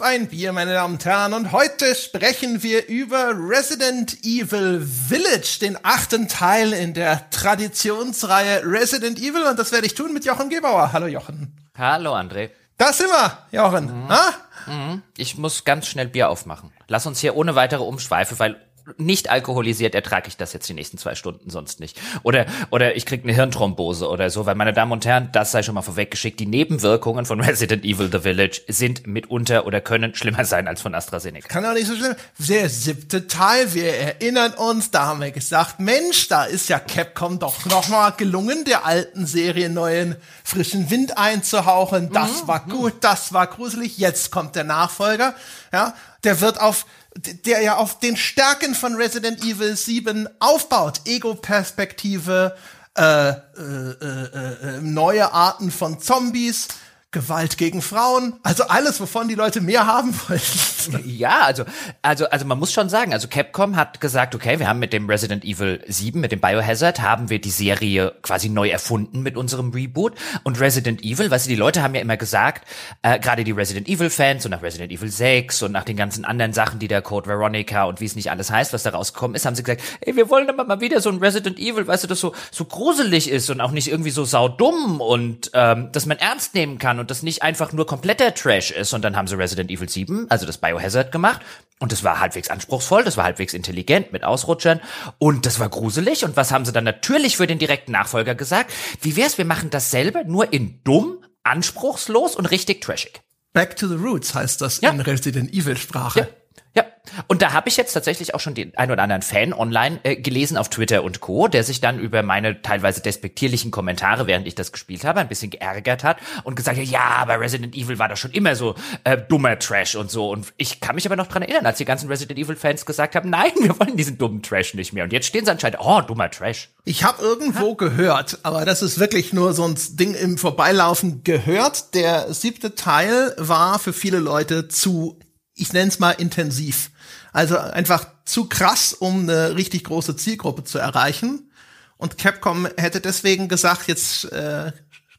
Auf ein Bier, meine Damen und Herren. Und heute sprechen wir über Resident Evil Village, den achten Teil in der Traditionsreihe Resident Evil. Und das werde ich tun mit Jochen Gebauer. Hallo Jochen. Hallo André. Da sind wir, Jochen. Mhm. Mhm. Ich muss ganz schnell Bier aufmachen. Lass uns hier ohne weitere Umschweife, weil nicht alkoholisiert ertrage ich das jetzt die nächsten zwei Stunden sonst nicht. Oder, oder ich krieg eine Hirnthrombose oder so, weil meine Damen und Herren, das sei schon mal vorweggeschickt, die Nebenwirkungen von Resident Evil The Village sind mitunter oder können schlimmer sein als von AstraZeneca. Kann doch nicht so schlimm. Der siebte Teil, wir erinnern uns, da haben wir gesagt, Mensch, da ist ja Capcom doch nochmal gelungen, der alten Serie neuen frischen Wind einzuhauchen. Das mhm. war gut, das war gruselig. Jetzt kommt der Nachfolger, ja. Der wird auf der ja auf den Stärken von Resident Evil 7 aufbaut. Ego-Perspektive, äh, äh, äh, äh, neue Arten von Zombies, Gewalt gegen Frauen, also alles, wovon die Leute mehr haben wollten. Ja, also, also, also man muss schon sagen, also Capcom hat gesagt, okay, wir haben mit dem Resident Evil 7, mit dem Biohazard, haben wir die Serie quasi neu erfunden mit unserem Reboot. Und Resident Evil, weißt du, die Leute haben ja immer gesagt, äh, gerade die Resident Evil Fans und nach Resident Evil 6 und nach den ganzen anderen Sachen, die der Code Veronica und wie es nicht alles heißt, was da rausgekommen ist, haben sie gesagt, ey, wir wollen aber mal wieder so ein Resident Evil, weißt du, das so, so gruselig ist und auch nicht irgendwie so saudumm und ähm, dass man ernst nehmen kann und das nicht einfach nur kompletter Trash ist. Und dann haben sie Resident Evil 7, also das Biohazard gemacht. Und das war halbwegs anspruchsvoll, das war halbwegs intelligent mit Ausrutschern und das war gruselig. Und was haben sie dann natürlich für den direkten Nachfolger gesagt? Wie wär's, wir machen dasselbe, nur in dumm, anspruchslos und richtig trashig. Back to the Roots heißt das ja. in Resident Evil Sprache. Ja. Ja, und da habe ich jetzt tatsächlich auch schon den ein oder anderen Fan online äh, gelesen auf Twitter und Co., der sich dann über meine teilweise despektierlichen Kommentare, während ich das gespielt habe, ein bisschen geärgert hat und gesagt hat, ja, aber Resident Evil war doch schon immer so äh, dummer Trash und so. Und ich kann mich aber noch dran erinnern, als die ganzen Resident Evil Fans gesagt haben, nein, wir wollen diesen dummen Trash nicht mehr. Und jetzt stehen sie anscheinend, oh, dummer Trash. Ich habe irgendwo ha? gehört, aber das ist wirklich nur so ein Ding im Vorbeilaufen gehört. Der siebte Teil war für viele Leute zu ich nenne es mal intensiv. Also einfach zu krass, um eine richtig große Zielgruppe zu erreichen. Und Capcom hätte deswegen gesagt, jetzt äh,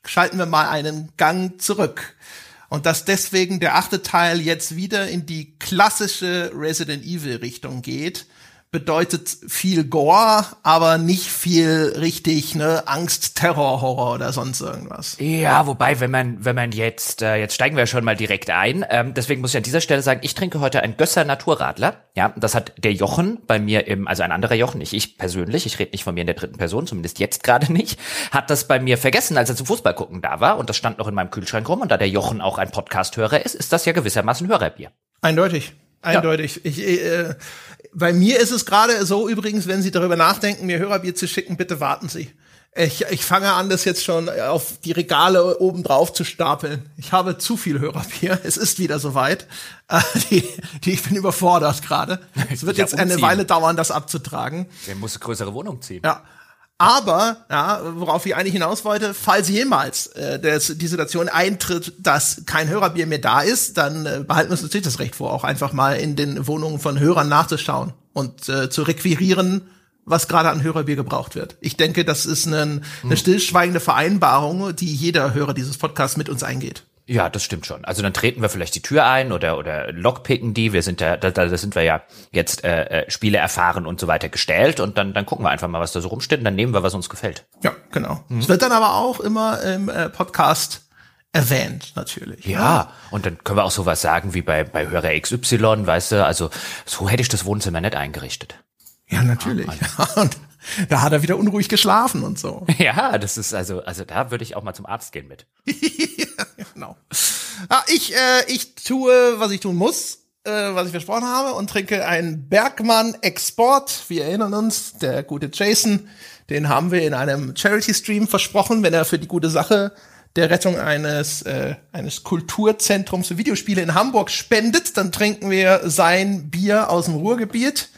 schalten wir mal einen Gang zurück. Und dass deswegen der achte Teil jetzt wieder in die klassische Resident Evil Richtung geht bedeutet viel Gore, aber nicht viel richtig ne Angst, Terror, Horror oder sonst irgendwas. Ja, wobei, wenn man wenn man jetzt äh, jetzt steigen wir schon mal direkt ein. Ähm, deswegen muss ich an dieser Stelle sagen, ich trinke heute ein Gösser Naturradler. Ja, das hat der Jochen bei mir im also ein anderer Jochen, nicht ich persönlich. Ich rede nicht von mir in der dritten Person, zumindest jetzt gerade nicht. Hat das bei mir vergessen, als er zum Fußball gucken da war und das stand noch in meinem Kühlschrank rum. Und da der Jochen auch ein Podcast-Hörer ist, ist das ja gewissermaßen Hörerbier. Eindeutig. Eindeutig. Ja. Ich, äh, bei mir ist es gerade so übrigens, wenn Sie darüber nachdenken, mir Hörerbier zu schicken, bitte warten Sie. Ich, ich fange an, das jetzt schon auf die Regale oben drauf zu stapeln. Ich habe zu viel Hörerbier. Es ist wieder soweit. Äh, die, die, ich bin überfordert gerade. Es wird ja, jetzt umziehen. eine Weile dauern, das abzutragen. Der muss eine größere Wohnung ziehen. Ja. Aber, ja, worauf ich eigentlich hinaus wollte, falls jemals äh, das, die Situation eintritt, dass kein Hörerbier mehr da ist, dann äh, behalten wir uns natürlich das Recht vor, auch einfach mal in den Wohnungen von Hörern nachzuschauen und äh, zu requirieren, was gerade an Hörerbier gebraucht wird. Ich denke, das ist eine, eine stillschweigende Vereinbarung, die jeder Hörer dieses Podcasts mit uns eingeht. Ja, das stimmt schon. Also dann treten wir vielleicht die Tür ein oder oder lockpicken die. Wir sind ja, da, da sind wir ja jetzt äh, äh, Spiele erfahren und so weiter gestellt und dann dann gucken wir einfach mal, was da so rumsteht und dann nehmen wir, was uns gefällt. Ja, genau. Mhm. Es wird dann aber auch immer im äh, Podcast erwähnt, natürlich. Ja, ja, und dann können wir auch sowas sagen wie bei bei Hörer XY, weißt du, also so hätte ich das Wohnzimmer nicht eingerichtet. Ja, natürlich. Ja, und da hat er wieder unruhig geschlafen und so. Ja, das ist also, also da würde ich auch mal zum Arzt gehen mit. ja, genau. Ah, ich, äh, ich tue, was ich tun muss, äh, was ich versprochen habe und trinke einen Bergmann Export. Wir erinnern uns, der gute Jason, den haben wir in einem Charity Stream versprochen, wenn er für die gute Sache der Rettung eines, äh, eines Kulturzentrums für Videospiele in Hamburg spendet, dann trinken wir sein Bier aus dem Ruhrgebiet.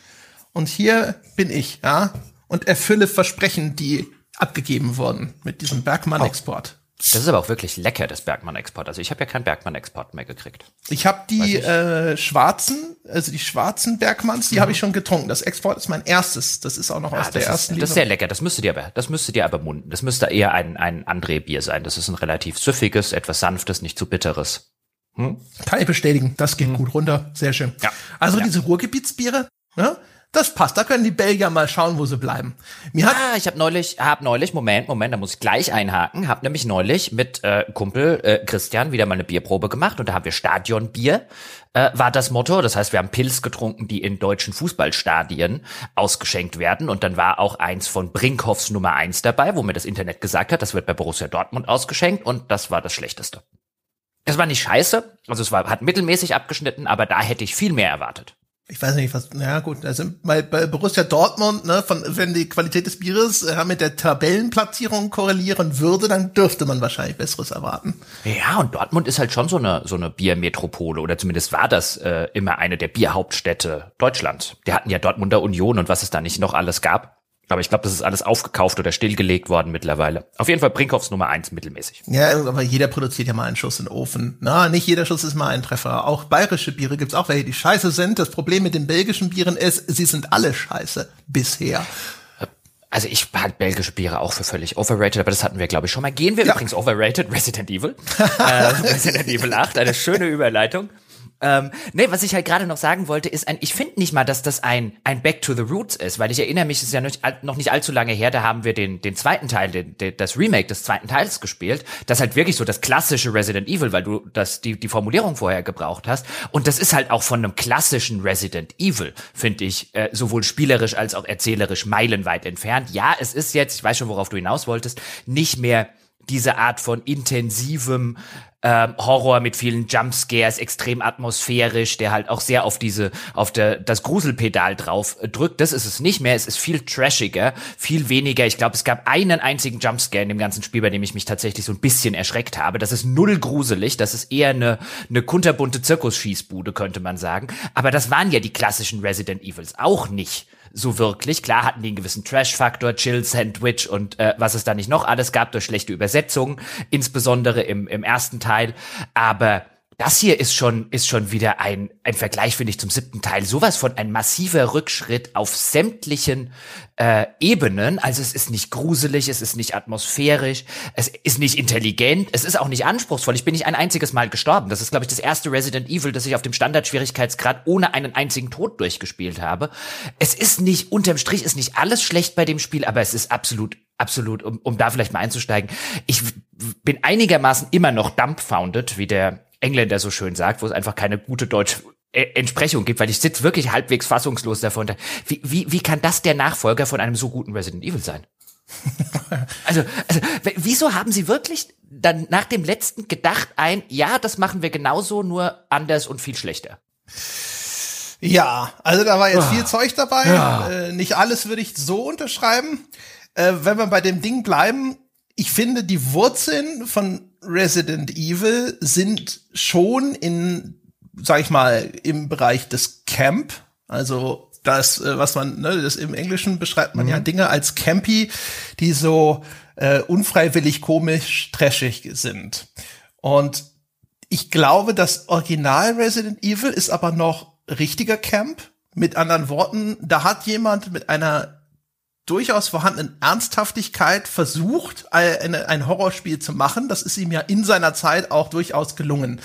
Und hier bin ich, ja und erfülle Versprechen, die abgegeben wurden mit diesem Bergmann-Export. Das ist aber auch wirklich lecker, das Bergmann-Export. Also ich habe ja keinen Bergmann-Export mehr gekriegt. Ich habe die äh, schwarzen, also die schwarzen Bergmanns, die mhm. habe ich schon getrunken. Das Export ist mein erstes. Das ist auch noch aus ah, der ersten ist, Das ist sehr lecker. Das müsste dir aber, das müsste dir aber munden. Das müsste eher ein, ein André-Bier sein. Das ist ein relativ süffiges, etwas sanftes, nicht zu bitteres. Hm? Kann ich bestätigen. Das geht hm. gut runter. Sehr schön. Ja. Also ja. diese Ruhrgebietsbiere, ne? Das passt. Da können die Belgier mal schauen, wo sie bleiben. Mir hat ah, ich habe neulich, hab neulich, Moment, Moment, da muss ich gleich einhaken. Hab nämlich neulich mit äh, Kumpel äh, Christian wieder mal eine Bierprobe gemacht und da haben wir Stadionbier. Äh, war das Motto. Das heißt, wir haben Pilz getrunken, die in deutschen Fußballstadien ausgeschenkt werden. Und dann war auch eins von Brinkhoffs Nummer eins dabei, wo mir das Internet gesagt hat, das wird bei Borussia Dortmund ausgeschenkt und das war das Schlechteste. Das war nicht scheiße, also es war, hat mittelmäßig abgeschnitten, aber da hätte ich viel mehr erwartet ich weiß nicht, was, na gut, also bei, bei Borussia Dortmund, ne, von, wenn die Qualität des Bieres äh, mit der Tabellenplatzierung korrelieren würde, dann dürfte man wahrscheinlich Besseres erwarten. Ja, und Dortmund ist halt schon so eine, so eine Biermetropole, oder zumindest war das äh, immer eine der Bierhauptstädte Deutschlands. Die hatten ja Dortmunder Union und was es da nicht noch alles gab. Aber ich glaube, das ist alles aufgekauft oder stillgelegt worden mittlerweile. Auf jeden Fall Brinkhoffs Nummer eins mittelmäßig. Ja, aber jeder produziert ja mal einen Schuss in den Ofen. Na, nicht jeder Schuss ist mal ein Treffer. Auch bayerische Biere gibt's auch welche, die scheiße sind. Das Problem mit den belgischen Bieren ist, sie sind alle scheiße. Bisher. Also ich halte belgische Biere auch für völlig overrated, aber das hatten wir, glaube ich, schon mal. Gehen wir ja. übrigens overrated, Resident Evil. äh, Resident Evil 8, eine schöne Überleitung. Ähm, nee, was ich halt gerade noch sagen wollte, ist ein, ich finde nicht mal, dass das ein, ein Back to the Roots ist, weil ich erinnere mich, es ist ja nicht, noch nicht allzu lange her, da haben wir den, den zweiten Teil, den, den, das Remake des zweiten Teils gespielt. Das halt wirklich so das klassische Resident Evil, weil du das, die, die Formulierung vorher gebraucht hast. Und das ist halt auch von einem klassischen Resident Evil, finde ich, äh, sowohl spielerisch als auch erzählerisch meilenweit entfernt. Ja, es ist jetzt, ich weiß schon, worauf du hinaus wolltest, nicht mehr diese Art von intensivem ähm, Horror mit vielen Jumpscares, extrem atmosphärisch, der halt auch sehr auf diese, auf der, das Gruselpedal drauf drückt. Das ist es nicht mehr. Es ist viel trashiger, viel weniger. Ich glaube, es gab einen einzigen Jumpscare in dem ganzen Spiel, bei dem ich mich tatsächlich so ein bisschen erschreckt habe. Das ist null gruselig. Das ist eher eine, eine kunterbunte Zirkusschießbude, könnte man sagen. Aber das waren ja die klassischen Resident Evils auch nicht so wirklich. Klar hatten die einen gewissen Trash-Faktor, Chill Sandwich und äh, was es da nicht noch alles gab durch schlechte Übersetzungen, insbesondere im, im ersten Teil. Aber das hier ist schon, ist schon wieder ein, ein Vergleich, finde ich, zum siebten Teil. Sowas von ein massiver Rückschritt auf sämtlichen äh, Ebenen. Also es ist nicht gruselig, es ist nicht atmosphärisch, es ist nicht intelligent, es ist auch nicht anspruchsvoll. Ich bin nicht ein einziges Mal gestorben. Das ist, glaube ich, das erste Resident Evil, das ich auf dem Standardschwierigkeitsgrad ohne einen einzigen Tod durchgespielt habe. Es ist nicht, unterm Strich ist nicht alles schlecht bei dem Spiel, aber es ist absolut absolut, um, um da vielleicht mal einzusteigen. Ich bin einigermaßen immer noch dumbfounded, wie der Engländer so schön sagt, wo es einfach keine gute deutsche äh, Entsprechung gibt, weil ich sitze wirklich halbwegs fassungslos davon. Wie, wie, wie kann das der Nachfolger von einem so guten Resident Evil sein? also, also, wieso haben sie wirklich dann nach dem letzten gedacht ein, ja, das machen wir genauso, nur anders und viel schlechter? Ja, also da war jetzt oh. viel Zeug dabei. Ja. Äh, nicht alles würde ich so unterschreiben. Äh, wenn wir bei dem Ding bleiben, ich finde, die Wurzeln von Resident Evil sind schon in, sag ich mal, im Bereich des Camp, also das, äh, was man, ne, das im Englischen beschreibt man mhm. ja Dinge als campy, die so äh, unfreiwillig komisch trashig sind. Und ich glaube, das Original Resident Evil ist aber noch richtiger Camp. Mit anderen Worten, da hat jemand mit einer durchaus vorhandenen Ernsthaftigkeit versucht, ein, ein Horrorspiel zu machen. Das ist ihm ja in seiner Zeit auch durchaus gelungen.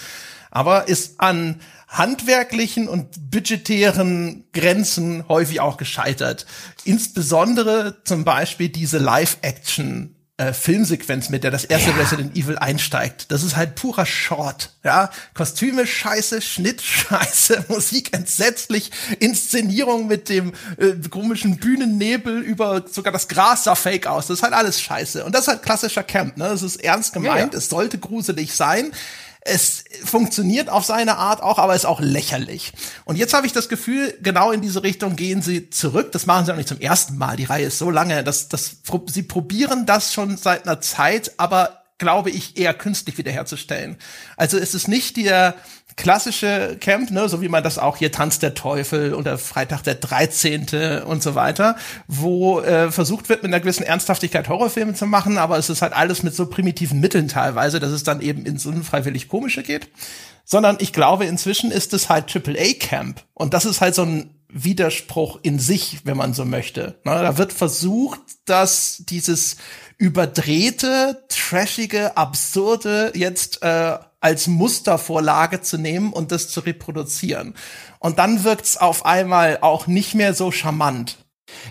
Aber ist an handwerklichen und budgetären Grenzen häufig auch gescheitert. Insbesondere zum Beispiel diese Live-Action äh, Filmsequenz, mit der das erste ja. Resident Evil einsteigt. Das ist halt purer Short, ja. Kostüme scheiße, Schnitt scheiße, Musik entsetzlich, Inszenierung mit dem äh, komischen Bühnennebel über sogar das Gras sah fake aus. Das ist halt alles scheiße. Und das ist halt klassischer Camp, ne? Das ist ernst gemeint, ja, ja. es sollte gruselig sein es funktioniert auf seine Art auch, aber ist auch lächerlich. Und jetzt habe ich das Gefühl, genau in diese Richtung gehen sie zurück. Das machen sie auch nicht zum ersten Mal. Die Reihe ist so lange, dass, dass sie probieren das schon seit einer Zeit, aber glaube ich, eher künstlich wiederherzustellen. Also es ist nicht der klassische Camp, ne, so wie man das auch hier Tanz der Teufel oder Freitag der 13. und so weiter, wo äh, versucht wird, mit einer gewissen Ernsthaftigkeit Horrorfilme zu machen, aber es ist halt alles mit so primitiven Mitteln teilweise, dass es dann eben ins unfreiwillig Komische geht. Sondern ich glaube, inzwischen ist es halt AAA-Camp. Und das ist halt so ein Widerspruch in sich, wenn man so möchte. Ne, da wird versucht, dass dieses überdrehte, trashige, absurde jetzt äh, als Mustervorlage zu nehmen und das zu reproduzieren. Und dann wirkt's auf einmal auch nicht mehr so charmant.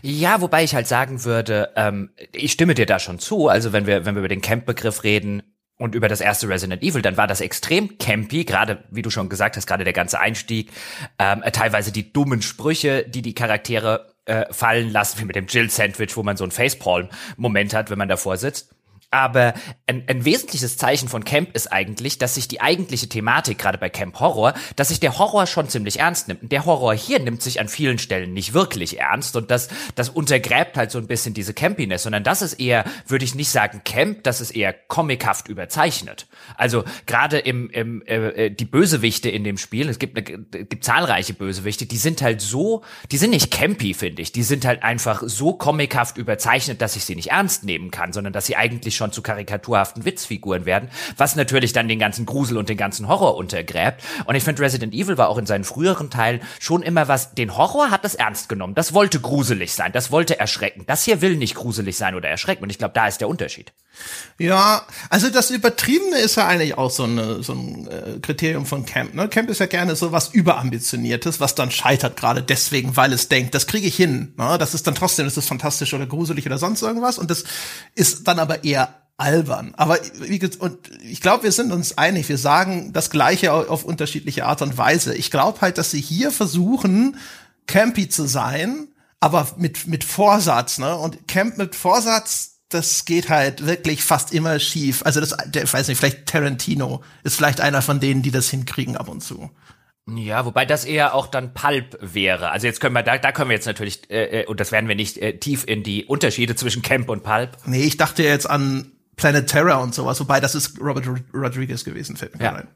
Ja, wobei ich halt sagen würde, ähm, ich stimme dir da schon zu. Also wenn wir, wenn wir über den Camp-Begriff reden, und über das erste Resident Evil, dann war das extrem campy, gerade wie du schon gesagt hast, gerade der ganze Einstieg, ähm, teilweise die dummen Sprüche, die die Charaktere äh, fallen lassen, wie mit dem Jill-Sandwich, wo man so ein Facepalm-Moment hat, wenn man davor sitzt. Aber ein, ein wesentliches Zeichen von Camp ist eigentlich, dass sich die eigentliche Thematik, gerade bei Camp Horror, dass sich der Horror schon ziemlich ernst nimmt. Und der Horror hier nimmt sich an vielen Stellen nicht wirklich ernst und das, das untergräbt halt so ein bisschen diese Campiness, sondern das ist eher, würde ich nicht sagen Camp, das ist eher comichaft überzeichnet. Also gerade im, im äh, äh die Bösewichte in dem Spiel, es gibt, eine, gibt zahlreiche Bösewichte, die sind halt so, die sind nicht campy, finde ich. Die sind halt einfach so comichaft überzeichnet, dass ich sie nicht ernst nehmen kann, sondern dass sie eigentlich schon zu karikaturhaften Witzfiguren werden, was natürlich dann den ganzen Grusel und den ganzen Horror untergräbt. Und ich finde, Resident Evil war auch in seinen früheren Teilen schon immer was, den Horror hat es ernst genommen. Das wollte gruselig sein, das wollte erschrecken. Das hier will nicht gruselig sein oder erschrecken. Und ich glaube, da ist der Unterschied. Ja, also das Übertriebene ist ja eigentlich auch so, eine, so ein äh, Kriterium von Camp. Ne? Camp ist ja gerne so was Überambitioniertes, was dann scheitert gerade deswegen, weil es denkt, das kriege ich hin. Ne? Das ist dann trotzdem, das ist fantastisch oder gruselig oder sonst irgendwas. Und das ist dann aber eher albern. Aber wie und ich glaube, wir sind uns einig. Wir sagen das Gleiche auf unterschiedliche Art und Weise. Ich glaube halt, dass sie hier versuchen, campy zu sein, aber mit mit Vorsatz. Ne? Und Camp mit Vorsatz das geht halt wirklich fast immer schief. Also das, der, ich weiß nicht, vielleicht Tarantino ist vielleicht einer von denen, die das hinkriegen ab und zu. Ja, wobei das eher auch dann Pulp wäre. Also jetzt können wir, da, da können wir jetzt natürlich, äh, äh, und das werden wir nicht äh, tief in die Unterschiede zwischen Camp und Pulp. Nee, ich dachte jetzt an Planet Terror und sowas, wobei das ist Robert Rodriguez gewesen, fällt mir ja. ein.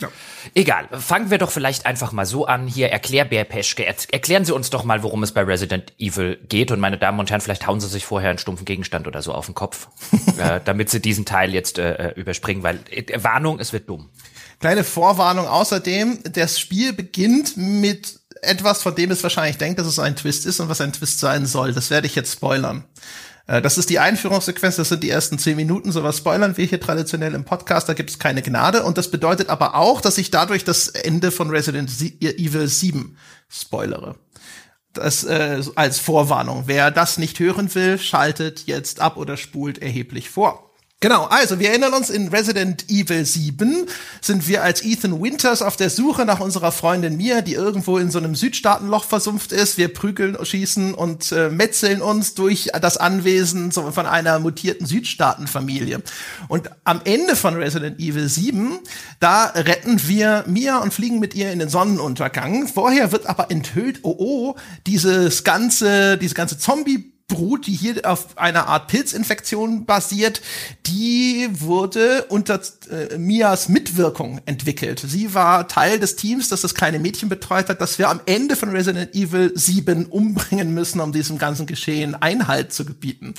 Ja. Egal, fangen wir doch vielleicht einfach mal so an. Hier, Erklärbär Peschke, erklären Sie uns doch mal, worum es bei Resident Evil geht. Und meine Damen und Herren, vielleicht hauen Sie sich vorher einen stumpfen Gegenstand oder so auf den Kopf, äh, damit Sie diesen Teil jetzt äh, äh, überspringen, weil äh, Warnung, es wird dumm. Kleine Vorwarnung außerdem, das Spiel beginnt mit etwas, von dem es wahrscheinlich denkt, dass es ein Twist ist und was ein Twist sein soll. Das werde ich jetzt spoilern. Äh, das ist die Einführungssequenz, das sind die ersten zehn Minuten, sowas spoilern wir hier traditionell im Podcast, da gibt es keine Gnade. Und das bedeutet aber auch, dass ich dadurch das Ende von Resident Evil 7 spoilere. Das äh, als Vorwarnung. Wer das nicht hören will, schaltet jetzt ab oder spult erheblich vor. Genau, also wir erinnern uns, in Resident Evil 7 sind wir als Ethan Winters auf der Suche nach unserer Freundin Mia, die irgendwo in so einem Südstaatenloch versumpft ist. Wir prügeln, schießen und äh, metzeln uns durch das Anwesen so von einer mutierten Südstaatenfamilie. Und am Ende von Resident Evil 7, da retten wir Mia und fliegen mit ihr in den Sonnenuntergang. Vorher wird aber enthüllt, oh oh, dieses ganze, diese ganze Zombie Brut, die hier auf einer Art Pilzinfektion basiert, die wurde unter äh, Mias Mitwirkung entwickelt. Sie war Teil des Teams, das das kleine Mädchen betreut hat, das wir am Ende von Resident Evil 7 umbringen müssen, um diesem ganzen Geschehen Einhalt zu gebieten.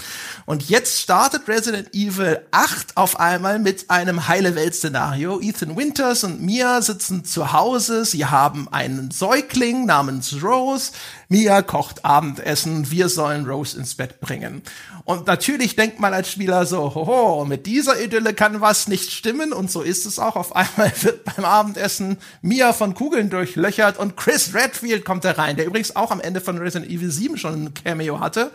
Und jetzt startet Resident Evil 8 auf einmal mit einem heile Welt-Szenario. Ethan Winters und Mia sitzen zu Hause, sie haben einen Säugling namens Rose, Mia kocht Abendessen, wir sollen Rose ins Bett bringen. Und natürlich denkt man als Spieler so, hoho, mit dieser Idylle kann was nicht stimmen und so ist es auch. Auf einmal wird beim Abendessen Mia von Kugeln durchlöchert und Chris Redfield kommt da rein, der übrigens auch am Ende von Resident Evil 7 schon ein Cameo hatte.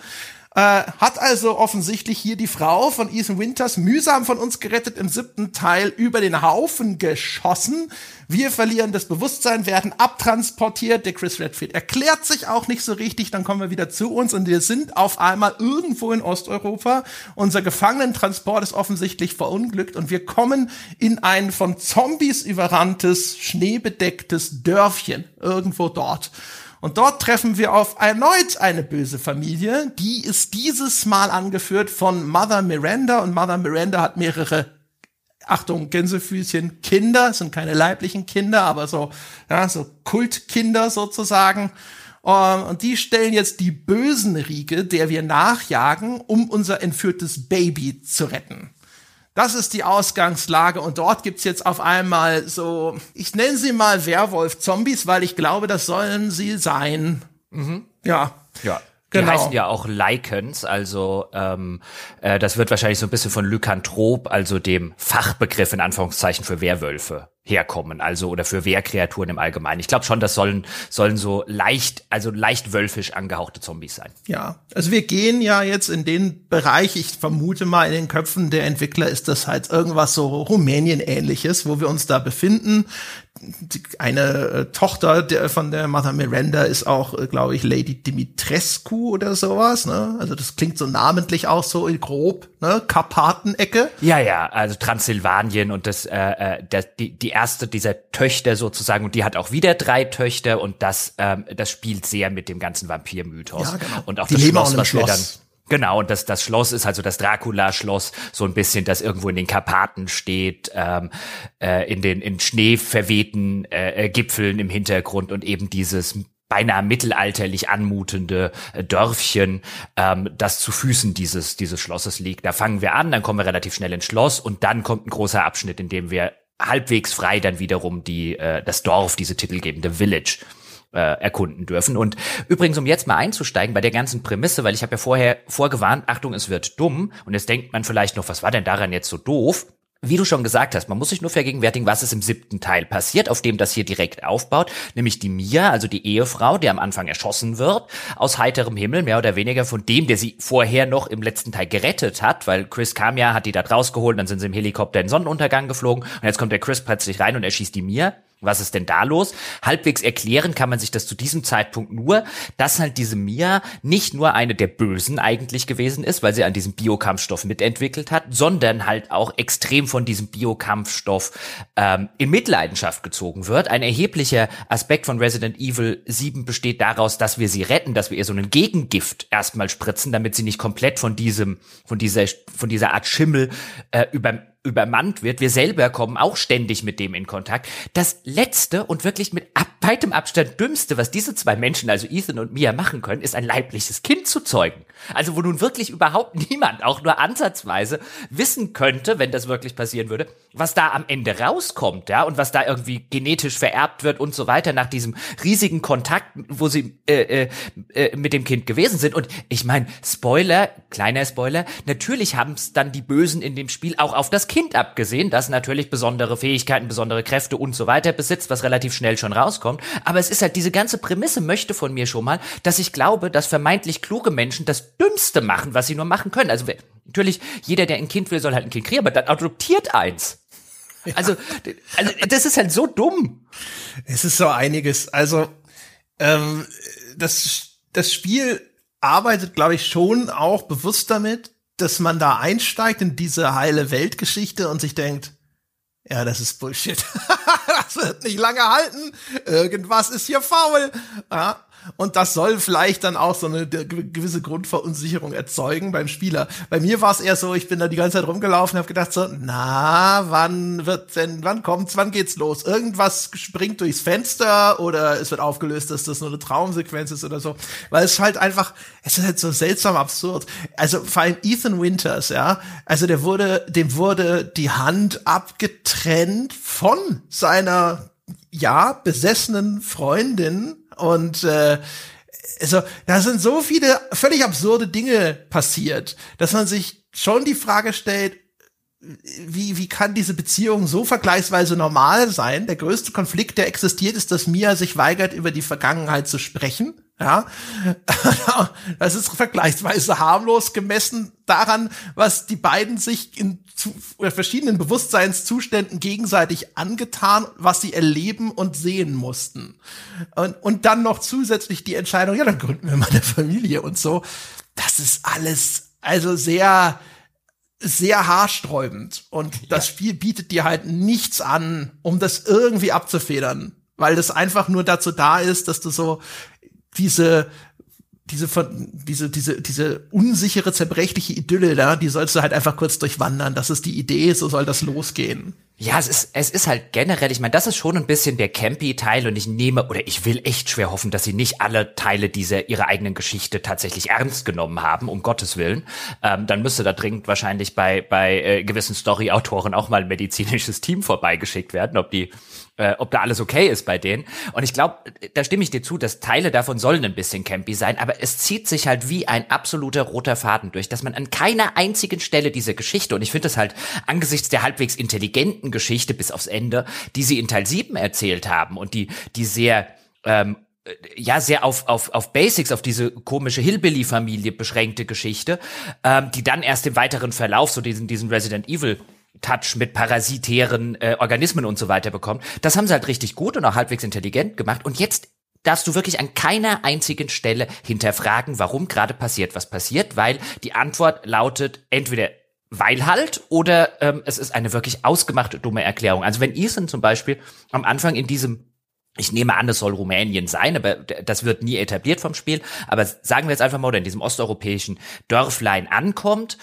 Äh, hat also offensichtlich hier die Frau von Ethan Winters mühsam von uns gerettet im siebten Teil über den Haufen geschossen. Wir verlieren das Bewusstsein, werden abtransportiert. Der Chris Redfield erklärt sich auch nicht so richtig. Dann kommen wir wieder zu uns und wir sind auf einmal irgendwo in Osteuropa. Unser Gefangenentransport ist offensichtlich verunglückt und wir kommen in ein von Zombies überranntes, schneebedecktes Dörfchen irgendwo dort. Und dort treffen wir auf erneut eine böse Familie. Die ist dieses Mal angeführt von Mother Miranda und Mother Miranda hat mehrere Achtung, Gänsefüßchen, Kinder, sind keine leiblichen Kinder, aber so, ja, so Kultkinder sozusagen. Ähm, und die stellen jetzt die bösen Riege, der wir nachjagen, um unser entführtes Baby zu retten. Das ist die Ausgangslage und dort gibt's jetzt auf einmal so, ich nenne sie mal Werwolf-Zombies, weil ich glaube, das sollen sie sein. Mhm. Ja. Ja. Genau. Die heißen ja auch Lycans, also ähm, äh, das wird wahrscheinlich so ein bisschen von Lykanthrop, also dem Fachbegriff in Anführungszeichen für Werwölfe herkommen, also oder für Wehrkreaturen im Allgemeinen. Ich glaube schon, das sollen sollen so leicht, also leicht wölfisch angehauchte Zombies sein. Ja, also wir gehen ja jetzt in den Bereich, ich vermute mal in den Köpfen der Entwickler ist das halt irgendwas so Rumänien ähnliches, wo wir uns da befinden eine äh, Tochter der, von der Mother Miranda ist auch, äh, glaube ich, Lady Dimitrescu oder sowas. Ne? Also das klingt so namentlich auch so grob, ne? Karpatenecke. Ja, ja, also Transsilvanien und das, äh, äh, das die, die erste dieser Töchter sozusagen. Und die hat auch wieder drei Töchter. Und das, ähm, das spielt sehr mit dem ganzen Vampir-Mythos. Ja, genau. Und auch die das Schloss, was wir dann Genau, und das, das Schloss ist also das Dracula-Schloss, so ein bisschen, das irgendwo in den Karpaten steht, ähm, äh, in den in Schnee verwehten äh, äh, Gipfeln im Hintergrund. Und eben dieses beinahe mittelalterlich anmutende äh, Dörfchen, ähm, das zu Füßen dieses, dieses Schlosses liegt. Da fangen wir an, dann kommen wir relativ schnell ins Schloss. Und dann kommt ein großer Abschnitt, in dem wir halbwegs frei dann wiederum die, äh, das Dorf, diese titelgebende Village äh, erkunden dürfen. Und übrigens, um jetzt mal einzusteigen bei der ganzen Prämisse, weil ich habe ja vorher vorgewarnt, Achtung, es wird dumm. Und jetzt denkt man vielleicht noch, was war denn daran jetzt so doof? Wie du schon gesagt hast, man muss sich nur vergegenwärtigen, was ist im siebten Teil passiert, auf dem das hier direkt aufbaut, nämlich die Mia, also die Ehefrau, die am Anfang erschossen wird, aus heiterem Himmel, mehr oder weniger von dem, der sie vorher noch im letzten Teil gerettet hat, weil Chris kam ja, hat die da rausgeholt, dann sind sie im Helikopter in den Sonnenuntergang geflogen und jetzt kommt der Chris plötzlich rein und erschießt die Mia. Was ist denn da los? Halbwegs erklären kann man sich das zu diesem Zeitpunkt nur, dass halt diese Mia nicht nur eine der Bösen eigentlich gewesen ist, weil sie an diesem Biokampfstoff mitentwickelt hat, sondern halt auch extrem von diesem Biokampfstoff ähm, in Mitleidenschaft gezogen wird. Ein erheblicher Aspekt von Resident Evil 7 besteht daraus, dass wir sie retten, dass wir ihr so einen Gegengift erstmal spritzen, damit sie nicht komplett von diesem, von dieser, von dieser Art Schimmel äh, über übermannt wird. Wir selber kommen auch ständig mit dem in Kontakt. Das letzte und wirklich mit ab weitem Abstand dümmste, was diese zwei Menschen, also Ethan und Mia, machen können, ist ein leibliches Kind zu zeugen. Also wo nun wirklich überhaupt niemand, auch nur ansatzweise, wissen könnte, wenn das wirklich passieren würde, was da am Ende rauskommt, ja, und was da irgendwie genetisch vererbt wird und so weiter nach diesem riesigen Kontakt, wo sie äh, äh, äh, mit dem Kind gewesen sind. Und ich meine, Spoiler, kleiner Spoiler, natürlich haben es dann die Bösen in dem Spiel auch auf das Kind abgesehen, das natürlich besondere Fähigkeiten, besondere Kräfte und so weiter besitzt, was relativ schnell schon rauskommt. Aber es ist halt, diese ganze Prämisse möchte von mir schon mal, dass ich glaube, dass vermeintlich kluge Menschen das Dümmste machen, was sie nur machen können. Also natürlich, jeder, der ein Kind will, soll halt ein Kind kriegen, aber dann adoptiert eins. Ja. Also, also, das ist halt so dumm. Es ist so einiges. Also, ähm, das, das Spiel arbeitet, glaube ich, schon auch bewusst damit, dass man da einsteigt in diese heile Weltgeschichte und sich denkt, ja, das ist Bullshit. das wird nicht lange halten. Irgendwas ist hier faul. Ja, und das soll vielleicht dann auch so eine gewisse Grundverunsicherung erzeugen beim Spieler. Bei mir war es eher so, ich bin da die ganze Zeit rumgelaufen, habe gedacht so, na, wann wird denn, wann kommt's, wann geht's los? Irgendwas springt durchs Fenster oder es wird aufgelöst, dass das nur eine Traumsequenz ist oder so. Weil es halt einfach, es ist halt so seltsam absurd. Also vor allem Ethan Winters, ja, also der wurde, dem wurde die Hand abgetrennt von seiner ja, besessenen Freundin und äh, also da sind so viele völlig absurde Dinge passiert, dass man sich schon die Frage stellt, wie, wie kann diese Beziehung so vergleichsweise normal sein? Der größte Konflikt, der existiert, ist, dass Mia sich weigert, über die Vergangenheit zu sprechen. Ja, das ist vergleichsweise harmlos gemessen daran, was die beiden sich in verschiedenen Bewusstseinszuständen gegenseitig angetan, was sie erleben und sehen mussten. Und, und dann noch zusätzlich die Entscheidung, ja, dann gründen wir mal eine Familie und so. Das ist alles also sehr, sehr haarsträubend. Und ja. das Spiel bietet dir halt nichts an, um das irgendwie abzufedern. Weil das einfach nur dazu da ist, dass du so diese diese diese diese diese unsichere zerbrechliche Idylle da, die sollst du halt einfach kurz durchwandern. Das ist die Idee, so soll das losgehen. Ja, es ist, es ist halt generell, ich meine, das ist schon ein bisschen der Campy-Teil und ich nehme, oder ich will echt schwer hoffen, dass sie nicht alle Teile dieser ihrer eigenen Geschichte tatsächlich ernst genommen haben, um Gottes Willen. Ähm, dann müsste da dringend wahrscheinlich bei, bei äh, gewissen Story-Autoren auch mal ein medizinisches Team vorbeigeschickt werden, ob die äh, ob da alles okay ist bei denen. Und ich glaube, da stimme ich dir zu, dass Teile davon sollen ein bisschen campy sein, aber es zieht sich halt wie ein absoluter roter Faden durch, dass man an keiner einzigen Stelle dieser Geschichte, und ich finde es halt angesichts der halbwegs intelligenten Geschichte bis aufs Ende, die sie in Teil 7 erzählt haben und die, die sehr ähm, ja sehr auf, auf, auf Basics, auf diese komische Hillbilly-Familie beschränkte Geschichte, ähm, die dann erst im weiteren Verlauf so diesen, diesen Resident Evil Touch mit parasitären äh, Organismen und so weiter bekommt. Das haben sie halt richtig gut und auch halbwegs intelligent gemacht. Und jetzt darfst du wirklich an keiner einzigen Stelle hinterfragen, warum gerade passiert, was passiert, weil die Antwort lautet entweder weil halt oder ähm, es ist eine wirklich ausgemachte dumme Erklärung. Also wenn Ethan zum Beispiel am Anfang in diesem ich nehme an, es soll Rumänien sein, aber das wird nie etabliert vom Spiel. Aber sagen wir jetzt einfach mal, oder in diesem osteuropäischen Dörflein ankommt,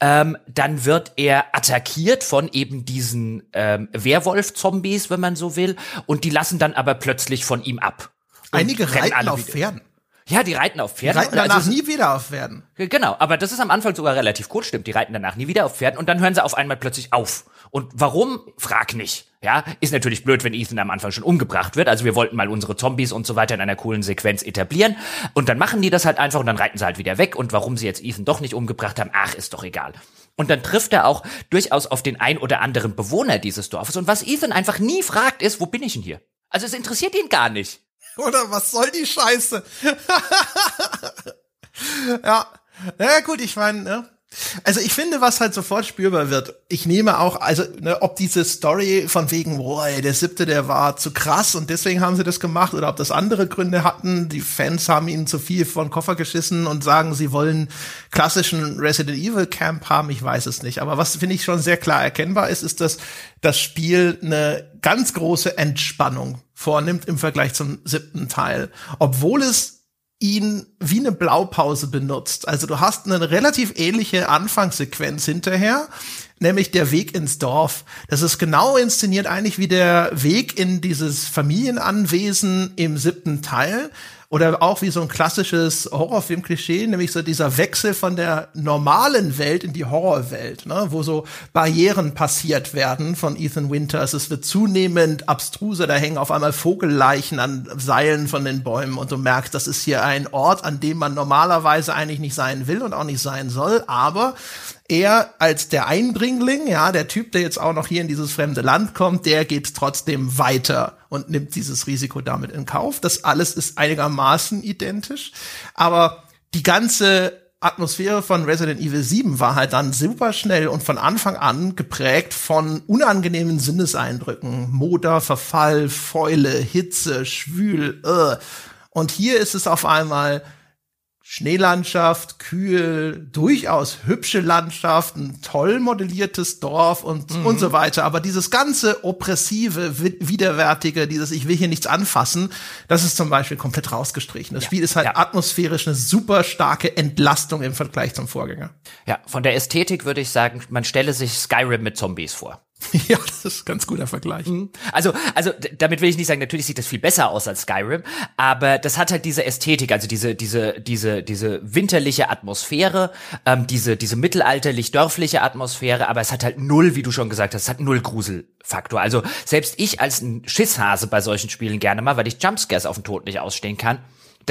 ähm, dann wird er attackiert von eben diesen ähm, Werwolf-Zombies, wenn man so will, und die lassen dann aber plötzlich von ihm ab. Einige reiten auf Pferden. Ja, die reiten auf Pferden. Die reiten danach also, nie wieder auf Pferden. Genau, aber das ist am Anfang sogar relativ kurz, stimmt. Die reiten danach nie wieder auf Pferden und dann hören sie auf einmal plötzlich auf. Und warum? Frag nicht. Ja, ist natürlich blöd, wenn Ethan am Anfang schon umgebracht wird. Also wir wollten mal unsere Zombies und so weiter in einer coolen Sequenz etablieren. Und dann machen die das halt einfach und dann reiten sie halt wieder weg. Und warum sie jetzt Ethan doch nicht umgebracht haben, ach, ist doch egal. Und dann trifft er auch durchaus auf den ein oder anderen Bewohner dieses Dorfes. Und was Ethan einfach nie fragt, ist, wo bin ich denn hier? Also es interessiert ihn gar nicht. Oder was soll die Scheiße? ja. Ja gut, ich meine, ne? Also ich finde, was halt sofort spürbar wird, ich nehme auch, also ne, ob diese Story von wegen, boah, der siebte, der war zu krass und deswegen haben sie das gemacht oder ob das andere Gründe hatten, die Fans haben ihnen zu viel von Koffer geschissen und sagen, sie wollen klassischen Resident Evil Camp haben, ich weiß es nicht. Aber was finde ich schon sehr klar erkennbar ist, ist, dass das Spiel eine ganz große Entspannung vornimmt im Vergleich zum siebten Teil. Obwohl es ihn wie eine Blaupause benutzt. Also du hast eine relativ ähnliche Anfangssequenz hinterher, nämlich der Weg ins Dorf. Das ist genau inszeniert eigentlich wie der Weg in dieses Familienanwesen im siebten Teil. Oder auch wie so ein klassisches Horrorfilm-Klischee, nämlich so dieser Wechsel von der normalen Welt in die Horrorwelt, ne, wo so Barrieren passiert werden von Ethan Winters. Es wird zunehmend abstruser, da hängen auf einmal Vogelleichen an Seilen von den Bäumen und du merkst, das ist hier ein Ort, an dem man normalerweise eigentlich nicht sein will und auch nicht sein soll, aber er als der Eindringling, ja, der Typ, der jetzt auch noch hier in dieses fremde Land kommt, der geht trotzdem weiter und nimmt dieses Risiko damit in Kauf. Das alles ist einigermaßen identisch, aber die ganze Atmosphäre von Resident Evil 7 war halt dann super schnell und von Anfang an geprägt von unangenehmen Sinneseindrücken. Moder, Verfall, Fäule, Hitze, schwül, uh. Und hier ist es auf einmal Schneelandschaft, kühl, durchaus hübsche Landschaft, ein toll modelliertes Dorf und, mhm. und so weiter. Aber dieses ganze oppressive, widerwärtige, dieses Ich will hier nichts anfassen, das ist zum Beispiel komplett rausgestrichen. Das ja. Spiel ist halt ja. atmosphärisch eine super starke Entlastung im Vergleich zum Vorgänger. Ja, von der Ästhetik würde ich sagen, man stelle sich Skyrim mit Zombies vor. Ja, das ist ein ganz guter Vergleich. Mhm. Also, also damit will ich nicht sagen, natürlich sieht das viel besser aus als Skyrim, aber das hat halt diese Ästhetik, also diese, diese, diese, diese winterliche Atmosphäre, ähm, diese, diese mittelalterlich-dörfliche Atmosphäre, aber es hat halt null, wie du schon gesagt hast, es hat null Gruselfaktor. Also selbst ich als ein Schisshase bei solchen Spielen gerne mal, weil ich Jumpscares auf den Tod nicht ausstehen kann,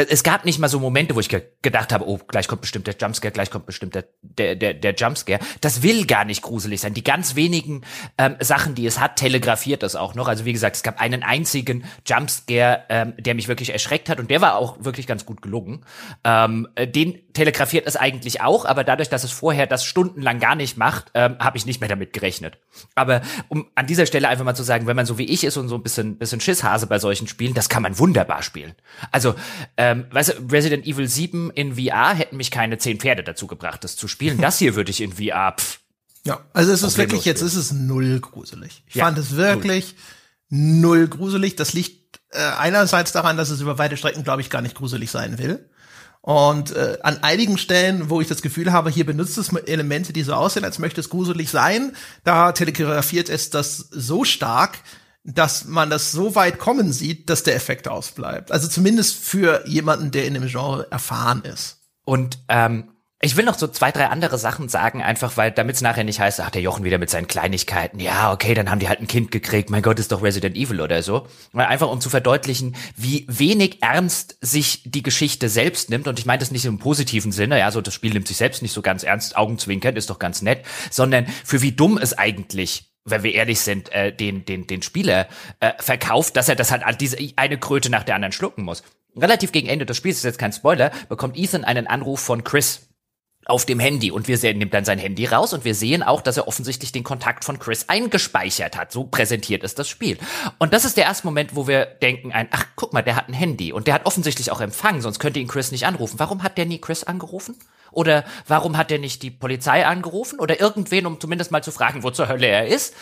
es gab nicht mal so Momente, wo ich ge gedacht habe, oh, gleich kommt bestimmt der Jumpscare, gleich kommt bestimmt der, der, der, der Jumpscare. Das will gar nicht gruselig sein. Die ganz wenigen ähm, Sachen, die es hat, telegrafiert das auch noch. Also wie gesagt, es gab einen einzigen Jumpscare, ähm, der mich wirklich erschreckt hat und der war auch wirklich ganz gut gelungen. Ähm, äh, den telegrafiert es eigentlich auch, aber dadurch, dass es vorher das stundenlang gar nicht macht, ähm, habe ich nicht mehr damit gerechnet. Aber um an dieser Stelle einfach mal zu sagen, wenn man so wie ich ist und so ein bisschen, bisschen Schisshase bei solchen Spielen, das kann man wunderbar spielen. Also ähm, weißt du, Resident Evil 7 in VR hätten mich keine zehn Pferde dazu gebracht, das zu spielen. Das hier würde ich in VR. Pff, ja, also es ist wirklich, jetzt ist es null gruselig. Ich ja, fand es wirklich null. null gruselig. Das liegt äh, einerseits daran, dass es über weite Strecken, glaube ich, gar nicht gruselig sein will. Und äh, an einigen Stellen, wo ich das Gefühl habe, hier benutzt es Elemente, die so aussehen, als möchte es gruselig sein, da telegrafiert es das so stark, dass man das so weit kommen sieht, dass der Effekt ausbleibt. Also zumindest für jemanden, der in dem Genre erfahren ist. Und ähm, ich will noch so zwei, drei andere Sachen sagen, einfach weil, damit es nachher nicht heißt, ach, der Jochen wieder mit seinen Kleinigkeiten. Ja, okay, dann haben die halt ein Kind gekriegt. Mein Gott, ist doch Resident Evil oder so. Einfach um zu verdeutlichen, wie wenig ernst sich die Geschichte selbst nimmt. Und ich meine das nicht im positiven Sinne. Ja, so das Spiel nimmt sich selbst nicht so ganz ernst. Augenzwinkern ist doch ganz nett. Sondern für wie dumm es eigentlich wenn wir ehrlich sind, äh, den, den, den Spieler äh, verkauft, dass er das halt diese eine Kröte nach der anderen schlucken muss. Relativ gegen Ende des Spiels, ist jetzt kein Spoiler, bekommt Ethan einen Anruf von Chris auf dem Handy und wir sehen, nimmt dann sein Handy raus und wir sehen auch, dass er offensichtlich den Kontakt von Chris eingespeichert hat. So präsentiert ist das Spiel. Und das ist der erste Moment, wo wir denken ein, ach, guck mal, der hat ein Handy und der hat offensichtlich auch Empfang, sonst könnte ihn Chris nicht anrufen. Warum hat der nie Chris angerufen? Oder warum hat der nicht die Polizei angerufen? Oder irgendwen, um zumindest mal zu fragen, wo zur Hölle er ist?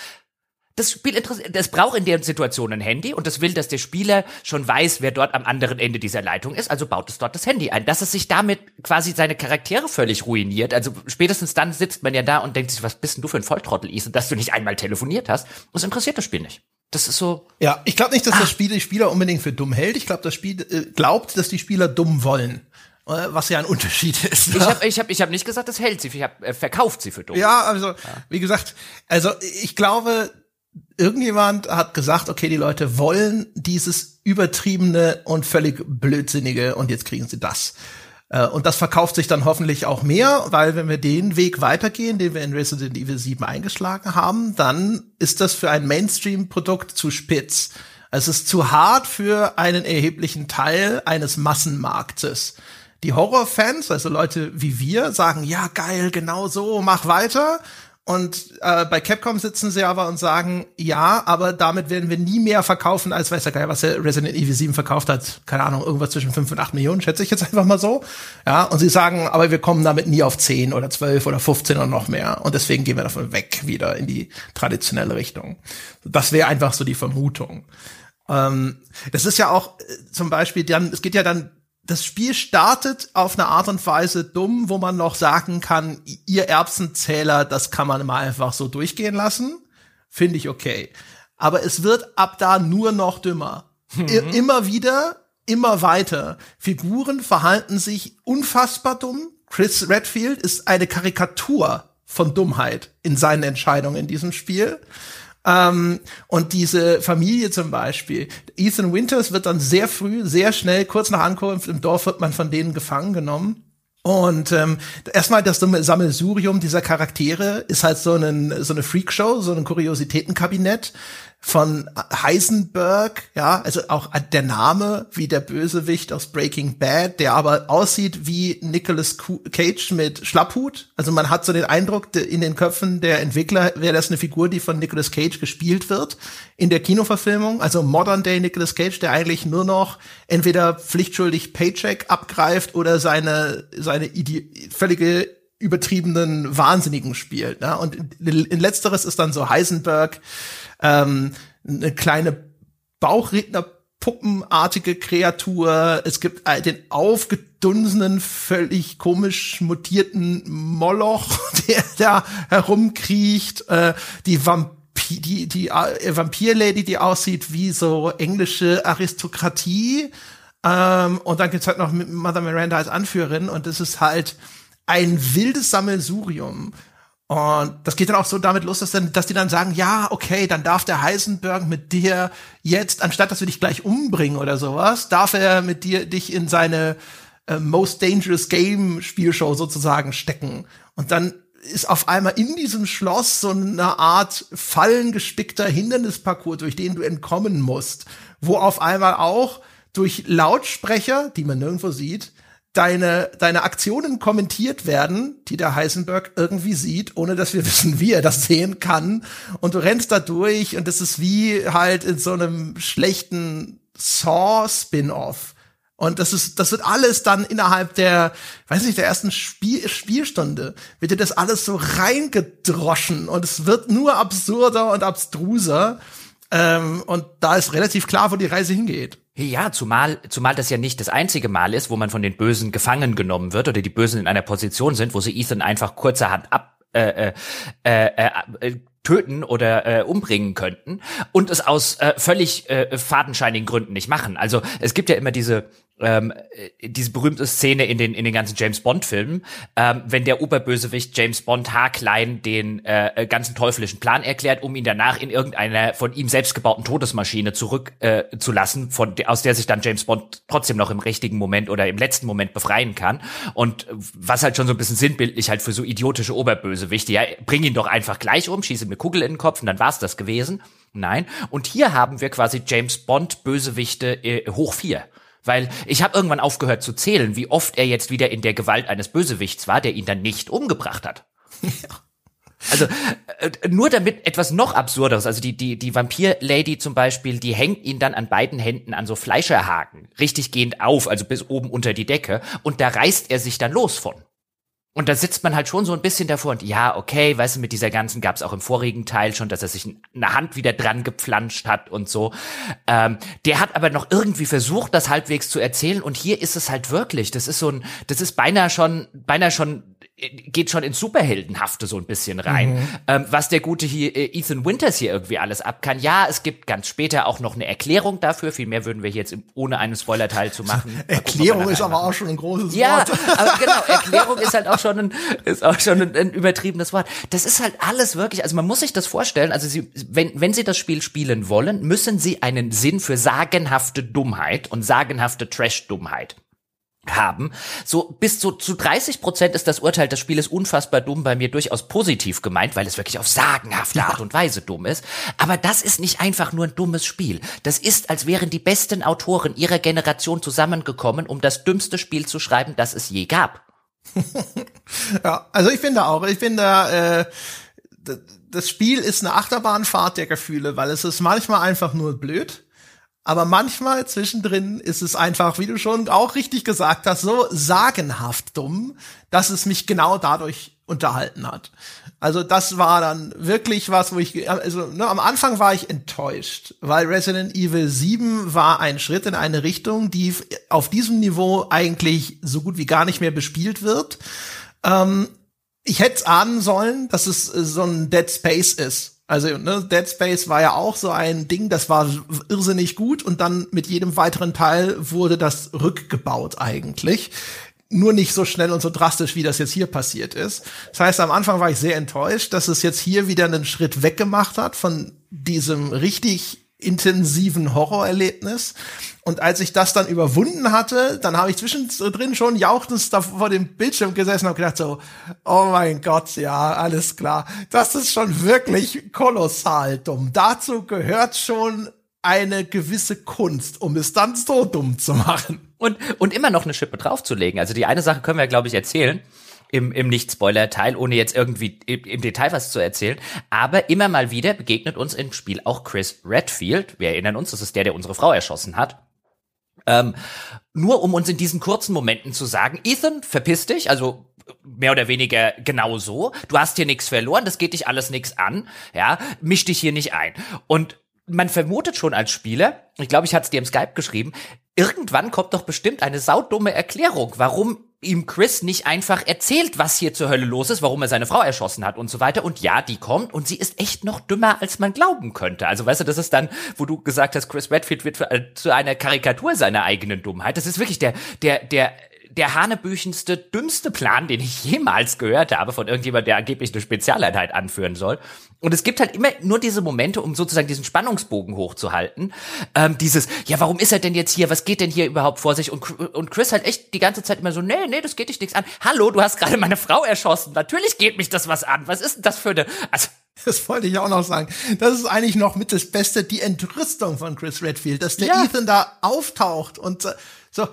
Das Spiel interessiert, es braucht in der Situation ein Handy und das will, dass der Spieler schon weiß, wer dort am anderen Ende dieser Leitung ist, also baut es dort das Handy ein. Dass es sich damit quasi seine Charaktere völlig ruiniert, also spätestens dann sitzt man ja da und denkt sich, was bist denn du für ein Volltrottel, Ethan, dass du nicht einmal telefoniert hast. Das interessiert das Spiel nicht. Das ist so. Ja, ich glaube nicht, dass ah. das Spiel die Spieler unbedingt für dumm hält. Ich glaube, das Spiel äh, glaubt, dass die Spieler dumm wollen äh, was ja ein Unterschied ist. Ich habe ich hab, ich hab nicht gesagt, das hält sie, ich habe äh, verkauft sie für dumm. Ja, also ja. wie gesagt, also ich glaube, irgendjemand hat gesagt, okay, die Leute wollen dieses übertriebene und völlig blödsinnige und jetzt kriegen sie das. Äh, und das verkauft sich dann hoffentlich auch mehr, weil wenn wir den Weg weitergehen, den wir in Resident Evil 7 eingeschlagen haben, dann ist das für ein Mainstream-Produkt zu spitz. Es ist zu hart für einen erheblichen Teil eines Massenmarktes. Die Horrorfans, also Leute wie wir, sagen, ja, geil, genau so, mach weiter. Und äh, bei Capcom sitzen sie aber und sagen, ja, aber damit werden wir nie mehr verkaufen, als weiß der Geil, was der Resident Evil 7 verkauft hat. Keine Ahnung, irgendwas zwischen 5 und 8 Millionen, schätze ich jetzt einfach mal so. Ja, und sie sagen, aber wir kommen damit nie auf 10 oder 12 oder 15 oder noch mehr. Und deswegen gehen wir davon weg, wieder in die traditionelle Richtung. Das wäre einfach so die Vermutung. Ähm, das ist ja auch äh, zum Beispiel dann, es geht ja dann das Spiel startet auf eine Art und Weise dumm, wo man noch sagen kann, ihr Erbsenzähler, das kann man mal einfach so durchgehen lassen. Finde ich okay. Aber es wird ab da nur noch dümmer. Mhm. Immer wieder, immer weiter. Figuren verhalten sich unfassbar dumm. Chris Redfield ist eine Karikatur von Dummheit in seinen Entscheidungen in diesem Spiel. Ähm, und diese Familie zum Beispiel, Ethan Winters wird dann sehr früh, sehr schnell, kurz nach Ankunft im Dorf wird man von denen gefangen genommen. Und ähm, erstmal das Sammelsurium dieser Charaktere ist halt so, einen, so eine Freakshow, so ein Kuriositätenkabinett von Heisenberg, ja, also auch der Name wie der Bösewicht aus Breaking Bad, der aber aussieht wie Nicolas Cage mit Schlapphut. Also man hat so den Eindruck in den Köpfen der Entwickler, wäre das eine Figur, die von Nicolas Cage gespielt wird in der Kinoverfilmung. Also Modern Day Nicolas Cage, der eigentlich nur noch entweder pflichtschuldig Paycheck abgreift oder seine, seine Ide völlige übertriebenen Wahnsinnigen spielt. Ne? Und letzteres ist dann so Heisenberg, ähm, eine kleine Bauchredner puppenartige Kreatur. Es gibt den aufgedunsenen, völlig komisch mutierten Moloch, der da herumkriecht. Äh, die Vampir die, die äh, Vampir-Lady, die aussieht wie so englische Aristokratie. Ähm, und dann gibt's halt noch Mother Miranda als Anführerin und das ist halt ein wildes Sammelsurium und das geht dann auch so damit los, dass, dann, dass die dann sagen, ja, okay, dann darf der Heisenberg mit dir jetzt, anstatt dass wir dich gleich umbringen oder sowas, darf er mit dir dich in seine äh, Most Dangerous Game Spielshow sozusagen stecken. Und dann ist auf einmal in diesem Schloss so eine Art fallengespickter Hindernisparcours, durch den du entkommen musst, wo auf einmal auch durch Lautsprecher, die man nirgendwo sieht, deine, deine Aktionen kommentiert werden, die der Heisenberg irgendwie sieht, ohne dass wir wissen, wie er das sehen kann. Und du rennst da durch und das ist wie halt in so einem schlechten Saw-Spin-Off. Und das ist, das wird alles dann innerhalb der, weiß nicht, der ersten Spiel, Spielstunde, wird dir das alles so reingedroschen und es wird nur absurder und abstruser. Ähm, und da ist relativ klar, wo die Reise hingeht. Ja, zumal, zumal das ja nicht das einzige Mal ist, wo man von den Bösen gefangen genommen wird oder die Bösen in einer Position sind, wo sie Ethan einfach kurzerhand ab äh, äh, äh, äh, töten oder äh, umbringen könnten und es aus äh, völlig äh, fadenscheinigen Gründen nicht machen. Also es gibt ja immer diese ähm, äh, diese berühmte Szene in den in den ganzen James Bond Filmen, ähm, wenn der Oberbösewicht James Bond haarklein den äh, äh, ganzen teuflischen Plan erklärt, um ihn danach in irgendeiner von ihm selbst gebauten Todesmaschine zurück äh, zu lassen, von aus der sich dann James Bond trotzdem noch im richtigen Moment oder im letzten Moment befreien kann. Und was halt schon so ein bisschen sinnbildlich halt für so idiotische Oberbösewichte, ja, bring ihn doch einfach gleich um, schieße eine Kugel in den Kopf und dann war's das gewesen. Nein. Und hier haben wir quasi James Bond Bösewichte äh, hoch vier. Weil ich habe irgendwann aufgehört zu zählen, wie oft er jetzt wieder in der Gewalt eines Bösewichts war, der ihn dann nicht umgebracht hat. Also äh, nur damit etwas noch absurderes, also die die die Vampir-Lady zum Beispiel, die hängt ihn dann an beiden Händen an so Fleischerhaken, richtig gehend auf, also bis oben unter die Decke, und da reißt er sich dann los von. Und da sitzt man halt schon so ein bisschen davor und ja, okay, weißt du, mit dieser ganzen gab's auch im vorigen Teil schon, dass er sich eine Hand wieder dran gepflanscht hat und so. Ähm, der hat aber noch irgendwie versucht, das halbwegs zu erzählen und hier ist es halt wirklich, das ist so ein, das ist beinahe schon, beinahe schon geht schon ins Superheldenhafte so ein bisschen rein. Mhm. Ähm, was der gute hier, äh, Ethan Winters hier irgendwie alles ab kann. Ja, es gibt ganz später auch noch eine Erklärung dafür. Viel mehr würden wir jetzt ohne einen Spoilerteil zu machen. Erklärung ist aber auch schon ein großes ja, Wort. Ja, aber genau, Erklärung ist halt auch schon ein, ist auch schon ein, ein, übertriebenes Wort. Das ist halt alles wirklich, also man muss sich das vorstellen, also sie, wenn, wenn sie das Spiel spielen wollen, müssen sie einen Sinn für sagenhafte Dummheit und sagenhafte Trash-Dummheit haben. So bis zu, zu 30 Prozent ist das Urteil, das Spiel ist unfassbar dumm bei mir durchaus positiv gemeint, weil es wirklich auf sagenhafte Art und Weise dumm ist. Aber das ist nicht einfach nur ein dummes Spiel. Das ist, als wären die besten Autoren ihrer Generation zusammengekommen, um das dümmste Spiel zu schreiben, das es je gab. ja, also ich finde auch, ich finde, äh, das Spiel ist eine Achterbahnfahrt der Gefühle, weil es ist manchmal einfach nur blöd aber manchmal zwischendrin ist es einfach, wie du schon auch richtig gesagt hast, so sagenhaft dumm, dass es mich genau dadurch unterhalten hat. Also das war dann wirklich was, wo ich, also ne, am Anfang war ich enttäuscht, weil Resident Evil 7 war ein Schritt in eine Richtung, die auf diesem Niveau eigentlich so gut wie gar nicht mehr bespielt wird. Ähm, ich hätte ahnen sollen, dass es so ein Dead Space ist also ne, Dead Space war ja auch so ein Ding, das war irrsinnig gut und dann mit jedem weiteren Teil wurde das rückgebaut eigentlich. Nur nicht so schnell und so drastisch, wie das jetzt hier passiert ist. Das heißt, am Anfang war ich sehr enttäuscht, dass es jetzt hier wieder einen Schritt weggemacht hat von diesem richtig intensiven Horrorerlebnis. Und als ich das dann überwunden hatte, dann habe ich zwischendrin schon jauchzend da vor dem Bildschirm gesessen und gedacht so, oh mein Gott, ja, alles klar. Das ist schon wirklich kolossal dumm. Dazu gehört schon eine gewisse Kunst, um es dann so dumm zu machen. Und, und immer noch eine Schippe draufzulegen. Also die eine Sache können wir, glaube ich, erzählen im, im Nicht-Spoiler-Teil, ohne jetzt irgendwie im, im, Detail was zu erzählen. Aber immer mal wieder begegnet uns im Spiel auch Chris Redfield. Wir erinnern uns, das ist der, der unsere Frau erschossen hat. Ähm, nur um uns in diesen kurzen Momenten zu sagen, Ethan, verpiss dich, also mehr oder weniger genau so. Du hast hier nichts verloren, das geht dich alles nichts an, ja, misch dich hier nicht ein. Und man vermutet schon als Spieler, ich glaube, ich hatte es dir im Skype geschrieben, irgendwann kommt doch bestimmt eine saudumme Erklärung, warum ihm Chris nicht einfach erzählt, was hier zur Hölle los ist, warum er seine Frau erschossen hat und so weiter. Und ja, die kommt und sie ist echt noch dümmer, als man glauben könnte. Also weißt du, das ist dann, wo du gesagt hast, Chris Redfield wird äh, zu einer Karikatur seiner eigenen Dummheit. Das ist wirklich der, der, der der hanebüchenste, dümmste Plan, den ich jemals gehört habe von irgendjemand, der angeblich eine Spezialeinheit anführen soll. Und es gibt halt immer nur diese Momente, um sozusagen diesen Spannungsbogen hochzuhalten. Ähm, dieses, ja, warum ist er denn jetzt hier? Was geht denn hier überhaupt vor sich? Und, und Chris halt echt die ganze Zeit immer so, nee, nee, das geht dich nichts an. Hallo, du hast gerade meine Frau erschossen. Natürlich geht mich das was an. Was ist denn das für eine, also, das wollte ich auch noch sagen. Das ist eigentlich noch mit das Beste, die Entrüstung von Chris Redfield, dass der ja. Ethan da auftaucht und so,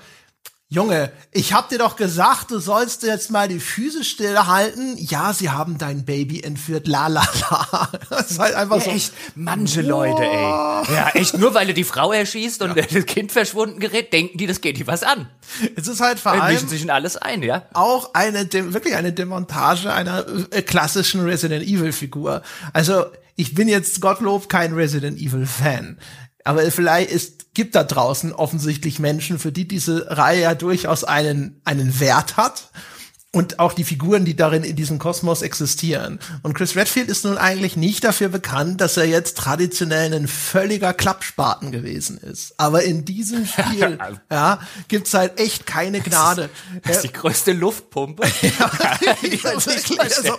Junge, ich hab dir doch gesagt, du sollst jetzt mal die Füße stillhalten. Ja, sie haben dein Baby entführt. La la la. Das ist halt einfach ja, so. Echt, manche wow. Leute, ey. Ja, echt, nur weil du die Frau erschießt und ja. das Kind verschwunden gerät, denken die, das geht dir was an. Es ist halt vor allem. mischen sich in alles ein, ja. Auch eine, wirklich eine Demontage einer äh, klassischen Resident Evil Figur. Also, ich bin jetzt Gottlob kein Resident Evil Fan aber vielleicht ist, gibt da draußen offensichtlich Menschen, für die diese Reihe ja durchaus einen, einen Wert hat und auch die Figuren, die darin in diesem Kosmos existieren. Und Chris Redfield ist nun eigentlich nicht dafür bekannt, dass er jetzt traditionell ein völliger Klappspaten gewesen ist. Aber in diesem Spiel, ja, gibt's halt echt keine Gnade. Das ist, die größte Luftpumpe, ja, die man sich also,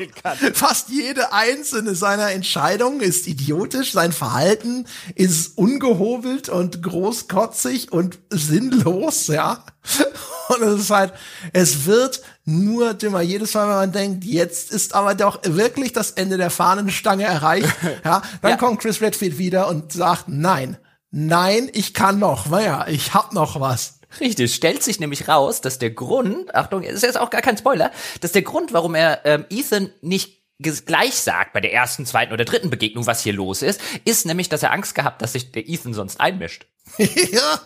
Fast jede einzelne seiner Entscheidungen ist idiotisch, sein Verhalten ist ungehobelt und großkotzig und sinnlos, ja. Und es ist halt, es wird nur dümmer. Jedes Mal, wenn man denkt, jetzt ist aber doch wirklich das Ende der Fahnenstange erreicht, ja, dann ja. kommt Chris Redfield wieder und sagt, nein, nein, ich kann noch, naja, ich hab noch was. Richtig, stellt sich nämlich raus, dass der Grund, Achtung, ist jetzt auch gar kein Spoiler, dass der Grund, warum er ähm, Ethan nicht gleich sagt bei der ersten, zweiten oder dritten Begegnung, was hier los ist, ist nämlich, dass er Angst gehabt, dass sich der Ethan sonst einmischt. ja.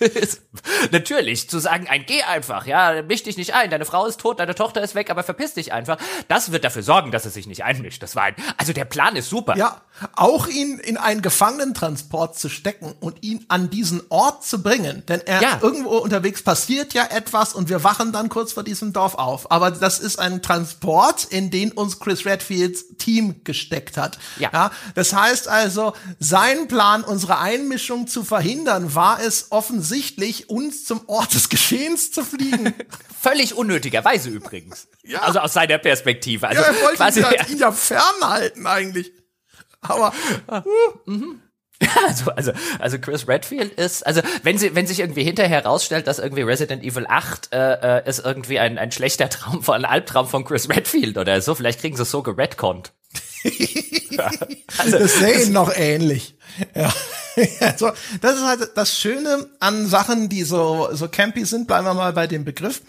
Natürlich, zu sagen, ein geh einfach, ja, misch dich nicht ein, deine Frau ist tot, deine Tochter ist weg, aber verpiss dich einfach. Das wird dafür sorgen, dass er sich nicht einmischt. Das war ein, also der Plan ist super. Ja, auch ihn in einen Gefangenentransport zu stecken und ihn an diesen Ort zu bringen, denn er ja. irgendwo unterwegs passiert ja etwas und wir wachen dann kurz vor diesem Dorf auf. Aber das ist ein Transport, in den uns Chris Redfields Team gesteckt hat. Ja. ja das heißt also, sein Plan, unsere Einmischung zu verhindern, war es offensichtlich, uns zum Ort des Geschehens zu fliegen. Völlig unnötigerweise übrigens. Ja. Also aus seiner Perspektive. Also ja, er wollte quasi, ihn, ihn ja fernhalten eigentlich. Aber. Uh, mhm. Also, also, also Chris Redfield ist, also wenn sie, wenn sich irgendwie hinterher herausstellt, dass irgendwie Resident Evil 8 äh, äh, ist irgendwie ein, ein schlechter Traum von, ein Albtraum von Chris Redfield oder so, vielleicht kriegen sie es so geredconnt. ja. also, das sehen noch ähnlich. Ja. also, das ist halt das Schöne an Sachen, die so, so campy sind, bleiben wir mal bei dem Begriff,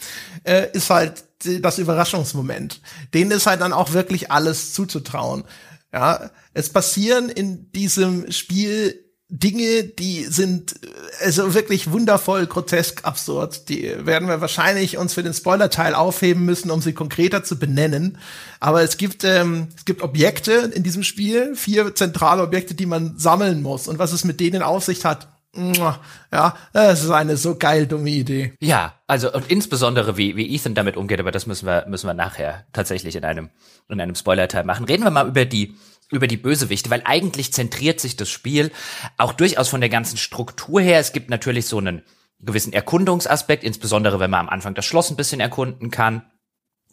äh, ist halt das Überraschungsmoment. Denen ist halt dann auch wirklich alles zuzutrauen. Ja, es passieren in diesem Spiel Dinge, die sind äh, also wirklich wundervoll, grotesk, absurd. Die werden wir wahrscheinlich uns für den Spoiler-Teil aufheben müssen, um sie konkreter zu benennen. Aber es gibt ähm, es gibt Objekte in diesem Spiel, vier zentrale Objekte, die man sammeln muss. Und was es mit denen auf sich hat, ja, das ist eine so geil dumme Idee. Ja, also und insbesondere wie wie Ethan damit umgeht, aber das müssen wir müssen wir nachher tatsächlich in einem in einem Spoiler-Teil machen. Reden wir mal über die über die Bösewichte, weil eigentlich zentriert sich das Spiel auch durchaus von der ganzen Struktur her. Es gibt natürlich so einen gewissen Erkundungsaspekt, insbesondere wenn man am Anfang das Schloss ein bisschen erkunden kann.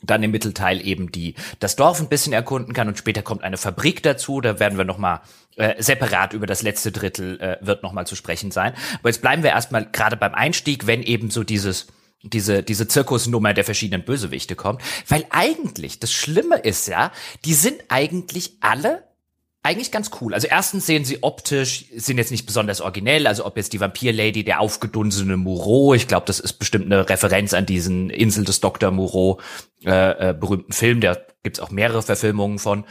Dann im Mittelteil eben die das Dorf ein bisschen erkunden kann und später kommt eine Fabrik dazu. Da werden wir noch mal äh, separat über das letzte Drittel äh, wird noch mal zu sprechen sein. Aber jetzt bleiben wir erstmal gerade beim Einstieg, wenn eben so dieses diese, diese Zirkusnummer der verschiedenen Bösewichte kommt. Weil eigentlich, das Schlimme ist ja, die sind eigentlich alle eigentlich ganz cool. Also erstens sehen sie optisch, sind jetzt nicht besonders originell, also ob jetzt die Vampir-Lady, der aufgedunsene Moreau, ich glaube, das ist bestimmt eine Referenz an diesen Insel des Dr. Moreau äh, äh, berühmten Film, da gibt's auch mehrere Verfilmungen von.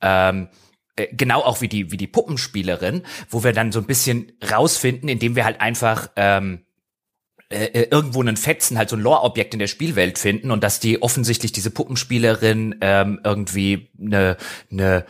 Ähm, äh, genau auch wie die wie die Puppenspielerin, wo wir dann so ein bisschen rausfinden, indem wir halt einfach ähm, äh, äh, irgendwo einen Fetzen, halt so ein Lore-Objekt in der Spielwelt finden und dass die offensichtlich diese Puppenspielerin ähm, irgendwie eine, eine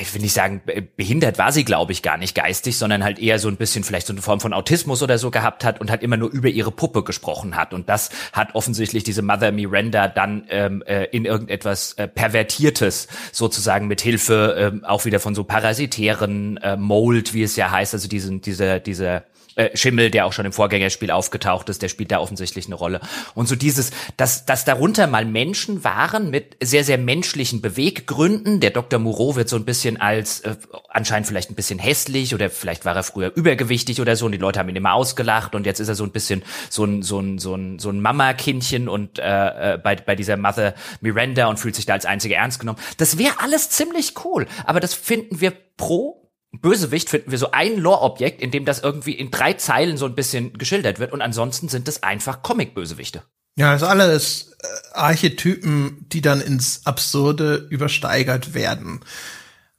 ich will nicht sagen, behindert war sie, glaube ich, gar nicht geistig, sondern halt eher so ein bisschen vielleicht so eine Form von Autismus oder so gehabt hat und halt immer nur über ihre Puppe gesprochen hat. Und das hat offensichtlich diese Mother Miranda dann ähm, äh, in irgendetwas äh, Pervertiertes sozusagen mit Hilfe äh, auch wieder von so parasitären äh, Mold, wie es ja heißt, also diesen, diese, diese äh, Schimmel, der auch schon im Vorgängerspiel aufgetaucht ist, der spielt da offensichtlich eine Rolle. Und so dieses, dass, dass darunter mal Menschen waren mit sehr, sehr menschlichen Beweggründen. Der Dr. Moreau wird so ein bisschen als äh, anscheinend vielleicht ein bisschen hässlich oder vielleicht war er früher übergewichtig oder so und die Leute haben ihn immer ausgelacht und jetzt ist er so ein bisschen so ein, so ein, so ein, so ein Mama-Kindchen und äh, äh, bei, bei dieser Mother Miranda und fühlt sich da als einzige ernst genommen. Das wäre alles ziemlich cool, aber das finden wir pro Bösewicht finden wir so ein Lore-Objekt, in dem das irgendwie in drei Zeilen so ein bisschen geschildert wird und ansonsten sind es einfach Comic-Bösewichte. Ja, das alles äh, Archetypen, die dann ins Absurde übersteigert werden.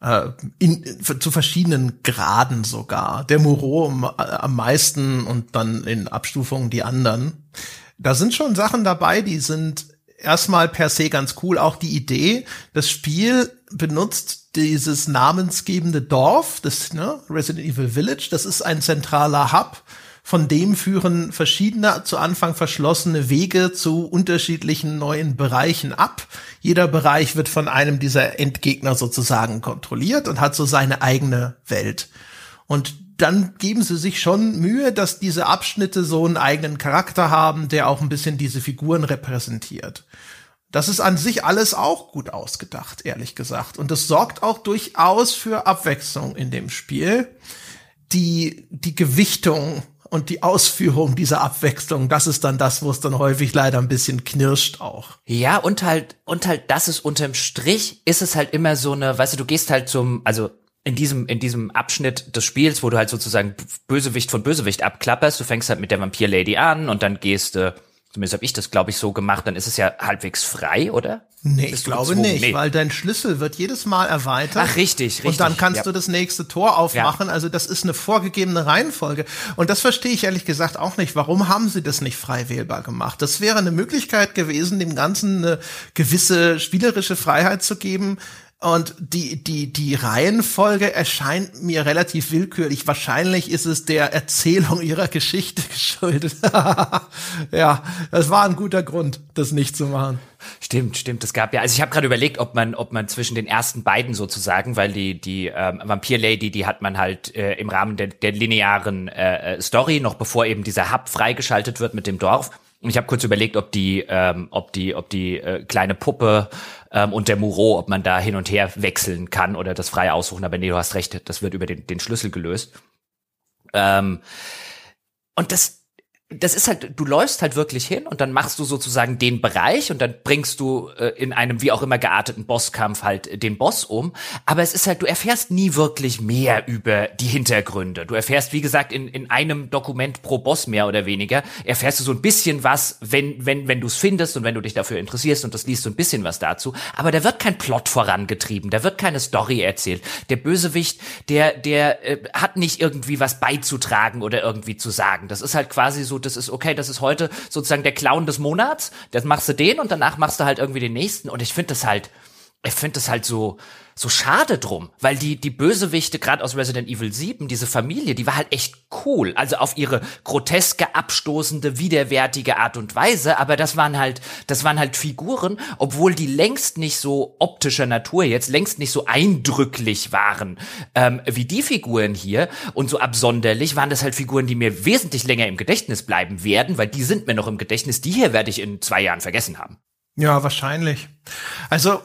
Äh, in, zu verschiedenen Graden sogar. Der Moreau am, äh, am meisten und dann in Abstufungen die anderen. Da sind schon Sachen dabei, die sind erstmal per se ganz cool. Auch die Idee, das Spiel benutzt dieses namensgebende Dorf, das ne, Resident Evil Village. Das ist ein zentraler Hub. Von dem führen verschiedene zu Anfang verschlossene Wege zu unterschiedlichen neuen Bereichen ab. Jeder Bereich wird von einem dieser Endgegner sozusagen kontrolliert und hat so seine eigene Welt. Und dann geben sie sich schon Mühe, dass diese Abschnitte so einen eigenen Charakter haben, der auch ein bisschen diese Figuren repräsentiert. Das ist an sich alles auch gut ausgedacht, ehrlich gesagt. Und das sorgt auch durchaus für Abwechslung in dem Spiel. Die, die Gewichtung und die Ausführung dieser Abwechslung, das ist dann das, wo es dann häufig leider ein bisschen knirscht auch. Ja, und halt, und halt, das ist unterm Strich, ist es halt immer so eine, weißt du, du gehst halt zum, also in diesem, in diesem Abschnitt des Spiels, wo du halt sozusagen Bösewicht von Bösewicht abklapperst, du fängst halt mit der Vampir-Lady an und dann gehst du, zumindest habe ich das, glaube ich, so gemacht, dann ist es ja halbwegs frei, oder? Nee, Bist ich glaube nicht, nee. weil dein Schlüssel wird jedes Mal erweitert. Ach, richtig, richtig. Und dann kannst ja. du das nächste Tor aufmachen. Ja. Also das ist eine vorgegebene Reihenfolge. Und das verstehe ich ehrlich gesagt auch nicht. Warum haben sie das nicht frei wählbar gemacht? Das wäre eine Möglichkeit gewesen, dem Ganzen eine gewisse spielerische Freiheit zu geben, und die, die, die Reihenfolge erscheint mir relativ willkürlich. Wahrscheinlich ist es der Erzählung ihrer Geschichte geschuldet. ja, das war ein guter Grund, das nicht zu machen. Stimmt, stimmt. Es gab ja, also ich habe gerade überlegt, ob man, ob man zwischen den ersten beiden sozusagen, weil die die ähm, Vampir Lady, die hat man halt äh, im Rahmen der, der linearen äh, äh Story noch bevor eben dieser Hub freigeschaltet wird mit dem Dorf und ich habe kurz überlegt, ob die, ähm, ob die, ob die äh, kleine Puppe ähm, und der Muro, ob man da hin und her wechseln kann oder das frei aussuchen. Aber nee, du hast recht, das wird über den, den Schlüssel gelöst. Ähm, und das, das ist halt, du läufst halt wirklich hin und dann machst du sozusagen den Bereich und dann bringst du äh, in einem wie auch immer gearteten Bosskampf halt den Boss um. Aber es ist halt, du erfährst nie wirklich mehr über die Hintergründe. Du erfährst, wie gesagt, in, in einem Dokument pro Boss mehr oder weniger, erfährst du so ein bisschen was, wenn, wenn, wenn du es findest und wenn du dich dafür interessierst und das liest so ein bisschen was dazu. Aber da wird kein Plot vorangetrieben, da wird keine Story erzählt. Der Bösewicht, der, der äh, hat nicht irgendwie was beizutragen oder irgendwie zu sagen. Das ist halt quasi so das ist okay, das ist heute sozusagen der Clown des Monats, das machst du den und danach machst du halt irgendwie den nächsten. Und ich finde das halt, ich finde das halt so, so schade drum, weil die, die Bösewichte, gerade aus Resident Evil 7, diese Familie, die war halt echt cool. Also auf ihre groteske, abstoßende, widerwärtige Art und Weise, aber das waren halt, das waren halt Figuren, obwohl die längst nicht so optischer Natur jetzt, längst nicht so eindrücklich waren, ähm, wie die Figuren hier und so absonderlich, waren das halt Figuren, die mir wesentlich länger im Gedächtnis bleiben werden, weil die sind mir noch im Gedächtnis, die hier werde ich in zwei Jahren vergessen haben. Ja, wahrscheinlich. Also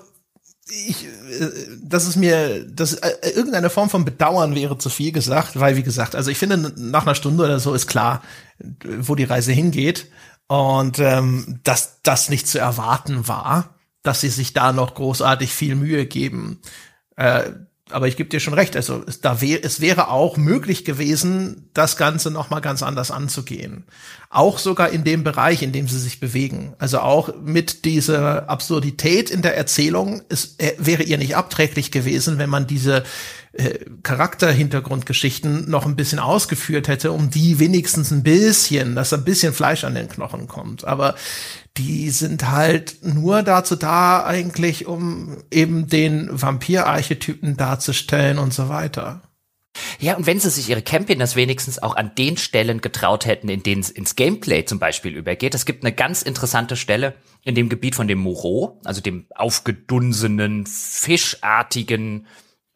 ich, äh, das ist mir, das äh, irgendeine Form von Bedauern wäre zu viel gesagt, weil wie gesagt, also ich finde nach einer Stunde oder so ist klar, wo die Reise hingeht und ähm, dass das nicht zu erwarten war, dass sie sich da noch großartig viel Mühe geben. Äh, aber ich gebe dir schon recht, also es, da wär, es wäre auch möglich gewesen, das Ganze noch mal ganz anders anzugehen. Auch sogar in dem Bereich, in dem sie sich bewegen. Also auch mit dieser Absurdität in der Erzählung, es äh, wäre ihr nicht abträglich gewesen, wenn man diese äh, Charakterhintergrundgeschichten noch ein bisschen ausgeführt hätte, um die wenigstens ein bisschen, dass ein bisschen Fleisch an den Knochen kommt. Aber die sind halt nur dazu da eigentlich, um eben den Vampir-Archetypen darzustellen und so weiter. Ja, und wenn sie sich ihre Campiness wenigstens auch an den Stellen getraut hätten, in denen es ins Gameplay zum Beispiel übergeht. Es gibt eine ganz interessante Stelle in dem Gebiet von dem Moreau, also dem aufgedunsenen, fischartigen,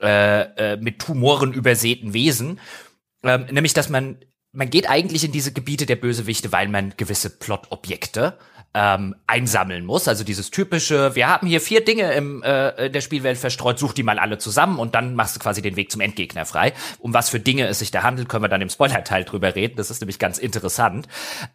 äh, äh, mit Tumoren übersäten Wesen. Ähm, nämlich, dass man, man geht eigentlich in diese Gebiete der Bösewichte, weil man gewisse Plot-Objekte ähm, einsammeln muss. Also dieses typische, wir haben hier vier Dinge im, äh, der Spielwelt verstreut, such die mal alle zusammen und dann machst du quasi den Weg zum Endgegner frei. Um was für Dinge es sich da handelt, können wir dann im Spoiler-Teil drüber reden. Das ist nämlich ganz interessant.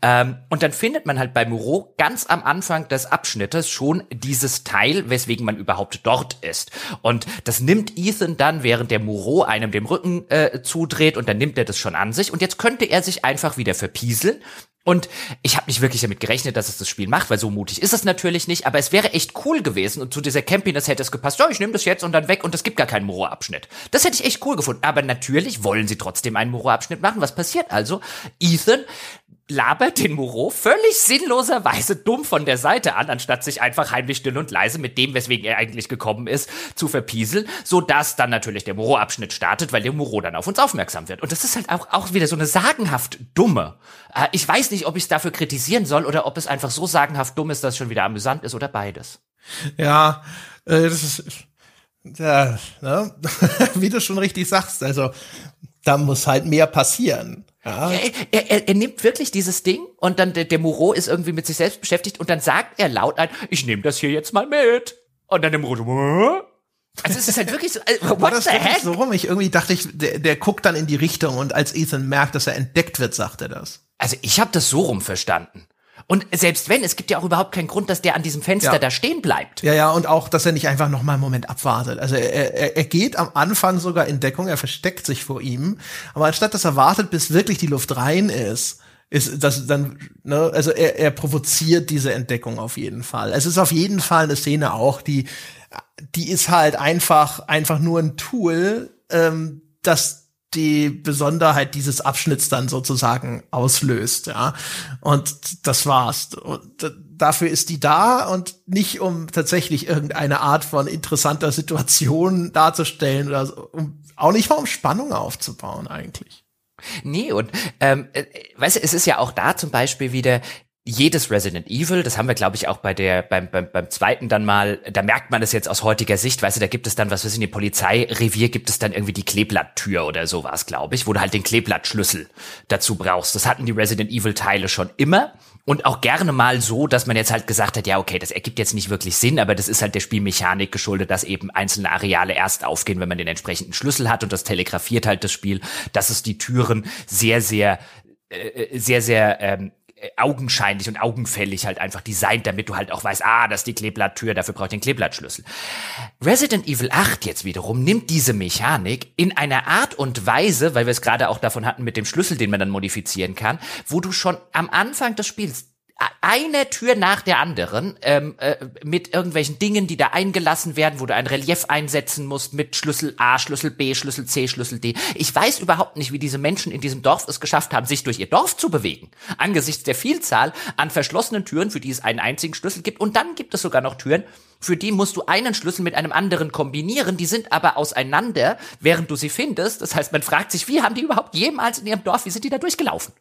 Ähm, und dann findet man halt bei Moreau ganz am Anfang des Abschnittes schon dieses Teil, weswegen man überhaupt dort ist. Und das nimmt Ethan dann, während der Moreau einem dem Rücken äh, zudreht und dann nimmt er das schon an sich. Und jetzt könnte er sich einfach wieder verpieseln und ich habe nicht wirklich damit gerechnet, dass es das Spiel macht, weil so mutig ist es natürlich nicht, aber es wäre echt cool gewesen und zu dieser Campiness hätte es gepasst, ja, ich nehme das jetzt und dann weg und es gibt gar keinen Moro-Abschnitt. Das hätte ich echt cool gefunden, aber natürlich wollen sie trotzdem einen Moro-Abschnitt machen. Was passiert also? Ethan labert den Moreau völlig sinnloserweise dumm von der Seite an, anstatt sich einfach heimlich still und leise mit dem, weswegen er eigentlich gekommen ist, zu verpieseln, so dass dann natürlich der Moreau-Abschnitt startet, weil der Moreau dann auf uns aufmerksam wird. Und das ist halt auch, auch wieder so eine sagenhaft dumme. Äh, ich weiß nicht, ob ich es dafür kritisieren soll oder ob es einfach so sagenhaft dumm ist, dass es schon wieder amüsant ist oder beides. Ja, äh, das ist, ja, ne? wie du schon richtig sagst, also da muss halt mehr passieren. Ja. Er, er, er, nimmt wirklich dieses Ding und dann der, der Moreau ist irgendwie mit sich selbst beschäftigt und dann sagt er laut ein, ich nehme das hier jetzt mal mit. Und dann der Moreau, also es ist halt wirklich so, äh, what War das the heck? so rum? Ich irgendwie dachte ich, der, der guckt dann in die Richtung und als Ethan merkt, dass er entdeckt wird, sagt er das. Also ich habe das so rum verstanden. Und selbst wenn, es gibt ja auch überhaupt keinen Grund, dass der an diesem Fenster Ja. da stehen bleibt. Ja, ja, und auch, dass er nicht einfach noch mal einen Moment abwartet. Also er, er, er geht am Anfang sogar in Deckung, er versteckt sich vor ihm, aber anstatt dass er wartet, bis wirklich die Luft rein ist, ist das dann, ne, also er, er provoziert diese Entdeckung auf jeden Fall. Es ist auf jeden Fall eine Szene auch, die, die ist halt einfach, einfach nur ein Tool, ähm, das die Besonderheit dieses Abschnitts dann sozusagen auslöst, ja. Und das war's. Und dafür ist die da und nicht um tatsächlich irgendeine Art von interessanter Situation darzustellen oder so, um, auch nicht mal um Spannung aufzubauen eigentlich. Nee, und ähm, äh, weißt du, es ist ja auch da zum Beispiel wieder jedes Resident Evil, das haben wir, glaube ich, auch bei der, beim, beim, beim zweiten dann mal, da merkt man das jetzt aus heutiger Sicht, weißt du, da gibt es dann, was weiß ich, in dem Polizeirevier gibt es dann irgendwie die Kleeblatttür oder sowas, glaube ich, wo du halt den Kleeblattschlüssel dazu brauchst. Das hatten die Resident Evil Teile schon immer. Und auch gerne mal so, dass man jetzt halt gesagt hat, ja, okay, das ergibt jetzt nicht wirklich Sinn, aber das ist halt der Spielmechanik geschuldet, dass eben einzelne Areale erst aufgehen, wenn man den entsprechenden Schlüssel hat und das telegrafiert halt das Spiel, dass es die Türen sehr, sehr, äh, sehr, sehr ähm, äh, augenscheinlich und augenfällig halt einfach designt, damit du halt auch weißt, ah, das ist die Kleeblatttür, dafür brauche ich den Kleeblattschlüssel. Resident Evil 8 jetzt wiederum nimmt diese Mechanik in einer Art und Weise, weil wir es gerade auch davon hatten mit dem Schlüssel, den man dann modifizieren kann, wo du schon am Anfang des Spiels eine Tür nach der anderen ähm, äh, mit irgendwelchen Dingen, die da eingelassen werden, wo du ein Relief einsetzen musst mit Schlüssel A, Schlüssel B, Schlüssel C, Schlüssel D. Ich weiß überhaupt nicht, wie diese Menschen in diesem Dorf es geschafft haben, sich durch ihr Dorf zu bewegen. Angesichts der Vielzahl an verschlossenen Türen, für die es einen einzigen Schlüssel gibt. Und dann gibt es sogar noch Türen, für die musst du einen Schlüssel mit einem anderen kombinieren. Die sind aber auseinander, während du sie findest. Das heißt, man fragt sich, wie haben die überhaupt jemals in ihrem Dorf, wie sind die da durchgelaufen?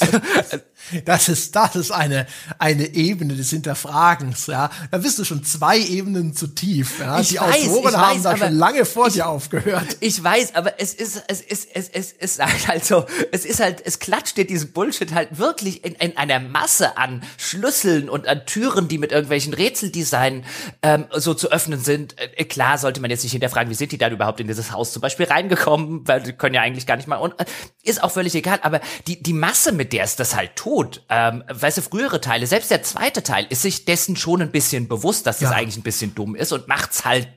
Das ist, das ist eine, eine Ebene des Hinterfragens, ja. Da bist du schon zwei Ebenen zu tief, ja. Ich Die weiß, Autoren ich haben weiß, da schon lange vor dir aufgehört. Ich weiß, aber es ist, es ist, es ist, es ist halt so, es ist halt, es klatscht dir diesen Bullshit halt wirklich in, in einer Masse an Schlüsseln und an Türen, die mit irgendwelchen Rätseldesign ähm, so zu öffnen sind. Äh, klar sollte man jetzt nicht hinterfragen, wie sind die dann überhaupt in dieses Haus zum Beispiel reingekommen, weil die können ja eigentlich gar nicht mal, und äh, ist auch völlig egal, aber die, die Masse, mit der es das halt tut, ähm, weißt du, frühere Teile, selbst der zweite Teil ist sich dessen schon ein bisschen bewusst, dass das Ja. eigentlich ein bisschen dumm ist und macht's halt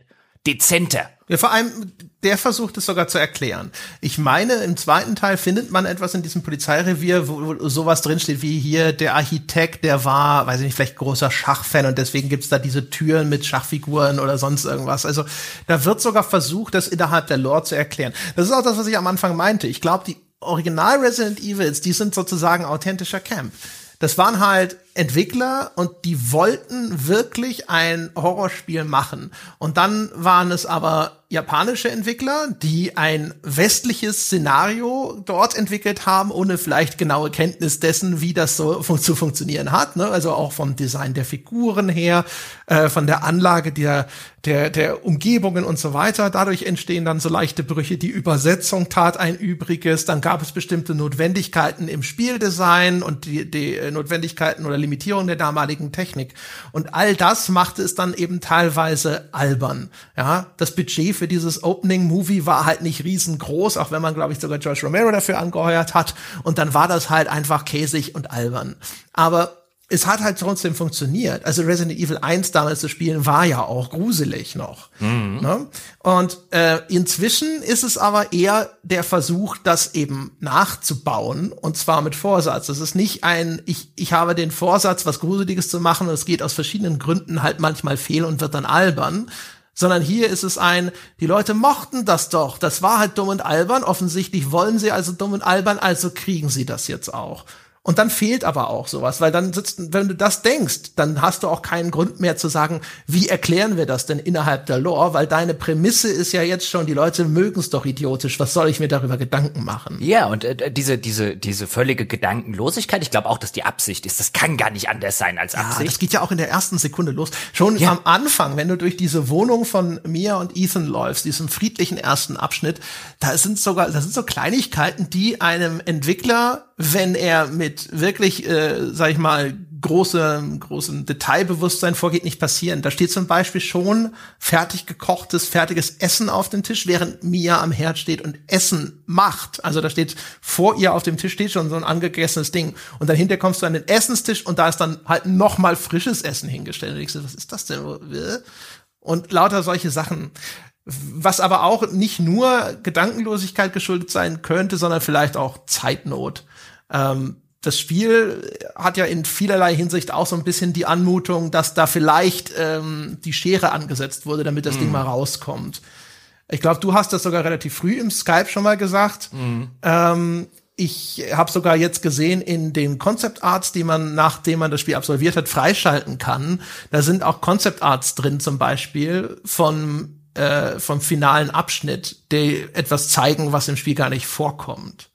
dezenter. Ja, vor allem, der versucht es sogar zu erklären. Ich meine, im zweiten Teil findet man etwas in diesem Polizeirevier, wo, wo sowas drinsteht wie hier, der Architekt, der war, weiß ich nicht, vielleicht großer Schachfan und deswegen gibt's da diese Türen mit Schachfiguren oder sonst irgendwas. Also da wird sogar versucht, das innerhalb der Lore zu erklären. Das ist auch das, was ich am Anfang meinte. Ich glaube, die Original Resident Evils, die sind sozusagen authentischer Camp. Das waren halt Entwickler und die wollten wirklich ein Horrorspiel machen. Und dann waren es aber japanische Entwickler, die ein westliches Szenario dort entwickelt haben, ohne vielleicht genaue Kenntnis dessen, wie das so fun zu funktionieren hat. Ne? Also auch vom Design der Figuren her, äh, von der Anlage der, der, der Umgebungen und so weiter. Dadurch entstehen dann so leichte Brüche. Die Übersetzung tat ein Übriges. Dann gab es bestimmte Notwendigkeiten im Spieldesign und die, die äh, Notwendigkeiten oder Limitierung der damaligen Technik. Und all das machte es dann eben teilweise albern. Ja, das Budget für dieses Opening Movie war halt nicht riesengroß, auch wenn man, glaube ich, sogar George Romero dafür angeheuert hat. Und dann war das halt einfach käsig und albern. Aber es hat halt trotzdem funktioniert. Also Resident Evil 1 damals zu spielen war ja auch gruselig noch. Ne? Und äh, inzwischen ist es aber eher der Versuch, das eben nachzubauen und zwar mit Vorsatz. Es ist nicht ein, ich, ich habe den Vorsatz, was Gruseliges zu machen und es geht aus verschiedenen Gründen halt manchmal fehl und wird dann albern. Sondern hier ist es ein, die Leute mochten das doch. Das war halt dumm und albern. Offensichtlich wollen sie also dumm und albern, also kriegen sie das jetzt auch. Und dann fehlt aber auch sowas, weil dann sitzt, wenn du das denkst, dann hast du auch keinen Grund mehr zu sagen, wie erklären wir das denn innerhalb der Lore, weil deine Prämisse ist ja jetzt schon, die Leute mögen es doch idiotisch, was soll ich mir darüber Gedanken machen? Ja, und äh, diese, diese, diese völlige Gedankenlosigkeit, ich glaube auch, dass die Absicht ist, das kann gar nicht anders sein als Absicht. Ja, das geht ja auch in der ersten Sekunde los. Schon ja. am Anfang, wenn du durch diese Wohnung von Mia und Ethan läufst, diesem friedlichen ersten Abschnitt, da sind sogar, da sind so Kleinigkeiten, die einem Entwickler wenn er mit wirklich, äh, sag ich mal, große, großem Detailbewusstsein vorgeht, nicht passieren. Da steht zum Beispiel schon fertig gekochtes, fertiges Essen auf dem Tisch, während Mia am Herd steht und Essen macht. Also da steht vor ihr auf dem Tisch steht schon so ein angegessenes Ding. Und dann hinterher kommst du an den Essenstisch und da ist dann halt noch mal frisches Essen hingestellt. Und ich so, was ist das denn? Und lauter solche Sachen was aber auch nicht nur Gedankenlosigkeit geschuldet sein könnte, sondern vielleicht auch Zeitnot. Ähm, das Spiel hat ja in vielerlei Hinsicht auch so ein bisschen die Anmutung, dass da vielleicht ähm, die Schere angesetzt wurde, damit das mm. Ding mhm. mal rauskommt. Ich glaube, du hast das sogar relativ früh im Skype schon mal gesagt. Mm. Ähm, ich habe sogar jetzt gesehen in den Concept Arts, die man, nachdem man das Spiel absolviert hat, freischalten kann. Da sind auch Concept Arts drin, zum Beispiel von äh, vom finalen Abschnitt, die etwas zeigen, was im Spiel gar nicht vorkommt.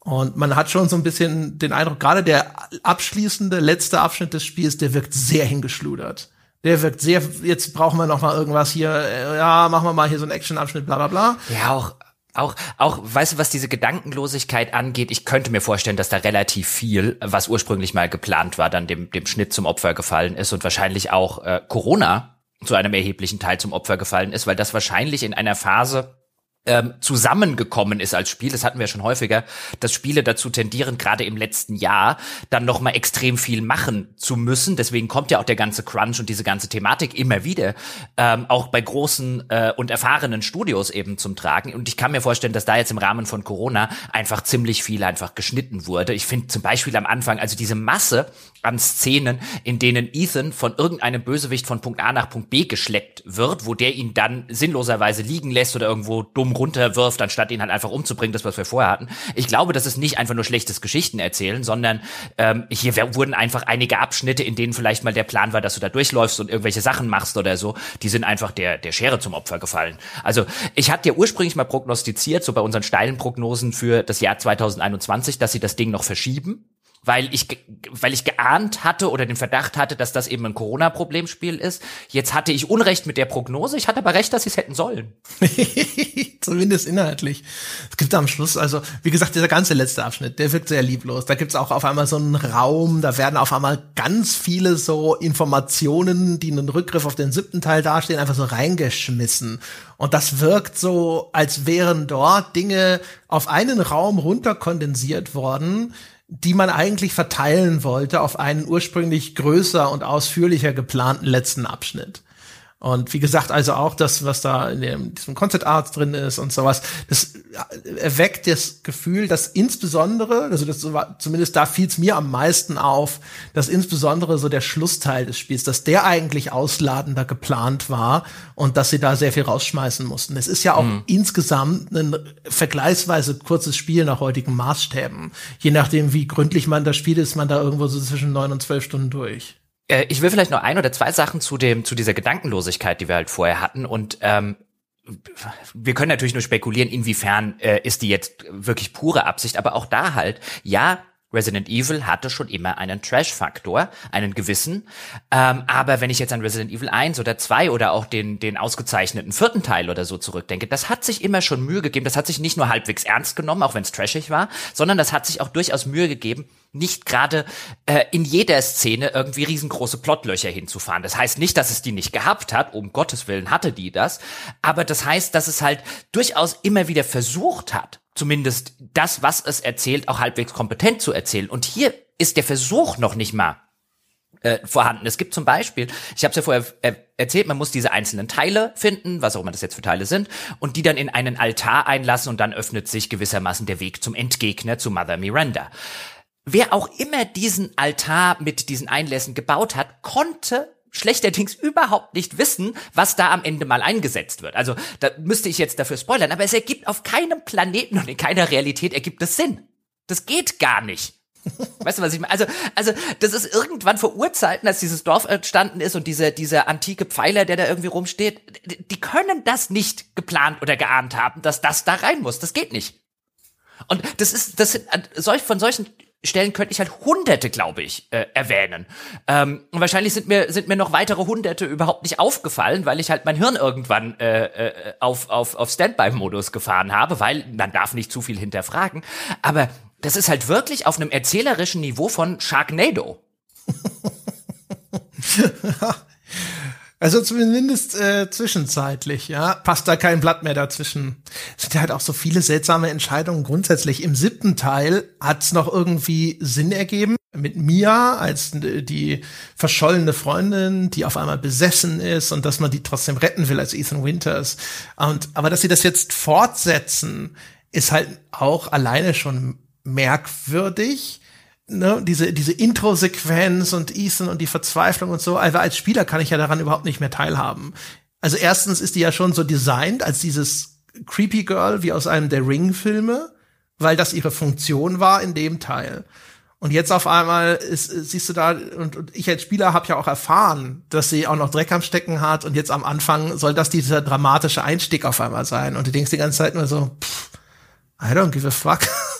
Und man hat schon so ein bisschen den Eindruck, gerade der abschließende letzte Abschnitt des Spiels, der wirkt sehr hingeschludert. Der wirkt sehr, jetzt brauchen wir noch mal irgendwas hier, äh, ja, machen wir mal hier so einen Action-Abschnitt, bla bla bla. Ja, auch auch, auch, weißt du, was diese Gedankenlosigkeit angeht, ich könnte mir vorstellen, dass da relativ viel, was ursprünglich mal geplant war, dann dem, dem Schnitt zum Opfer gefallen ist und wahrscheinlich auch äh, Corona zu einem erheblichen Teil zum Opfer gefallen ist, weil das wahrscheinlich in einer Phase ähm, zusammengekommen ist als Spiel, das hatten wir schon häufiger, dass Spiele dazu tendieren, gerade im letzten Jahr dann noch mal extrem viel machen zu müssen. Deswegen kommt ja auch der ganze Crunch und diese ganze Thematik immer wieder ähm, auch bei großen äh, und erfahrenen Studios eben zum Tragen. Und ich kann mir vorstellen, dass da jetzt im Rahmen von Corona einfach ziemlich viel einfach geschnitten wurde. Ich finde zum Beispiel am Anfang, also diese Masse an Szenen, in denen Ethan von irgendeinem Bösewicht von Punkt A nach Punkt B geschleppt wird, wo der ihn dann sinnloserweise liegen lässt oder irgendwo dumm runterwirft, anstatt ihn halt einfach umzubringen, das was wir vorher hatten. Ich glaube, das ist nicht einfach nur schlechtes Geschichten erzählen, sondern ähm, hier wurden einfach einige Abschnitte, in denen vielleicht mal der Plan war, dass du da durchläufst und irgendwelche Sachen machst oder so, die sind einfach der der Schere zum Opfer gefallen. Also ich hatte ja ursprünglich mal prognostiziert, so bei unseren steilen Prognosen für das Jahr 2021, dass sie das Ding noch verschieben weil ich, weil ich geahnt hatte oder den Verdacht hatte, dass das eben ein Corona-Problemspiel ist. Jetzt hatte ich Unrecht mit der Prognose. Ich hatte aber recht, dass sie es hätten sollen. Zumindest inhaltlich. Es gibt am Schluss, also, wie gesagt, dieser ganze letzte Abschnitt, der wirkt sehr lieblos. Da gibt's auch auf einmal so einen Raum, da werden auf einmal ganz viele so Informationen, die einen Rückgriff auf den siebten Teil dastehen, einfach so reingeschmissen. Und das wirkt so, als wären dort Dinge auf einen Raum runterkondensiert worden, die man eigentlich verteilen wollte auf einen ursprünglich größer und ausführlicher geplanten letzten Abschnitt. Und wie gesagt, also auch das, was da in dem, diesem Concept Art drin ist und sowas, das erweckt das Gefühl, dass insbesondere, also das war, zumindest da fiel es mir am meisten auf, dass insbesondere so der Schlussteil des Spiels, dass der eigentlich ausladender geplant war und dass sie da sehr viel rausschmeißen mussten. Es ist ja auch mhm. insgesamt ein vergleichsweise kurzes Spiel nach heutigen Maßstäben. Je nachdem, wie gründlich man das spielt, ist man da irgendwo so zwischen neun und zwölf Stunden durch. Äh, ich will vielleicht noch ein oder zwei Sachen zu dem, zu dieser Gedankenlosigkeit, die wir halt vorher hatten und ähm, wir können natürlich nur spekulieren, inwiefern äh, ist die jetzt wirklich pure Absicht, aber auch da halt, ja, Resident Evil hatte schon immer einen Trash-Faktor, einen gewissen. Ähm, aber wenn ich jetzt an Resident Evil 1 oder 2 oder auch den, den ausgezeichneten vierten Teil oder so zurückdenke, das hat sich immer schon Mühe gegeben. Das hat sich nicht nur halbwegs ernst genommen, auch wenn es trashig war, sondern das hat sich auch durchaus Mühe gegeben, nicht gerade äh, in jeder Szene irgendwie riesengroße Plotlöcher hinzufahren. Das heißt nicht, dass es die nicht gehabt hat, um Gottes Willen hatte die das, aber das heißt, dass es halt durchaus immer wieder versucht hat, zumindest das, was es erzählt, auch halbwegs kompetent zu erzählen. Und hier ist der Versuch noch nicht mal äh, vorhanden. Es gibt zum Beispiel, ich habe es ja vorher äh, erzählt, man muss diese einzelnen Teile finden, was auch immer das jetzt für Teile sind, und die dann in einen Altar einlassen und dann öffnet sich gewissermaßen der Weg zum Endgegner, zu Mother Miranda. Wer auch immer diesen Altar mit diesen Einlässen gebaut hat, konnte schlechterdings überhaupt nicht wissen, was da am Ende mal eingesetzt wird. Also da müsste ich jetzt dafür spoilern, aber es ergibt auf keinem Planeten und in keiner Realität ergibt es Sinn. Das geht gar nicht. Weißt du, was ich meine? Also, also, das ist irgendwann vor Urzeiten, als dieses Dorf entstanden ist und diese, dieser antike Pfeiler, der da irgendwie rumsteht, die, können das nicht geplant oder geahnt haben, dass das da rein muss. Das geht nicht. Und das ist, das sind, von solchen Stellen könnte ich halt Hunderte, glaube ich, äh, erwähnen. Ähm, und wahrscheinlich sind mir sind mir noch weitere Hunderte überhaupt nicht aufgefallen, weil ich halt mein Hirn irgendwann äh, äh, auf auf auf Standby-Modus gefahren habe, weil man darf nicht zu viel hinterfragen. Aber das ist halt wirklich auf einem erzählerischen Niveau von Sharknado. Also zumindest äh, zwischenzeitlich, ja, passt da kein Blatt mehr dazwischen. Es sind ja halt auch so viele seltsame Entscheidungen grundsätzlich. Im siebten Teil hat's noch irgendwie Sinn ergeben mit Mia als die verschollene Freundin, die auf einmal besessen ist und dass man die trotzdem retten will als Ethan Winters. Und aber dass sie das jetzt fortsetzen, ist halt auch alleine schon merkwürdig ne, diese, diese Intro-Sequenz und Ethan und die Verzweiflung und so, aber als Spieler kann ich ja daran überhaupt nicht mehr teilhaben. Also erstens ist die ja schon so designt als dieses Creepy Girl wie aus einem der Ring-Filme, weil das ihre Funktion war in dem Teil. Und jetzt auf einmal ist, siehst du da, und, und ich als Spieler habe ja auch erfahren, dass sie auch noch Dreck am Stecken hat und jetzt am Anfang soll das dieser dramatische Einstieg auf einmal sein. Und du denkst die ganze Zeit nur so, pff, I don't give a fuck.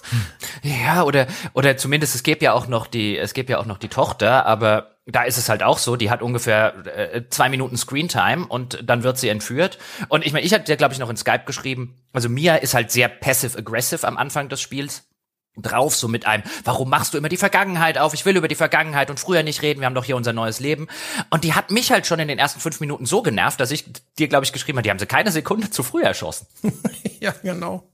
Ja, oder, oder zumindest es gibt ja auch noch die, es gibt ja auch noch die Tochter, aber da ist es halt auch so, die hat ungefähr äh, zwei Minuten Screentime und dann wird sie entführt. Und ich meine, ich hatte ja, glaube ich, noch in Skype geschrieben, also Mia ist halt sehr passive-aggressive am Anfang des Spiels drauf, so mit einem, warum machst du immer die Vergangenheit auf? Ich will über die Vergangenheit und früher nicht reden, wir haben doch hier unser neues Leben. Und die hat mich halt schon in den ersten fünf Minuten so genervt, dass ich dir, glaube ich, geschrieben habe, die haben sie keine Sekunde zu früh erschossen. ja, genau.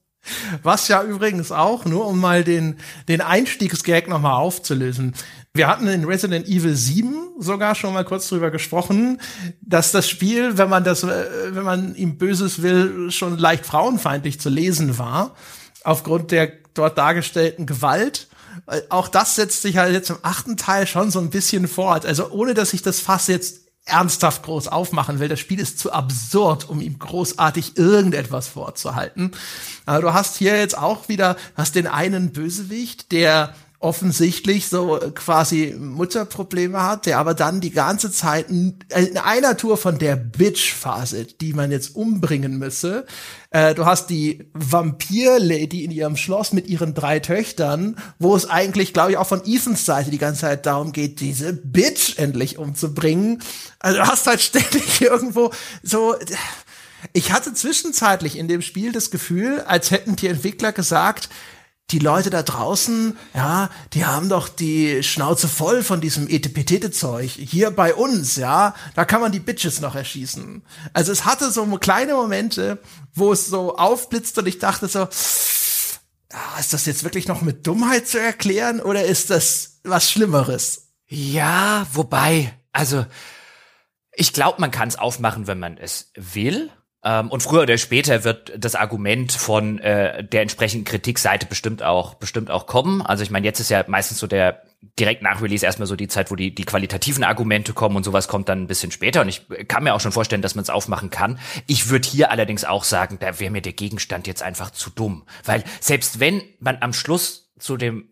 Was ja übrigens auch, nur um mal den, den Einstiegsgag nochmal aufzulösen. Wir hatten in Resident Evil 7 sogar schon mal kurz drüber gesprochen, dass das Spiel, wenn man das, äh, wenn man ihm Böses will, schon leicht frauenfeindlich zu lesen war. Aufgrund der dort dargestellten Gewalt. Äh, auch das setzt sich halt jetzt im achten Teil schon so ein bisschen fort. Also ohne, dass ich das Fass jetzt ernsthaft groß aufmachen will. Das Spiel ist zu absurd, um ihm großartig irgendetwas vorzuhalten. Aber du hast hier jetzt auch wieder, hast den einen Bösewicht, der offensichtlich so quasi Mutterprobleme hat, der aber dann die ganze Zeit in einer Tour von der Bitch-Phase, die man jetzt umbringen müsse. Äh, du hast die Vampir-Lady in ihrem Schloss mit ihren drei Töchtern, wo es eigentlich, glaube ich, auch von Ethans Seite die ganze Zeit darum geht, diese Bitch endlich umzubringen. Also du hast halt ständig irgendwo so ich hatte zwischenzeitlich in dem Spiel das Gefühl, als hätten die Entwickler gesagt, die Leute da draußen, ja, die haben doch die Schnauze voll von diesem Etepetete-Zeug. Hier bei uns, ja, da kann man die Bitches noch erschießen. Also es hatte so kleine Momente, wo es so aufblitzt und ich dachte so, ist das jetzt wirklich noch mit Dummheit zu erklären oder ist das was Schlimmeres? Ja, wobei, also ich glaube, man kann es aufmachen, wenn man es will. Ähm, und früher oder später wird das Argument von äh, der entsprechenden Kritikseite bestimmt auch bestimmt auch kommen. Also ich meine, jetzt ist ja meistens so der direkt nach Release erstmal so die Zeit, wo die die qualitativen Argumente kommen und sowas kommt dann ein bisschen später. Und ich kann mir auch schon vorstellen, dass man es aufmachen kann. Ich würde hier allerdings auch sagen, da wäre mir der Gegenstand jetzt einfach zu dumm, weil selbst wenn man am Schluss zu dem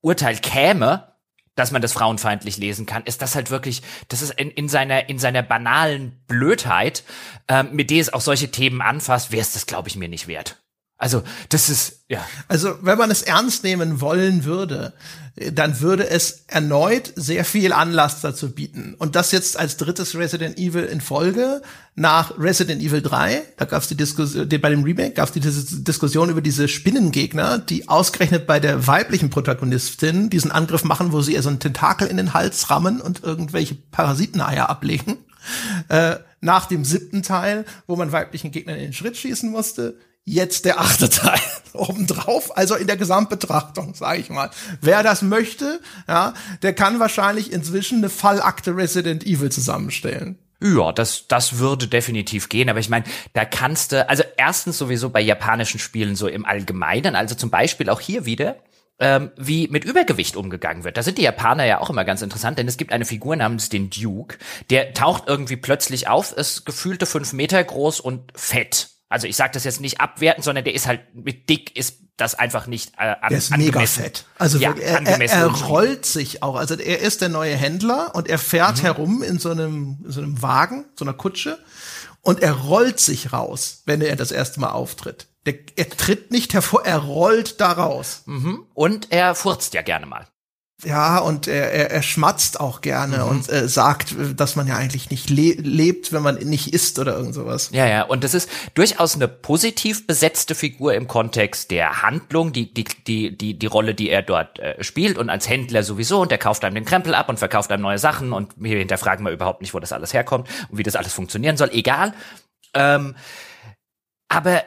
Urteil käme, dass man das frauenfeindlich lesen kann, ist das halt wirklich, das ist in, in seiner in seiner banalen Blödheit, ähm, mit der es auch solche Themen anfasst, wäre es das, glaube ich, mir nicht wert. Also, das ist, ja. Also, wenn man es ernst nehmen wollen würde, dann würde es erneut sehr viel Anlass dazu bieten. Und das jetzt als drittes Resident Evil in Folge nach Resident Evil 3. Da gab es die Diskussion, bei dem Remake gab es die Diskussion über diese Spinnengegner, die ausgerechnet bei der weiblichen Protagonistin diesen Angriff machen, wo sie ihr so einen Tentakel in den Hals rammen und irgendwelche Parasiteneier ablegen. Äh, nach dem siebten Teil, wo man weiblichen Gegnern in den Schritt schießen musste, jetzt der achte Teil obendrauf, also in der Gesamtbetrachtung, sage ich mal. Wer das möchte, ja, der kann wahrscheinlich inzwischen eine Fallakte Resident Evil zusammenstellen. Ja, das, das würde definitiv gehen, aber ich meine, da kannst du, also erstens sowieso bei japanischen Spielen so im Allgemeinen, also zum Beispiel auch hier wieder, ähm, wie mit Übergewicht umgegangen wird. Da sind die Japaner ja auch immer ganz interessant, denn es gibt eine Figur namens den Duke, der taucht irgendwie plötzlich auf, ist gefühlte fünf Meter groß und fett Also ich sage das jetzt nicht abwerten, sondern der ist halt mit dick ist das einfach nicht äh, an, der ist mega fett. Also ja, er, er, er rollt sich auch. Also er ist der neue Händler und er fährt mhm. herum in so einem in so einem Wagen, so einer Kutsche und er rollt sich raus, wenn er das erste Mal auftritt. Der, er tritt nicht hervor, er rollt da raus. Mhm. Und er furzt ja gerne mal. Ja, und er, er, er schmatzt auch gerne mhm. und äh, sagt, dass man ja eigentlich nicht le lebt, wenn man nicht isst oder irgend sowas. Ja, ja, und das ist durchaus eine positiv besetzte Figur im Kontext der Handlung, die, die, die, die, die Rolle, die er dort äh, spielt und als Händler sowieso und der kauft einem den Krempel ab und verkauft einem neue Sachen und hier hinterfragen wir überhaupt nicht, wo das alles herkommt und wie das alles funktionieren soll, egal. Ähm, aber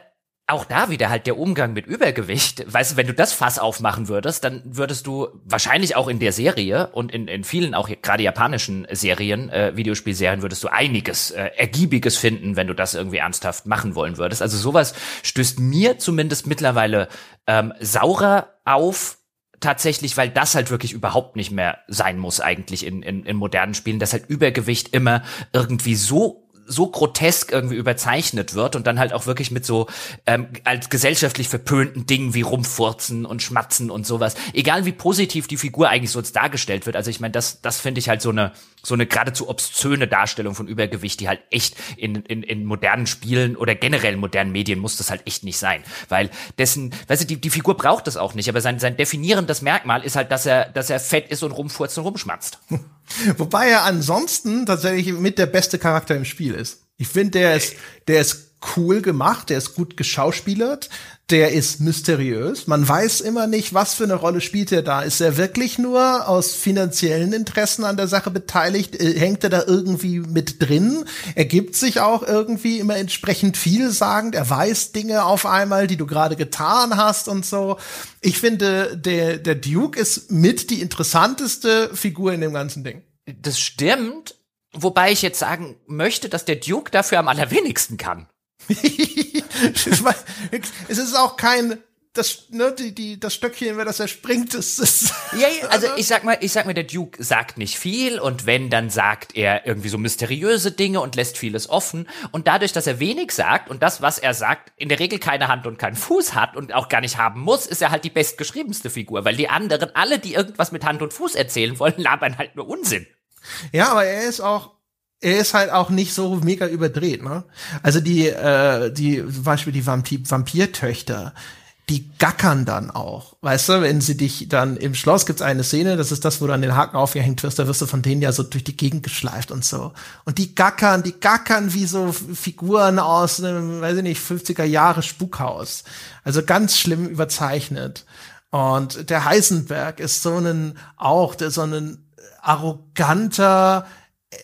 auch da wieder halt der Umgang mit Übergewicht. Weißt du, wenn du das Fass aufmachen würdest, dann würdest du wahrscheinlich auch in der Serie und in, in vielen auch gerade japanischen Serien, äh, Videospielserien, würdest du einiges äh, Ergiebiges finden, wenn du das irgendwie ernsthaft machen wollen würdest. Also sowas stößt mir zumindest mittlerweile ähm, saurer auf, tatsächlich, weil das halt wirklich überhaupt nicht mehr sein muss eigentlich in, in, in modernen Spielen, dass halt Übergewicht immer irgendwie so so grotesk irgendwie überzeichnet wird und dann halt auch wirklich mit so ähm, als gesellschaftlich verpönten Dingen wie Rumfurzen und Schmatzen und sowas. Egal wie positiv die Figur eigentlich so dargestellt wird. Also ich meine, das, das finde ich halt so eine so eine geradezu obszöne Darstellung von Übergewicht, die halt echt in, in, in modernen Spielen oder generell modernen Medien muss das halt echt nicht sein. Weil dessen, weißt du, die, die Figur braucht das auch nicht, aber sein, sein definierendes Merkmal ist halt, dass er, dass er fett ist und rumfurzt und rumschmatzt. Wobei er ansonsten tatsächlich mit der beste Charakter im Spiel ist. Ich finde, der ist, der ist cool gemacht, der ist gut geschauspielert, der ist mysteriös. Man weiß immer nicht, was für eine Rolle spielt er da. Ist er wirklich nur aus finanziellen Interessen an der Sache beteiligt? Äh, hängt er da irgendwie mit drin? Er gibt sich auch irgendwie immer entsprechend vielsagend. Er weiß Dinge auf einmal, die du gerade getan hast und so. Ich finde, der, der Duke ist mit die interessanteste Figur in dem ganzen Ding. Das stimmt. Wobei ich jetzt sagen möchte, dass der Duke dafür am allerwenigsten kann. es ist auch kein das, ne, die, die, das Stöckchen, wer das erspringt, ist, ist Ja, ja, also ich sag mal, ich sag mal, der Duke sagt nicht viel und wenn, dann sagt er irgendwie so mysteriöse Dinge und lässt vieles offen. Und dadurch, dass er wenig sagt und das, was er sagt, in der Regel keine Hand und keinen Fuß hat und auch gar nicht haben muss, ist er halt die bestgeschriebenste Figur, weil die anderen, alle, die irgendwas mit Hand und Fuß erzählen wollen, labern halt nur Unsinn. Ja, aber er ist auch, er ist halt auch nicht so mega überdreht, ne? Also die, äh, die, zum Beispiel die Vampir Vampirtöchter, die gackern dann auch. Weißt du, wenn sie dich dann im Schloss gibt's eine Szene, das ist das, wo du an den Haken aufgehängt wirst, da wirst du von denen ja so durch die Gegend geschleift und so. Und die gackern, die gackern wie so Figuren aus einem, weiß ich nicht, 50er Jahre Spukhaus. Also ganz schlimm überzeichnet. Und der Heisenberg ist so ein, auch, der so ein arroganter,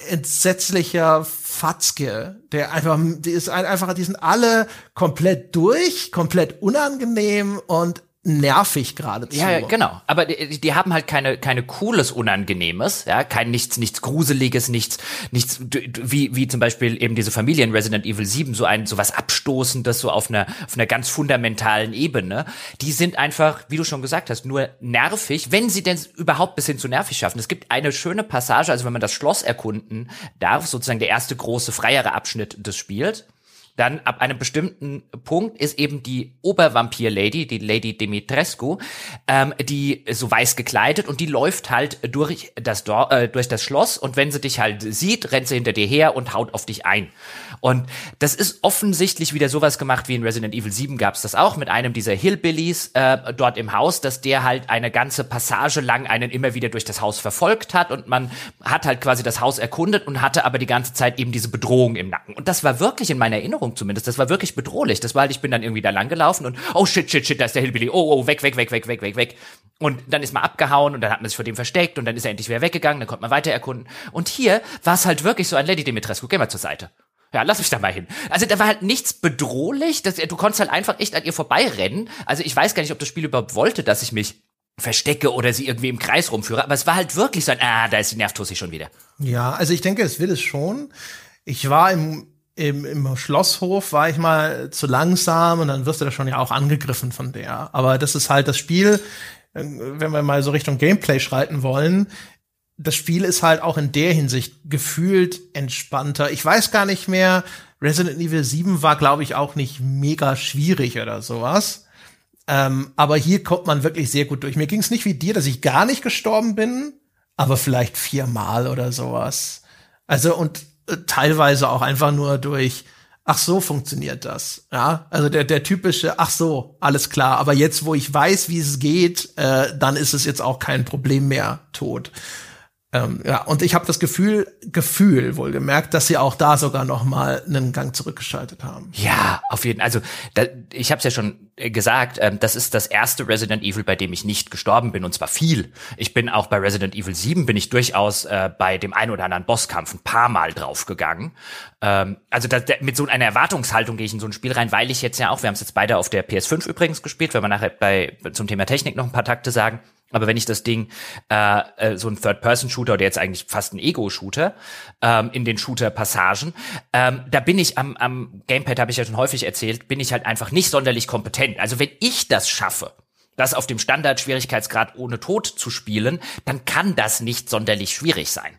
entsetzlicher Fatzke, der einfach, die ist einfach, die sind alle komplett durch, komplett unangenehm und nervig geradezu. Ja, genau. Aber die, die, haben halt keine keine cooles Unangenehmes, ja, kein nichts nichts Gruseliges, nichts nichts wie wie zum Beispiel eben diese Familie in Resident Evil 7 so ein so was abstoßendes so auf einer auf einer ganz fundamentalen Ebene. Die sind einfach, wie du schon gesagt hast, nur nervig, wenn sie denn überhaupt bis hin zu nervig schaffen. Es gibt eine schöne Passage, also wenn man das Schloss erkunden darf, sozusagen der erste große freiere Abschnitt des Spiels dann ab einem bestimmten Punkt ist eben die Obervampir-Lady, die Lady Dimitrescu, ähm, die so weiß gekleidet und die läuft halt durch das, Dor äh, durch das Schloss und wenn sie dich halt sieht, rennt sie hinter dir her und haut auf dich ein. Und das ist offensichtlich wieder sowas gemacht wie in Resident Evil 7 gab's das auch mit einem dieser Hillbillies äh, dort im Haus, dass der halt eine ganze Passage lang einen immer wieder durch das Haus verfolgt hat und man hat halt quasi das Haus erkundet und hatte aber die ganze Zeit eben diese Bedrohung im Nacken. Und das war wirklich in meiner Erinnerung Erinnerung zumindest. Das war wirklich bedrohlich. Das war halt, ich bin dann irgendwie da lang gelaufen und oh shit, shit, shit, da ist der Hillbilly. Oh, oh, weg, weg, weg, weg, weg, weg, weg. Und dann ist man abgehauen und dann hat man sich vor dem versteckt und dann ist er endlich wieder weggegangen, dann konnte man weiter erkunden. Und hier war es halt wirklich so ein Lady Dimitrescu, geh mal zur Seite. Ja, lass mich da mal hin. Also da war halt nichts bedrohlich, das, du konntest halt einfach echt an ihr vorbeirennen. Also ich weiß gar nicht, ob das Spiel überhaupt wollte, dass ich mich verstecke oder sie irgendwie im Kreis rumführe, aber es war halt wirklich so ein, ah, da ist die Nervtussi schon wieder. Ja, also ich denke, es will es schon. Ich war im im, im Schlosshof war ich mal zu langsam und dann wirst du da schon ja auch angegriffen von der. Aber das ist halt das Spiel, äh, wenn wir mal so Richtung Gameplay schreiten wollen, das Spiel ist halt auch in der Hinsicht gefühlt entspannter. Ich weiß gar nicht mehr, Resident Evil 7 war, glaube ich, auch nicht mega schwierig oder sowas. Ähm, aber hier kommt man wirklich sehr gut durch. Mir ging es nicht wie dir, dass ich gar nicht gestorben bin, aber vielleicht viermal oder sowas. Also und teilweise auch einfach nur durch, ach so funktioniert das. Ja, also der, der typische, ach so, alles klar. Aber jetzt, wo ich weiß, wie es geht, äh, dann ist es jetzt auch kein Problem mehr tot. Ähm, ja, und ich habe das Gefühl, Gefühl wohlgemerkt, dass sie auch da sogar noch mal einen Gang zurückgeschaltet haben. Ja, auf jeden Fall. Also da, ich habe es ja schon äh, gesagt, ähm, das ist das erste Resident Evil, bei dem ich nicht gestorben bin und zwar viel. Ich bin auch bei Resident Evil 7 bin ich durchaus äh, bei dem ein oder anderen Bosskampf ein paar Mal draufgegangen. Ähm, also da, mit so einer Erwartungshaltung gehe ich in so ein Spiel rein, weil ich jetzt ja auch, wir haben es jetzt beide auf der PS5 übrigens gespielt, wenn wir nachher bei zum Thema Technik noch ein paar Takte sagen. Aber wenn ich das Ding, äh, äh, so ein Third-Person-Shooter oder jetzt eigentlich fast ein Ego-Shooter, ähm, in den Shooter-Passagen, ähm, da bin ich am, am Gamepad, habe ich ja schon häufig erzählt, bin ich halt einfach nicht sonderlich kompetent. Also wenn ich das schaffe, das auf dem Standard-Schwierigkeitsgrad ohne Tod zu spielen, dann kann das nicht sonderlich schwierig sein.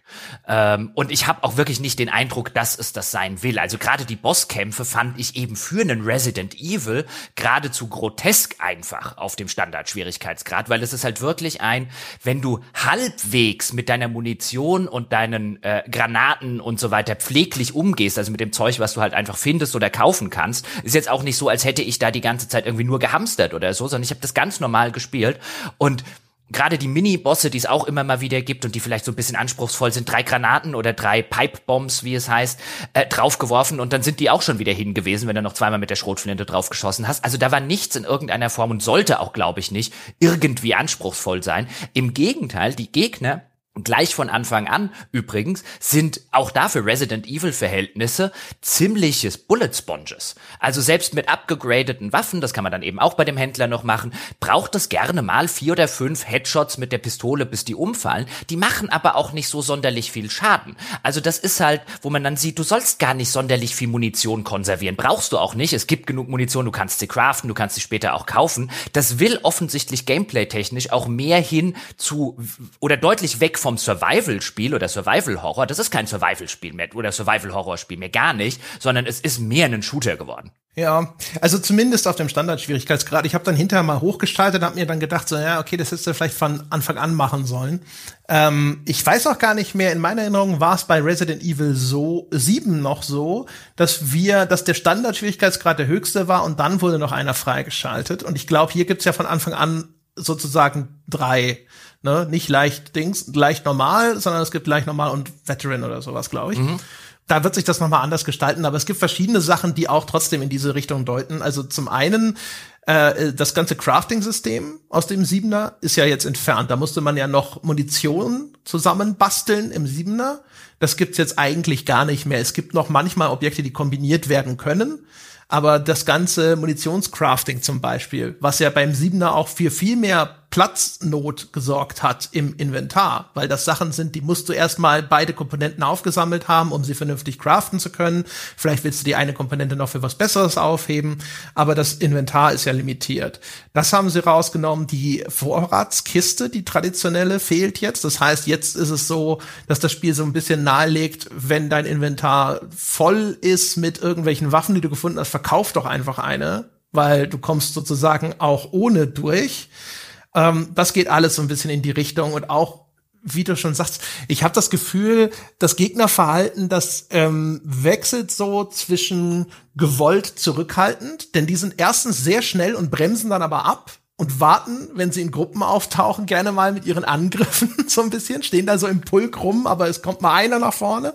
Ähm, und ich habe auch wirklich nicht den Eindruck, dass es das sein will. Also gerade die Bosskämpfe fand ich eben für einen Resident Evil geradezu grotesk einfach auf dem Standard-Schwierigkeitsgrad, weil es ist halt wirklich ein, wenn du halbwegs mit deiner Munition und deinen äh, Granaten und so weiter pfleglich umgehst, also mit dem Zeug, was du halt einfach findest oder kaufen kannst, ist jetzt auch nicht so, als hätte ich da die ganze Zeit irgendwie nur gehamstert oder so, sondern ich habe das ganz normal normal gespielt. Und gerade die Mini-Bosse, die es auch immer mal wieder gibt und die vielleicht so ein bisschen anspruchsvoll sind, drei Granaten oder drei Pipe-Bombs, wie es heißt, äh, draufgeworfen und dann sind die auch schon wieder hin gewesen, wenn du noch zweimal mit der Schrotflinte draufgeschossen hast. Also da war nichts in irgendeiner Form und sollte auch, glaube ich, nicht irgendwie anspruchsvoll sein. Im Gegenteil, die Gegner gleich von Anfang an übrigens sind auch dafür Resident Evil Verhältnisse ziemliches Bullet Sponges. Also selbst mit abgegradeten Waffen, das kann man dann eben auch bei dem Händler noch machen, braucht es gerne mal vier oder fünf Headshots mit der Pistole, bis die umfallen. Die machen aber auch nicht so sonderlich viel Schaden. Also das ist halt, wo man dann sieht, du sollst gar nicht sonderlich viel Munition konservieren. Brauchst du auch nicht. Es gibt genug Munition, du kannst sie craften, du kannst sie später auch kaufen. Das will offensichtlich gameplay-technisch auch mehr hin zu oder deutlich weg von vom Survival-Spiel oder Survival-Horror, das ist kein Survival-Spiel mehr oder Survival-Horror-Spiel mehr gar nicht, sondern es ist mehr ein Shooter geworden. Ja, also zumindest auf dem Standard-Schwierigkeitsgrad. Ich habe dann hinterher mal hochgestaltet, habe mir dann gedacht, so ja, okay, das hättest du vielleicht von Anfang an machen sollen. Ähm, ich weiß auch gar nicht mehr, in meiner Erinnerung war es bei Resident Evil so 7 noch so, dass wir, dass der Standard-Schwierigkeitsgrad der höchste war und dann wurde noch einer freigeschaltet. Und ich glaube, hier gibt's ja von Anfang an sozusagen drei Ne? Nicht leicht Dings, leicht normal, sondern es gibt leicht normal und Veteran oder sowas, glaube ich. Mhm. Da wird sich das nochmal anders gestalten, aber es gibt verschiedene Sachen, die auch trotzdem in diese Richtung deuten. Also zum einen äh, das ganze Crafting-System aus dem Siebener ist ja jetzt entfernt. Da musste man ja noch Munition zusammenbasteln im Siebener. Das gibt's jetzt eigentlich gar nicht mehr. Es gibt noch manchmal Objekte, die kombiniert werden können. Aber das ganze Munitionscrafting zum Beispiel, was ja beim Siebener auch für viel mehr Platznot gesorgt hat im Inventar, weil das Sachen sind, die musst du erstmal beide Komponenten aufgesammelt haben, um sie vernünftig craften zu können. Vielleicht willst du die eine Komponente noch für was Besseres aufheben, aber das Inventar ist ja limitiert. Das haben sie rausgenommen. Die Vorratskiste, die traditionelle, fehlt jetzt. Das heißt, jetzt ist es so, dass das Spiel so ein bisschen nahelegt, wenn dein Inventar voll ist mit irgendwelchen Waffen, die du gefunden hast, verkauf doch einfach eine, weil du kommst sozusagen auch ohne durch. Ähm, das geht alles so ein bisschen in die Richtung und auch wie du schon sagst, ich habe das Gefühl, das Gegnerverhalten, das ähm, wechselt so zwischen gewollt zurückhaltend, denn die sind erstens sehr schnell und bremsen dann aber ab und warten, wenn sie in Gruppen auftauchen, gerne mal mit ihren Angriffen so ein bisschen, stehen da so im Pulk rum, aber es kommt mal einer nach vorne.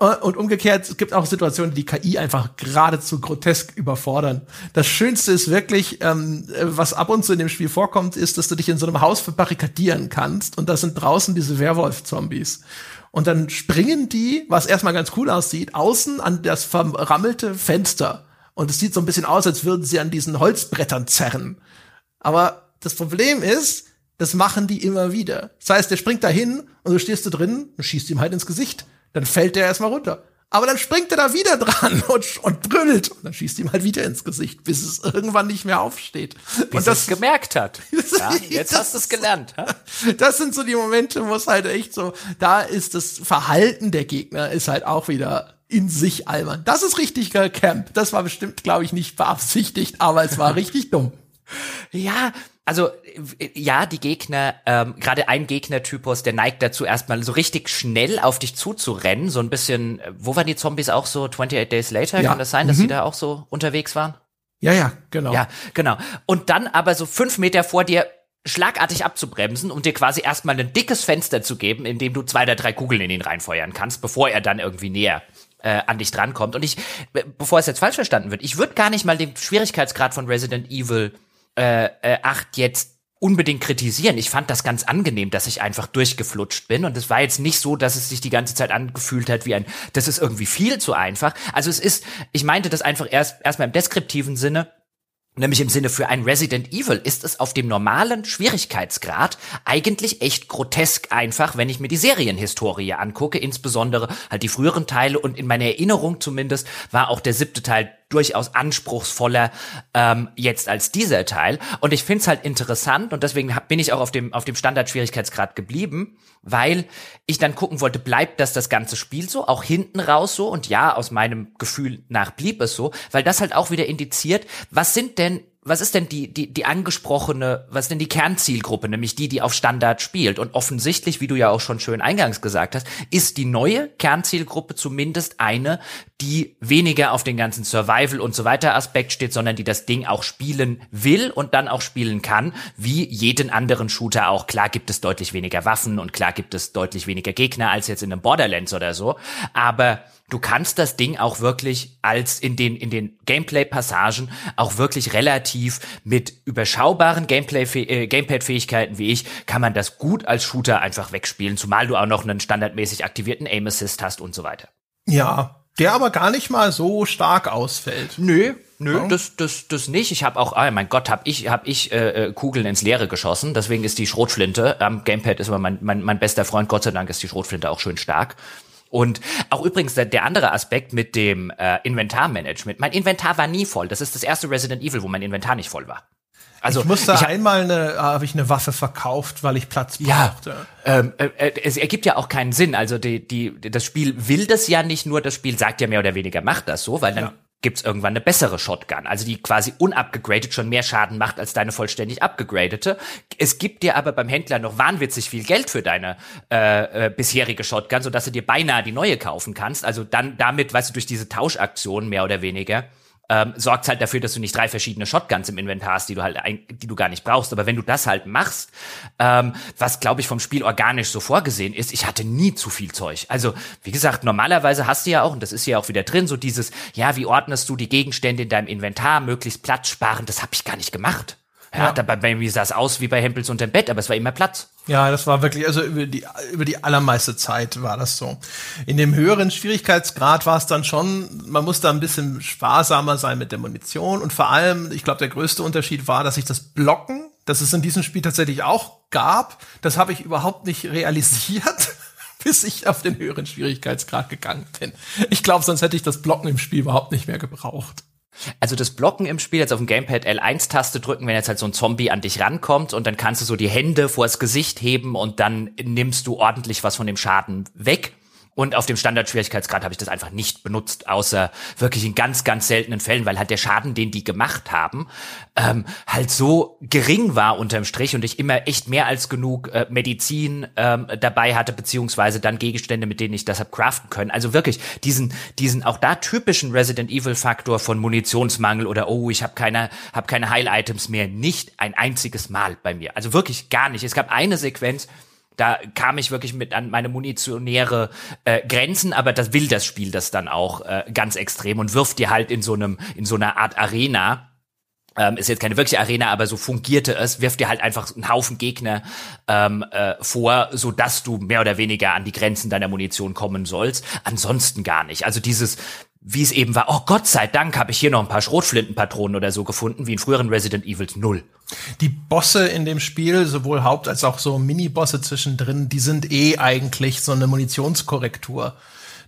Äh, und umgekehrt, es gibt auch Situationen, die KI einfach geradezu grotesk überfordern. Das Schönste ist wirklich, ähm, was ab und zu in dem Spiel vorkommt, ist, dass du dich in so einem Haus verbarrikadieren kannst und da sind draußen diese Werwolf-Zombies. Und dann springen die, was erstmal ganz cool aussieht, außen an das verrammelte Fenster. Und es sieht so ein bisschen aus, als würden sie an diesen Holzbrettern zerren. Aber das Problem ist, das machen die immer wieder. Das heißt, der springt da hin und du stehst da drin und schießt ihm halt ins Gesicht. Dann fällt der erstmal runter. Aber dann springt er da wieder dran und, und brüllt. Und dann schießt ihm halt wieder ins Gesicht, bis es irgendwann nicht mehr aufsteht. Bis und das gemerkt hat. ja, jetzt hast du es gelernt. Ha? Das sind so die Momente, wo es halt echt so, da ist das Verhalten der Gegner ist halt auch wieder in sich albern. Das ist richtig Camp. Das war bestimmt, glaube ich, nicht beabsichtigt, aber es war richtig dumm. Ja, also äh, ja, die Gegner, ähm, gerade ein Gegnertypus, der neigt dazu, erstmal so richtig schnell auf dich zuzurennen. So ein bisschen, äh, wo waren die Zombies auch so 28 Days Later? Ja. Kann das sein, dass mhm. die da auch so unterwegs waren? Ja, ja, genau. Ja, genau. Und dann aber so fünf Meter vor dir schlagartig abzubremsen und dir quasi erstmal ein dickes Fenster zu geben, in dem du zwei oder drei Kugeln in ihn reinfeuern kannst, bevor er dann irgendwie näher äh, an dich drankommt. Und ich, bevor es jetzt falsch verstanden wird, ich würde gar nicht mal den Schwierigkeitsgrad von Resident Evil äh, äh, 8 jetzt unbedingt kritisieren. Ich fand das ganz angenehm, dass ich einfach durchgeflutscht bin. Und es war jetzt nicht so, dass es sich die ganze Zeit angefühlt hat wie ein, das ist irgendwie viel zu einfach. Also es ist, ich meinte das einfach erst, erstmal im deskriptiven Sinne. Nämlich im Sinne für ein Resident Evil ist es auf dem normalen Schwierigkeitsgrad eigentlich echt grotesk einfach, wenn ich mir die Serienhistorie angucke, insbesondere halt die früheren Teile und in meiner Erinnerung zumindest war auch der siebte Teil durchaus anspruchsvoller ähm, jetzt als dieser Teil. Und ich finde es halt interessant und deswegen bin ich auch auf dem, auf dem Standard-Schwierigkeitsgrad geblieben, weil ich dann gucken wollte, bleibt das das ganze Spiel so, auch hinten raus so? Und ja, aus meinem Gefühl nach blieb es so, weil das halt auch wieder indiziert, was sind denn was ist denn die, die, die angesprochene, was ist denn die Kernzielgruppe, nämlich die, die auf Standard spielt? Und offensichtlich, wie du ja auch schon schön eingangs gesagt hast, ist die neue Kernzielgruppe zumindest eine, die weniger auf den ganzen Survival und so weiter Aspekt steht, sondern die das Ding auch spielen will und dann auch spielen kann, wie jeden anderen Shooter auch. Klar gibt es deutlich weniger Waffen und klar gibt es deutlich weniger Gegner als jetzt in einem Borderlands oder so, aber du kannst das Ding auch wirklich als in den, in den Gameplay-Passagen auch wirklich relativ mit überschaubaren Gameplay, äh, Gamepad-Fähigkeiten wie ich, kann man das gut als Shooter einfach wegspielen, zumal du auch noch einen standardmäßig aktivierten Aim-Assist hast und so weiter. Ja, der aber gar nicht mal so stark ausfällt. Nö, Nö, ja. das, das, das nicht. Ich habe auch, oh mein Gott, habe ich, hab ich äh, äh, Kugeln ins Leere geschossen. Deswegen ist die Schrotflinte am Gamepad ist immer mein, mein, mein bester Freund. Gott sei Dank ist die Schrotflinte auch schön stark. Und auch übrigens der, der andere Aspekt mit dem äh, Inventarmanagement. Mein Inventar war nie voll. Das ist das erste Resident Evil, wo mein Inventar nicht voll war. Also ich musste ich einmal eine, habe ich eine Waffe verkauft, weil ich Platz brauchte. Ja, ähm, äh, äh, es ergibt ja auch keinen Sinn. Also die, die, das Spiel will das ja nicht nur. Das Spiel sagt ja mehr oder weniger macht das so, weil dann ja gibt's irgendwann eine bessere Shotgun, also die quasi unabgegradet schon mehr Schaden macht als deine vollständig abgegradete. Es gibt dir aber beim Händler noch wahnwitzig viel Geld für deine äh, äh, bisherige Shotgun, sodass du dir beinahe die neue kaufen kannst. Also dann damit, weißt du, durch diese Tauschaktion mehr oder weniger ähm, sorgt halt dafür, dass du nicht drei verschiedene Shotguns im Inventar hast, die du halt, ein, die du gar nicht brauchst. Aber wenn du das halt machst, ähm, was glaube ich vom Spiel organisch so vorgesehen ist, ich hatte nie zu viel Zeug. Also wie gesagt, normalerweise hast du ja auch, und das ist ja auch wieder drin, so dieses, ja, wie ordnest du die Gegenstände in deinem Inventar möglichst Platz sparen? Das habe ich gar nicht gemacht. Ja, ja. Dabei, bei mir sah es aus wie bei Hempels unterm Bett, aber es war immer Platz. Ja, das war wirklich, also über die, über die allermeiste Zeit war das so. In dem höheren Schwierigkeitsgrad war es dann schon, man musste ein bisschen sparsamer sein mit der Munition und vor allem, ich glaube, der größte Unterschied war, dass ich das Blocken, das es in diesem Spiel tatsächlich auch gab, das habe ich überhaupt nicht realisiert bis ich auf den höheren Schwierigkeitsgrad gegangen bin. Ich glaube, sonst hätte ich das Blocken im Spiel überhaupt nicht mehr gebraucht. Also das Blocken im Spiel, jetzt auf dem Gamepad L1-Taste drücken, wenn jetzt halt so ein Zombie an dich rankommt und dann kannst du so die Hände vors Gesicht heben und dann nimmst du ordentlich was von dem Schaden weg. Und auf dem Standardschwierigkeitsgrad habe ich das einfach nicht benutzt, außer wirklich in ganz, ganz seltenen Fällen, weil halt der Schaden, den die gemacht haben, ähm, halt so gering war unterm Strich und ich immer echt mehr als genug äh, Medizin ähm, dabei hatte, beziehungsweise dann Gegenstände, mit denen ich das hab craften können. Also wirklich diesen, diesen auch da typischen Resident Evil Faktor von Munitionsmangel oder oh, ich habe keine, hab keine Heil-Items mehr, nicht ein einziges Mal bei mir. Also wirklich gar nicht. Es gab eine Sequenz, da kam ich wirklich mit an meine munitionäre äh, Grenzen, aber das will das Spiel das dann auch äh, ganz extrem und wirft dir halt in so einem in so einer Art Arena ähm, ist jetzt keine wirkliche Arena, aber so fungierte es, wirft dir halt einfach einen Haufen Gegner ähm, äh, vor, so dass du mehr oder weniger an die Grenzen deiner Munition kommen sollst. Ansonsten gar nicht. Also dieses wie es eben war, oh Gott sei Dank habe ich hier noch ein paar Schrotflintenpatronen oder so gefunden, wie in früheren Resident Evils null. Die Bosse in dem Spiel, sowohl Haupt- als auch so Mini-Bosse zwischendrin, die sind eh eigentlich so eine Munitionskorrektur.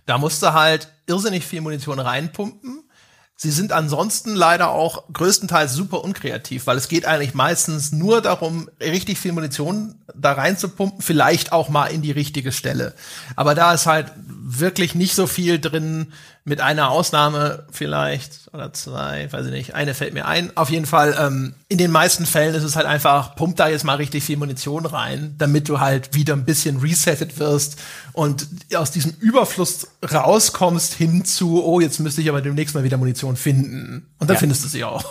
Da musst du halt irrsinnig viel Munition reinpumpen Sie sind ansonsten leider auch größtenteils super unkreativ, weil es geht eigentlich meistens nur darum, richtig viel Munition da reinzupumpen, vielleicht auch mal in die richtige Stelle. Aber da ist halt wirklich nicht so viel drin, mit einer Ausnahme vielleicht oder zwei, weiß ich nicht. Eine fällt mir ein. Auf jeden Fall, ähm, in den meisten Fällen ist es halt einfach, pump da jetzt mal richtig viel Munition rein, damit du halt wieder ein bisschen resettet wirst und aus diesem Überfluss rauskommst hin zu, oh, jetzt müsste ich aber demnächst mal wieder Munition finden. Und dann ja. findest du sie auch.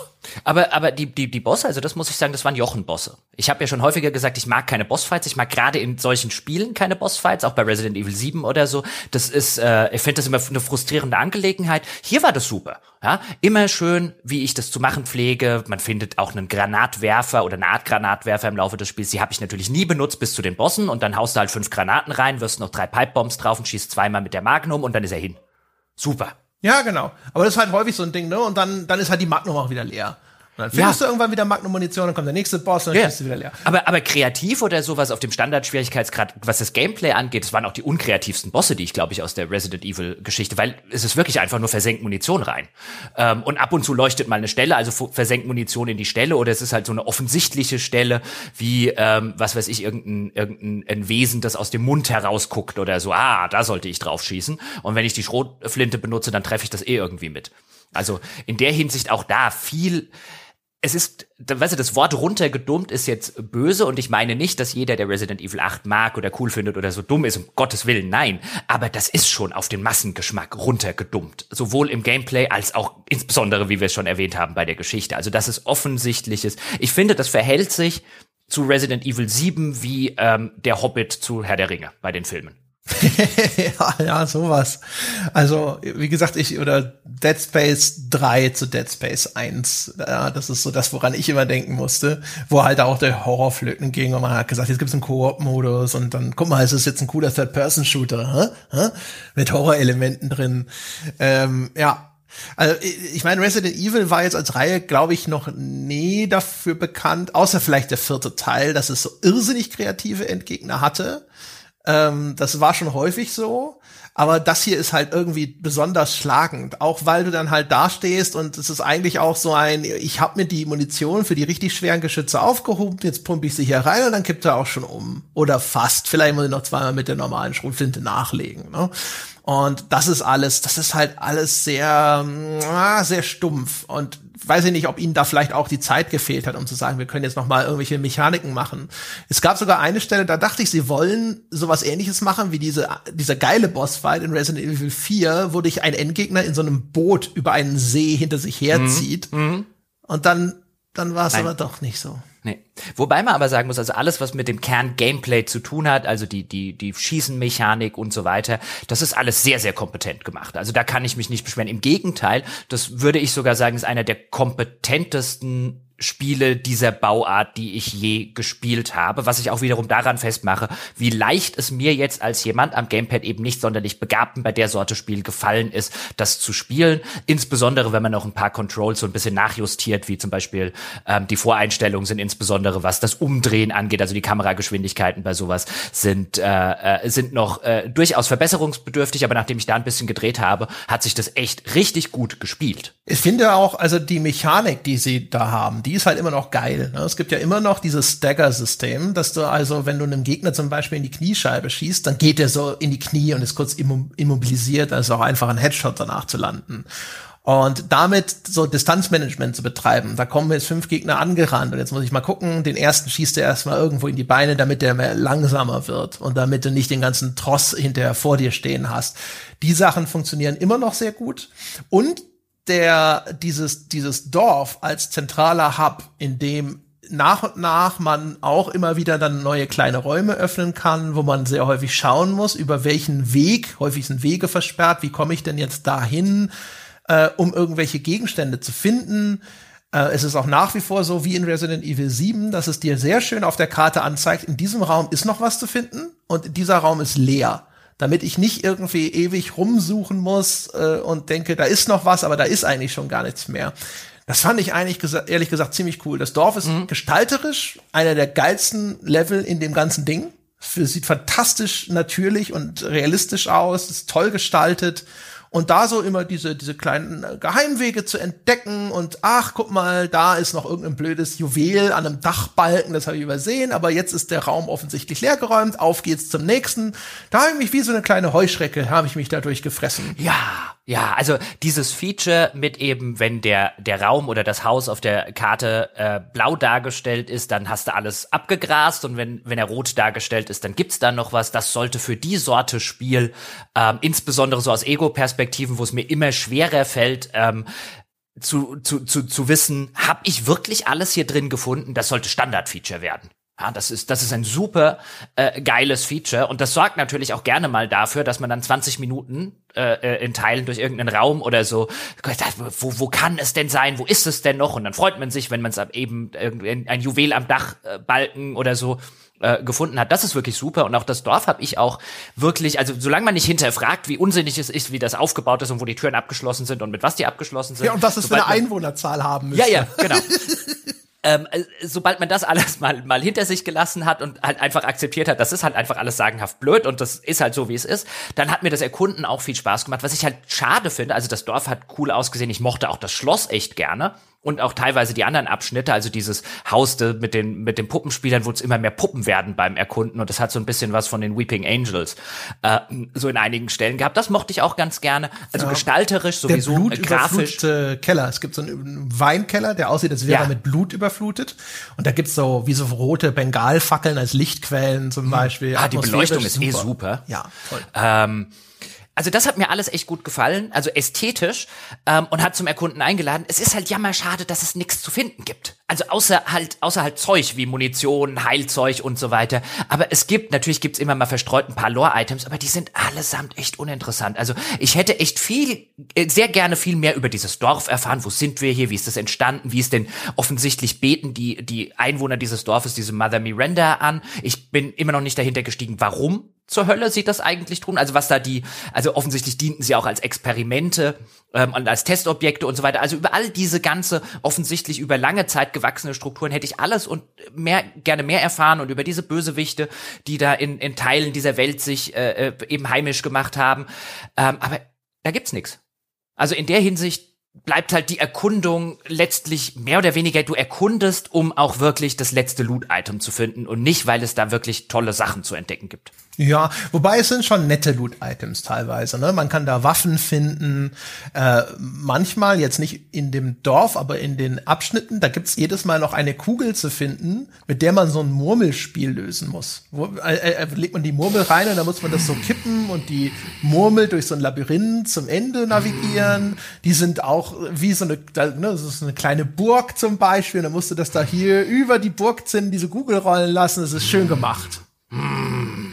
Aber, aber die, die, die Bosse, also das muss ich sagen, das waren Jochen-Bosse. Ich habe ja schon häufiger gesagt, ich mag keine Bossfights. Ich mag gerade in solchen Spielen keine Bossfights, auch bei Resident Evil 7 oder so. Das ist, äh, ich finde das immer eine frustrierende Angelegenheit. Hier war das super. Ja, immer schön, wie ich das zu machen pflege. Man findet auch einen Granatwerfer oder eine Art Granatwerfer im Laufe des Spiels. Die habe ich natürlich nie benutzt bis zu den Bossen und dann haust du halt fünf Granaten rein, wirst noch drei Pipebombs drauf und schießt zweimal mit der Magnum und dann ist er hin. Super. Ja, genau. Aber das ist halt häufig so ein Ding, ne? Und dann, dann ist halt die Magnum auch wieder leer. Dann findest ja. du irgendwann wieder Magnum-Munition, dann kommt der nächste Boss und dann ja. du wieder leer. Aber, aber kreativ oder sowas auf dem Standard-Schwierigkeitsgrad, was das Gameplay angeht, das waren auch die unkreativsten Bosse, die ich, glaube ich, aus der Resident Evil-Geschichte, weil es ist wirklich einfach nur versenkt Munition rein. Ähm, und ab und zu leuchtet mal eine Stelle, also versenkt Munition in die Stelle, oder es ist halt so eine offensichtliche Stelle, wie, ähm, was weiß ich, irgendein, irgendein Wesen, das aus dem Mund herausguckt oder so, ah, da sollte ich drauf schießen. Und wenn ich die Schrotflinte benutze, dann treffe ich das eh irgendwie mit. Also in der Hinsicht auch da viel es ist, weißt du, das Wort runtergedummt ist jetzt böse und ich meine nicht, dass jeder, der Resident Evil 8 mag oder cool findet oder so dumm ist, um Gottes Willen, nein. Aber das ist schon auf den Massengeschmack runtergedummt. Sowohl im Gameplay als auch insbesondere, wie wir es schon erwähnt haben, bei der Geschichte. Also, das ist offensichtliches. Ich finde, das verhält sich zu Resident Evil 7 wie ähm, der Hobbit zu Herr der Ringe bei den Filmen. ja, ja, sowas. Also, wie gesagt, ich, oder Dead Space 3 zu Dead Space 1, ja, das ist so das, woran ich immer denken musste, wo halt auch der Horrorflöten ging und man hat gesagt, jetzt gibt's einen Koop-Modus und dann, guck mal, es ist jetzt ein cooler Third-Person-Shooter, hä? hä? mit Horrorelementen drin. Ähm, ja, also ich meine, Resident Evil war jetzt als Reihe, glaube ich, noch nie dafür bekannt, außer vielleicht der vierte Teil, dass es so irrsinnig kreative Endgegner hatte. Ähm, das war schon häufig so. Aber das hier ist halt irgendwie besonders schlagend, auch weil du dann halt dastehst und es ist eigentlich auch so ein, ich habe mir die Munition für die richtig schweren Geschütze aufgehoben, jetzt pumpe ich sie hier rein und dann kippt er auch schon um. Oder fast. Vielleicht muss ich noch zweimal mit der normalen Schrotflinte nachlegen. Ne? Und das ist alles, das ist halt alles sehr, sehr stumpf. Und weiß ich nicht, ob ihnen da vielleicht auch die Zeit gefehlt hat, um zu sagen, wir können jetzt noch mal irgendwelche Mechaniken machen. Es gab sogar eine Stelle, da dachte ich, sie wollen sowas ähnliches machen wie diese, dieser geile Bossfight in Resident Evil 4, wo dich ein Endgegner in so einem Boot über einen See hinter sich herzieht. Mhm. mhm. Und dann, dann war es aber doch nicht so. Nee. Wobei man aber sagen muss, also alles, was mit dem Kern Gameplay zu tun hat, also die, die, die Schießenmechanik und so weiter, das ist alles sehr, sehr kompetent gemacht. Also da kann ich mich nicht beschweren. Im Gegenteil, das würde ich sogar sagen, ist einer der kompetentesten Spiele dieser Bauart, die ich je gespielt habe, was ich auch wiederum daran festmache, wie leicht es mir jetzt als jemand am Gamepad eben nicht sonderlich begabten bei der Sorte Spiel gefallen ist, das zu spielen. Insbesondere, wenn man noch ein paar Controls so ein bisschen nachjustiert, wie zum Beispiel ähm, die Voreinstellungen sind insbesondere was das Umdrehen angeht, also die Kamerageschwindigkeiten bei sowas sind äh, äh, sind noch äh, durchaus verbesserungsbedürftig, aber nachdem ich da ein bisschen gedreht habe, hat sich das echt richtig gut gespielt. Ich finde auch, also die Mechanik, die sie da haben, die ist halt immer noch geil. Ne? Es gibt ja immer noch dieses Stagger-System, dass du also, wenn du einem Gegner zum Beispiel in die Kniescheibe schießt, dann geht er so in die Knie und ist kurz immobilisiert, also auch einfach ein Headshot danach zu landen. Und damit so Distanzmanagement zu betreiben. Da kommen jetzt fünf Gegner angerannt und jetzt muss ich mal gucken, den ersten schießt er erstmal irgendwo in die Beine, damit der mehr langsamer wird und damit du nicht den ganzen Tross hinterher vor dir stehen hast. Die Sachen funktionieren immer noch sehr gut. Und der dieses dieses Dorf als zentraler Hub, in dem nach und nach man auch immer wieder dann neue kleine Räume öffnen kann, wo man sehr häufig schauen muss, über welchen Weg, häufig sind Wege versperrt, wie komme ich denn jetzt dahin, äh, um irgendwelche Gegenstände zu finden. Äh, es ist auch nach wie vor so wie in Resident Evil 7, dass es dir sehr schön auf der Karte anzeigt, in diesem Raum ist noch was zu finden und dieser Raum ist leer damit ich nicht irgendwie ewig rumsuchen muss äh, und denke, da ist noch was, aber da ist eigentlich schon gar nichts mehr. Das fand ich eigentlich gesa ehrlich gesagt ziemlich cool. Das Dorf ist mhm. gestalterisch einer der geilsten Level in dem ganzen Ding. Sieht fantastisch natürlich und realistisch aus, ist toll gestaltet und da so immer diese, diese kleinen äh, Geheimwege zu entdecken und ach, guck mal, da ist noch irgendein blödes Juwel an einem Dachbalken, das habe ich übersehen, aber jetzt ist der Raum offensichtlich leergeräumt, auf geht's zum nächsten. Da habe ich mich wie so eine kleine Heuschrecke, habe ich mich dadurch gefressen. Ja, ja, also dieses Feature mit eben, wenn der, der Raum oder das Haus auf der Karte äh, blau dargestellt ist, dann hast du alles abgegrast und wenn, wenn er rot dargestellt ist, dann gibt's da noch was. Das sollte für die Sorte Spiel, ähm, insbesondere so aus Ego-Perspektiven, wo es mir immer schwerer fällt, ähm, zu, zu, zu, zu wissen, habe ich wirklich alles hier drin gefunden? Das sollte Standardfeature werden. Ja, das ist, das ist ein super äh, geiles Feature und das sorgt natürlich auch gerne mal dafür, dass man dann 20 Minuten äh, äh, in Teilen durch irgendeinen Raum oder so, wo, wo kann es denn sein, wo ist es denn noch? Und dann freut man sich, wenn man es eben ein Juwel am Dachbalken äh, oder so äh, gefunden hat. Das ist wirklich super und auch das Dorf habe ich auch wirklich, also solange man nicht hinterfragt, wie unsinnig es ist, wie das aufgebaut ist und wo die Türen abgeschlossen sind und mit was die abgeschlossen sind. Ja, und was es für eine Einwohnerzahl haben müsste. Ja, ja, genau. ähm, äh, sobald man das alles mal, mal hinter sich gelassen hat und halt einfach akzeptiert hat, das ist halt einfach alles sagenhaft blöd und das ist halt so, wie es ist, dann hat mir das Erkunden auch viel Spaß gemacht. Was ich halt schade finde, also das Dorf hat cool ausgesehen, ich mochte auch das Schloss echt gerne und auch teilweise die anderen Abschnitte, also dieses Haus mit den, mit den Puppenspielern, wo es immer mehr Puppen werden beim Erkunden und das hat so ein bisschen was von den Weeping Angels äh, so in einigen Stellen gehabt. Das mochte ich auch ganz gerne. Also ja. gestalterisch sowieso, der Blut äh, grafisch. Äh, Keller. Es gibt so einen Weinkeller, der aussieht, als wäre ja. er mit Blut überflutet. Und da gibt's so wie so rote Bengalfackeln als Lichtquellen zum hm. Beispiel. Ah, die Beleuchtung ist eh super. eh super. Ja, toll. Ähm, also das hat mir alles echt gut gefallen, also ästhetisch ähm, und hat zum Erkunden eingeladen. Es ist halt jammerschade, dass es nichts zu finden gibt. Also außer halt außer halt Zeug wie Munition, Heilzeug und so weiter. Aber es gibt natürlich gibt's immer mal verstreut ein paar Lore-Items, aber die sind allesamt echt uninteressant. Also ich hätte echt viel, äh, sehr gerne viel mehr über dieses Dorf erfahren. Wo sind wir hier? Wie ist das entstanden? Wie ist denn offensichtlich beten die die Einwohner dieses Dorfes diese Mother Miranda an? Ich bin immer noch nicht dahinter gestiegen, warum zur Hölle sieht das eigentlich tun? Also was da die, also offensichtlich dienten sie auch als Experimente ähm, und als Testobjekte und so weiter. Also über all diese ganze offensichtlich über lange Zeit gewachsene Strukturen hätte ich alles und mehr gerne mehr erfahren und über diese Bösewichte, die da in, in Teilen dieser Welt sich äh, äh eben heimisch gemacht haben. Ähm, aber da gibt's nichts. Also in der Hinsicht bleibt halt die Erkundung letztlich mehr oder weniger, du erkundest, um auch wirklich das letzte Loot-Item zu finden und nicht, weil es da wirklich tolle Sachen zu entdecken gibt. Ja, wobei es sind schon nette Loot-Items teilweise. Ne? Man kann da Waffen finden. Äh, manchmal, jetzt nicht in dem Dorf, aber in den Abschnitten, da gibt's jedes Mal noch eine Kugel zu finden, mit der man so ein Murmelspiel lösen muss. Wo, äh, äh, legt man die Murmel rein und dann muss man das so kippen und die Murmel durch so ein Labyrinth zum Ende navigieren. Die sind auch wie so eine, ne, das ist eine kleine Burg zum Beispiel. Dann musst du das da hier über die Burgzinnen diese Kugel rollen lassen. Das ist schön gemacht. Mm.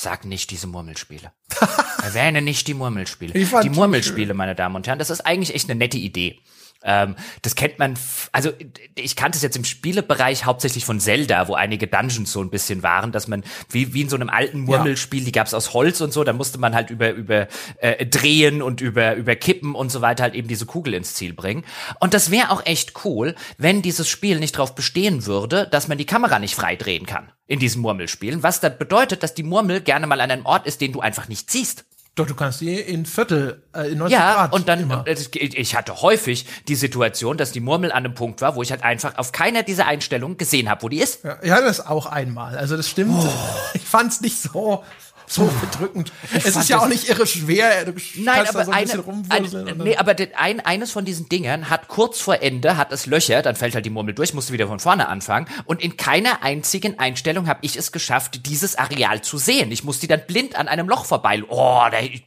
Sag nicht diese Murmelspiele. Erwähne nicht die Murmelspiele. Die Murmelspiele, meine Damen und Herren, das ist eigentlich echt eine nette Idee. Ähm, das kennt man, also ich kannte es jetzt im Spielebereich hauptsächlich von Zelda, wo einige Dungeons so ein bisschen waren, dass man wie, wie in so einem alten Murmelspiel, ja. die gab es aus Holz und so, da musste man halt über über äh, drehen und über über kippen und so weiter halt eben diese Kugel ins Ziel bringen. Und das wäre auch echt cool, wenn dieses Spiel nicht darauf bestehen würde, dass man die Kamera nicht frei drehen kann in diesen Murmelspielen, was da bedeutet, dass die Murmel gerne mal an einem Ort ist, den du einfach nicht siehst. Doch, du kannst die in Viertel, äh, in 90 ja, Grad. und dann, immer. Äh, ich hatte häufig die Situation, dass die Murmel an einem Punkt war, wo ich halt einfach auf keiner dieser Einstellungen gesehen habe, wo die ist. Ja, ich hatte das auch einmal. Also das stimmt. Oh. Ich fand's nicht so so bedrückend. Ich es ist ja auch nicht irre schwer. Du Nein, aber so ein eine, ein, nee, aber ein, eines von diesen Dingern hat kurz vor Ende hat es Löcher, dann fällt halt die Murmel durch, musst du wieder von vorne anfangen. Und in keiner einzigen Einstellung habe ich es geschafft, dieses Areal zu sehen. Ich musste dann blind an einem Loch vorbei. Oh, da, ich,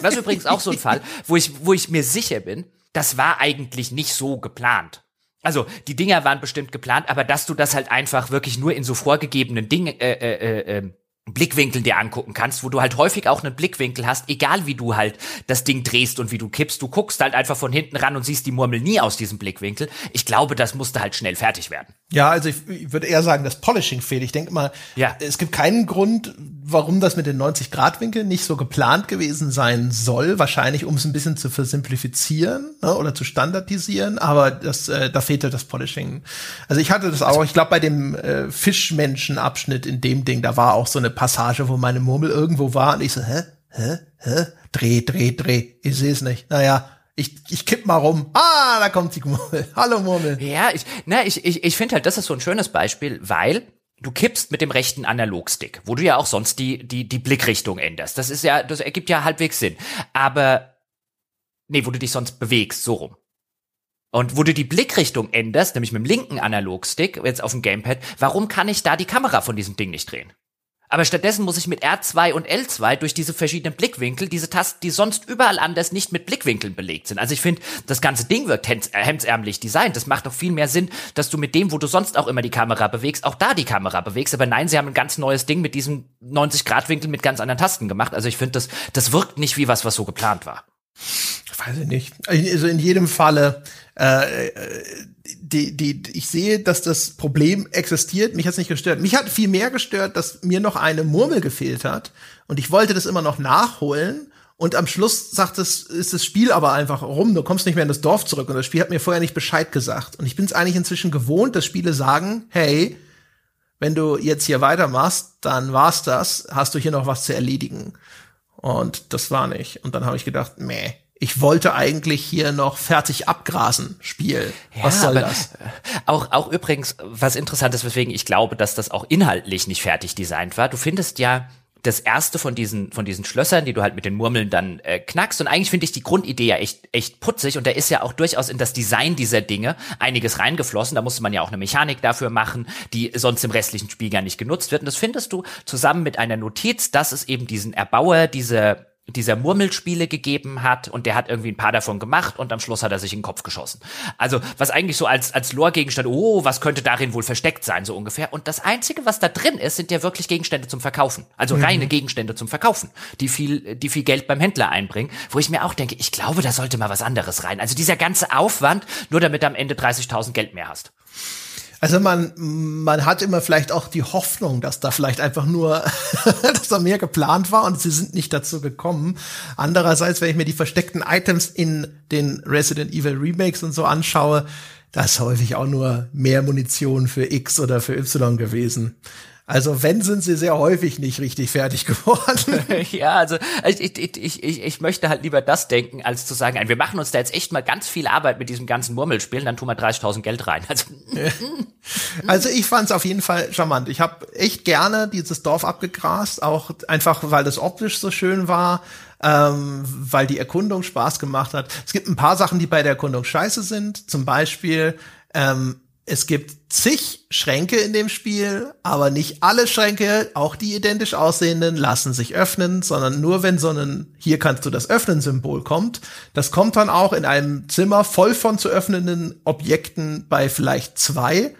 das ist übrigens auch so ein Fall, wo ich, wo ich mir sicher bin, das war eigentlich nicht so geplant. Also die Dinger waren bestimmt geplant, aber dass du das halt einfach wirklich nur in so vorgegebenen Dingen äh, äh, äh, ähm, Blickwinkel dir angucken kannst, wo du halt häufig auch einen Blickwinkel hast, egal wie du halt das Ding drehst und wie du kippst. Du guckst halt einfach von hinten ran und siehst die Murmel nie aus diesem Blickwinkel. Ich glaube, das musste halt schnell fertig werden. Ja, also ich, ich würde eher sagen, das Polishing fehlt. Ich denke mal, ja. es gibt keinen Grund, warum das mit den 90-Grad-Winkeln nicht so geplant gewesen sein soll. Wahrscheinlich, um es ein bisschen zu versimplifizieren ne, oder zu standardisieren. Aber das, äh, da fehlte das Polishing. Also ich hatte das auch. Ich glaube, bei dem äh, Fischmenschen-Abschnitt in dem Ding, da war auch so eine Passage, wo meine Murmel irgendwo war und ich so, hä? hä, hä, dreh, dreh, dreh, ich sehe es nicht. Naja, ich, ich kipp mal rum. Ah, da kommt die Murmel. Hallo Murmel. Ja, ich, na, ich, ich, ich finde halt, das ist so ein schönes Beispiel, weil du kippst mit dem rechten Analogstick, wo du ja auch sonst die, die, die Blickrichtung änderst. Das ist ja, das ergibt ja halbwegs Sinn. Aber, nee, wo du dich sonst bewegst, so rum. Und wo du die Blickrichtung änderst, nämlich mit dem linken Analogstick, jetzt auf dem Gamepad, warum kann ich da die Kamera von diesem Ding nicht drehen? Aber stattdessen muss ich mit R2 und L2 durch diese verschiedenen Blickwinkel, diese Tasten, die sonst überall anders nicht mit Blickwinkeln belegt sind. Also ich finde, das ganze Ding wirkt äh, hemdsärmlich designt. Das macht doch viel mehr Sinn, dass du mit dem, wo du sonst auch immer die Kamera bewegst, auch da die Kamera bewegst. Aber nein, sie haben ein ganz neues Ding mit diesem 90-Grad-Winkel mit ganz anderen Tasten gemacht. Also ich finde, das, das wirkt nicht wie was, was so geplant war. Weiß ich nicht. Also in jedem Falle, äh, die, die, ich sehe, dass das Problem existiert. Mich hat's nicht gestört. Mich hat viel mehr gestört, dass mir noch eine Murmel gefehlt hat. Und ich wollte das immer noch nachholen. Und am Schluss sagt es, ist das Spiel aber einfach rum. Du kommst nicht mehr in das Dorf zurück. Und das Spiel hat mir vorher nicht Bescheid gesagt. Und ich bin es eigentlich inzwischen gewohnt, dass Spiele sagen, hey, wenn du jetzt hier weitermachst, dann war's das. Hast du hier noch was zu erledigen? Und das war nicht. Und dann habe ich gedacht, meh ich wollte eigentlich hier noch fertig abgrasen Spiel. Ja, was soll das? Äh, auch, auch übrigens, was interessant ist, weswegen ich glaube, dass das auch inhaltlich nicht fertig designt war. Du findest ja das erste von diesen von diesen Schlössern, die du halt mit den Murmeln dann äh, knackst. Und eigentlich finde ich die Grundidee ja echt echt putzig. Und da ist ja auch durchaus in das Design dieser Dinge einiges reingeflossen. Da musste man ja auch eine Mechanik dafür machen, die sonst im restlichen Spiel gar nicht genutzt wird. Und das findest du zusammen mit einer Notiz, dass es eben diesen Erbauer dieser dieser Murmelspiele gegeben hat und der hat irgendwie ein paar davon gemacht und am Schluss hat er sich in den Kopf geschossen. Also, was eigentlich so als, als Lore-Gegenstand, oh, was könnte darin wohl versteckt sein, so ungefähr. Und das Einzige, was da drin ist, sind ja wirklich Gegenstände zum Verkaufen. Also mhm. reine Gegenstände zum Verkaufen, die viel, die viel Geld beim Händler einbringen, wo ich mir auch denke, ich glaube, da sollte mal was anderes rein. Also dieser ganze Aufwand, nur damit du am Ende 30.000 Geld mehr hast. Also man, man hat immer vielleicht auch die Hoffnung, dass da vielleicht einfach nur, dass da mehr geplant war und sie sind nicht dazu gekommen. Andererseits, wenn ich mir die versteckten Items in den Resident Evil Remakes und so anschaue, da ist häufig auch nur mehr Munition für X oder für Y gewesen. Also wenn sind sie sehr häufig nicht richtig fertig geworden. ja, also ich, ich, ich, ich, ich möchte halt lieber das denken, als zu sagen, wir machen uns da jetzt echt mal ganz viel Arbeit mit diesem ganzen Murmelspielen, dann tun wir 30.000 Geld rein. Also, also ich fand es auf jeden Fall charmant. Ich habe echt gerne dieses Dorf abgegrast, auch einfach, weil das optisch so schön war. Ähm, weil die Erkundung Spaß gemacht hat. Es gibt ein paar Sachen, die bei der Erkundung scheiße sind. Zum Beispiel ähm, es gibt zig Schränke in dem Spiel, aber nicht alle Schränke, auch die identisch aussehenden, lassen sich öffnen, sondern nur wenn so ein hier kannst du das öffnen Symbol kommt. Das kommt dann auch in einem Zimmer voll von zu öffnenden Objekten bei vielleicht zwei.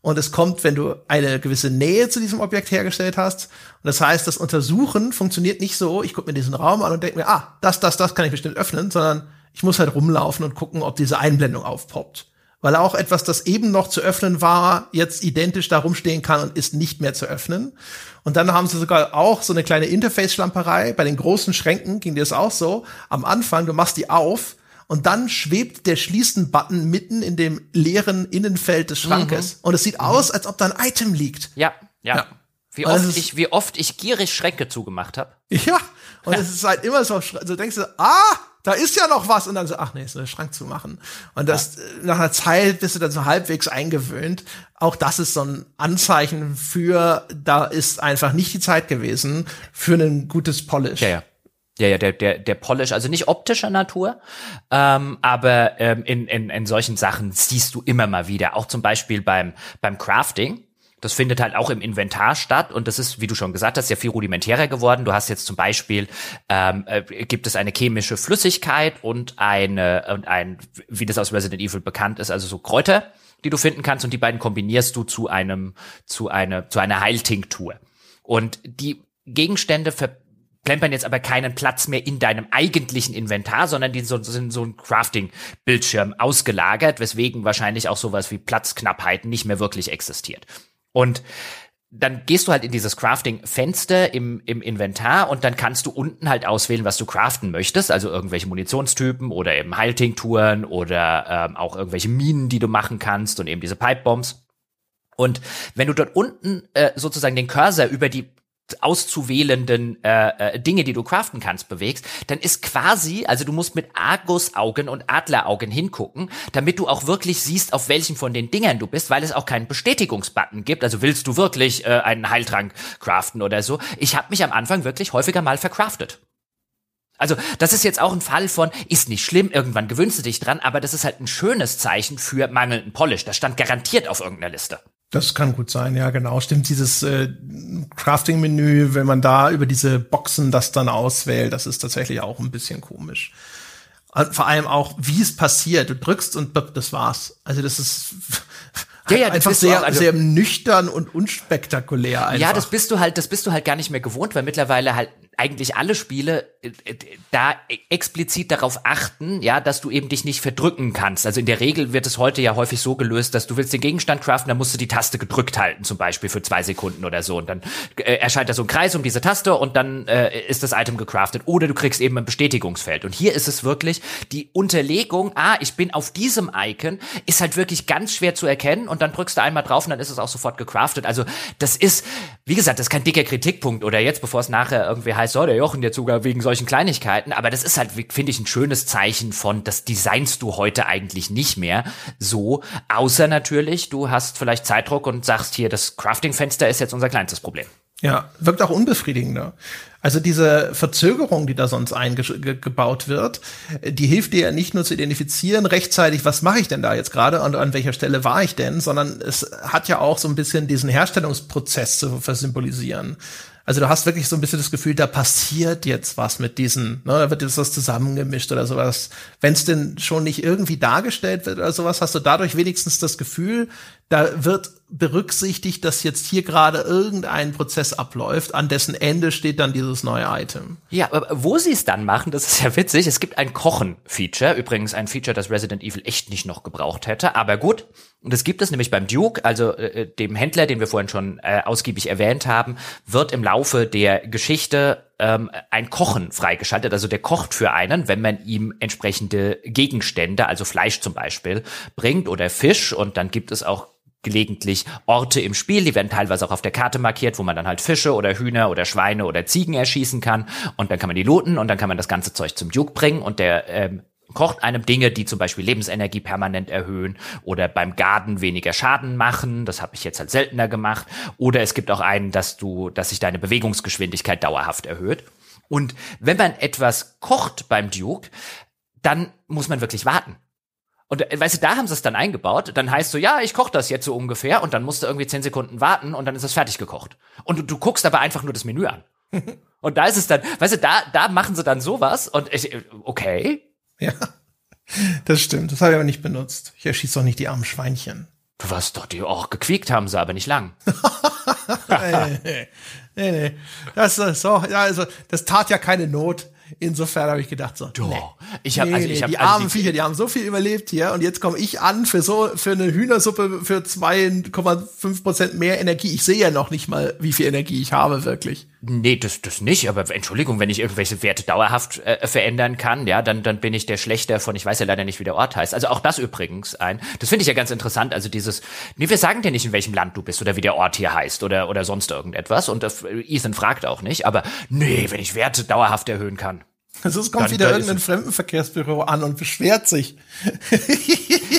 Und es kommt, wenn du eine gewisse Nähe zu diesem Objekt hergestellt hast. Und das heißt, das Untersuchen funktioniert nicht so, ich gucke mir diesen Raum an und denke mir, ah, das, das, das kann ich bestimmt öffnen, sondern ich muss halt rumlaufen und gucken, ob diese Einblendung aufpoppt weil auch etwas, das eben noch zu öffnen war, jetzt identisch da rumstehen kann und ist nicht mehr zu öffnen. Und dann haben sie sogar auch so eine kleine Interface-Schlamperei. Bei den großen Schränken ging das auch so. Am Anfang, du machst die auf und dann schwebt der Schließen-Button mitten in dem leeren Innenfeld des Schrankes. Mhm. Und es sieht mhm. aus, als ob da ein Item liegt. Ja, ja. ja. Wie oft, ich, wie oft ich gierig Schränke zugemacht habe. Ja, und es ist halt immer so, so denkst du, ah, da ist ja noch was und dann so, ach nee, ist nur der Schrank zu machen. Und das ja. nach einer Zeit bist du dann so halbwegs eingewöhnt. Auch das ist so ein Anzeichen für, da ist einfach nicht die Zeit gewesen für ein gutes Polish. Ja, ja. Ja, ja, der, der, der Polish, also nicht optischer Natur, ähm, aber ähm, in, in, in solchen Sachen siehst du immer mal wieder, auch zum Beispiel beim, beim Crafting das findet halt auch im Inventar statt und das ist, wie du schon gesagt hast, ja viel rudimentärer geworden. Du hast jetzt zum Beispiel ähm, äh, gibt es eine chemische Flüssigkeit und eine und ein, wie das aus Resident Evil bekannt ist, also so Kräuter, die du finden kannst und die beiden kombinierst du zu einem zu einer zu einer Heiltinktur. Und die Gegenstände verplempern jetzt aber keinen Platz mehr in deinem eigentlichen Inventar, sondern die so, sind so ein Crafting-Bildschirm ausgelagert, weswegen wahrscheinlich auch sowas wie Platzknappheiten nicht mehr wirklich existiert. Und dann gehst du halt in dieses Crafting-Fenster im, im Inventar und dann kannst du unten halt auswählen, was du craften möchtest, also irgendwelche Munitionstypen oder eben Heiltinkturen oder ähm, auch irgendwelche Minen, die du machen kannst und eben diese Pipebombs. Und wenn du dort unten äh, sozusagen den Cursor über die auszuwählenden äh, äh, Dinge, die du craften kannst, bewegst, dann ist quasi, also du musst mit Argusaugen und Adleraugen hingucken, damit du auch wirklich siehst, auf welchen von den Dingern du bist, weil es auch keinen Bestätigungsbutton gibt. Also willst du wirklich äh, einen Heiltrank craften oder so? Ich habe mich am Anfang wirklich häufiger mal verkraftet. Also, das ist jetzt auch ein Fall von, ist nicht schlimm, irgendwann gewöhnst du dich dran, aber das ist halt ein schönes Zeichen für mangelnden Polish. Das stand garantiert auf irgendeiner Liste. Das kann gut sein, ja, genau. Stimmt, dieses äh, Crafting-Menü, wenn man da über diese Boxen das dann auswählt, das ist tatsächlich auch ein bisschen komisch. Und vor allem auch, wie es passiert. Du drückst und das war's. Also das ist ja, ja, einfach sehr, auch, also, sehr nüchtern und unspektakulär einfach. Ja, das bist du halt, das bist du halt gar nicht mehr gewohnt, weil mittlerweile halt eigentlich alle Spiele äh, äh, da explizit darauf achten, ja, dass du eben dich nicht verdrücken kannst. Also in der Regel wird es heute ja häufig so gelöst, dass du willst den Gegenstand craften, dann musst du die Taste gedrückt halten, zum Beispiel für zwei Sekunden oder so. Und dann äh, erscheint da so ein Kreis um diese Taste und dann äh, ist das Item gecraftet. Oder du kriegst eben ein Bestätigungsfeld. Und hier ist es wirklich die Unterlegung, ah, ich bin auf diesem Icon, ist halt wirklich ganz schwer zu erkennen und dann drückst du einmal drauf und dann ist es auch sofort gecraftet. Also das ist, wie gesagt, das ist kein dicker Kritikpunkt oder jetzt, bevor es nachher irgendwie heißt, so, der Jochen jetzt sogar wegen solchen Kleinigkeiten, aber das ist halt, finde ich, ein schönes Zeichen von, das designst du heute eigentlich nicht mehr so, außer natürlich, du hast vielleicht Zeitdruck und sagst hier, das Crafting-Fenster ist jetzt unser kleinstes Problem. Ja, wirkt auch unbefriedigender. Also diese Verzögerung, die da sonst eingebaut wird, die hilft dir ja nicht nur zu identifizieren rechtzeitig, was mache ich denn da jetzt gerade und an welcher Stelle war ich denn, sondern es hat ja auch so ein bisschen diesen Herstellungsprozess zu versymbolisieren. Also du hast wirklich so ein bisschen das Gefühl, da passiert jetzt was mit diesen, ne, da wird jetzt was zusammengemischt oder sowas. Wenn es denn schon nicht irgendwie dargestellt wird oder sowas, hast du dadurch wenigstens das Gefühl, da wird berücksichtigt, dass jetzt hier gerade irgendein Prozess abläuft, an dessen Ende steht dann dieses neue Item. Ja, aber wo sie es dann machen, das ist ja witzig. Es gibt ein Kochen-Feature, übrigens ein Feature, das Resident Evil echt nicht noch gebraucht hätte, aber gut. Und das gibt es nämlich beim Duke, also äh, äh, dem Händler, den wir vorhin schon äh, ausgiebig erwähnt haben, wird im Laufe der Geschichte ähm, ein Kochen freigeschaltet. Also der kocht für einen, wenn man ihm entsprechende Gegenstände, also Fleisch zum Beispiel, bringt oder Fisch. Und dann gibt es auch gelegentlich Orte im Spiel, die werden teilweise auch auf der Karte markiert, wo man dann halt Fische oder Hühner oder Schweine oder Ziegen erschießen kann und dann kann man die looten und dann kann man das ganze Zeug zum Duke bringen und der ähm, kocht einem Dinge, die zum Beispiel Lebensenergie permanent erhöhen oder beim Garden weniger Schaden machen. Das habe ich jetzt halt seltener gemacht. Oder es gibt auch einen, dass du, dass sich deine Bewegungsgeschwindigkeit dauerhaft erhöht. Und wenn man etwas kocht beim Duke, dann muss man wirklich warten. Und äh, weißt du, da haben sie es dann eingebaut. Dann heißt so, ja, ich koche das jetzt so ungefähr und dann musst du irgendwie zehn Sekunden warten und dann ist es fertig gekocht. Und du, du guckst aber einfach nur das Menü an. und da ist es dann, weißt du, da, da machen sie dann sowas und ich, äh, okay. Ja, das stimmt. Das habe ich aber nicht benutzt. Ich erschieße doch nicht die armen Schweinchen. Du warst doch, die auch gequiekt haben sie, aber nicht lang. nee, nee, nee, nee. Das so, ja, also, das tat ja keine Not. Insofern habe ich gedacht so, Doch. Nee. Ich habe, nee, also ich hab, die also armen die, Viecher, die haben so viel überlebt hier und jetzt komme ich an für so für eine Hühnersuppe für 2,5 Prozent mehr Energie. Ich sehe ja noch nicht mal, wie viel Energie ich habe wirklich. Nee, das das nicht. Aber Entschuldigung, wenn ich irgendwelche Werte dauerhaft äh, verändern kann, ja, dann dann bin ich der Schlechter von. Ich weiß ja leider nicht, wie der Ort heißt. Also auch das übrigens ein. Das finde ich ja ganz interessant. Also dieses, nee, wir sagen dir nicht, in welchem Land du bist oder wie der Ort hier heißt oder oder sonst irgendetwas. Und äh, Ethan fragt auch nicht. Aber nee, wenn ich Werte dauerhaft erhöhen kann. Also es kommt wieder irgendein Fremdenverkehrsbüro an und beschwert sich.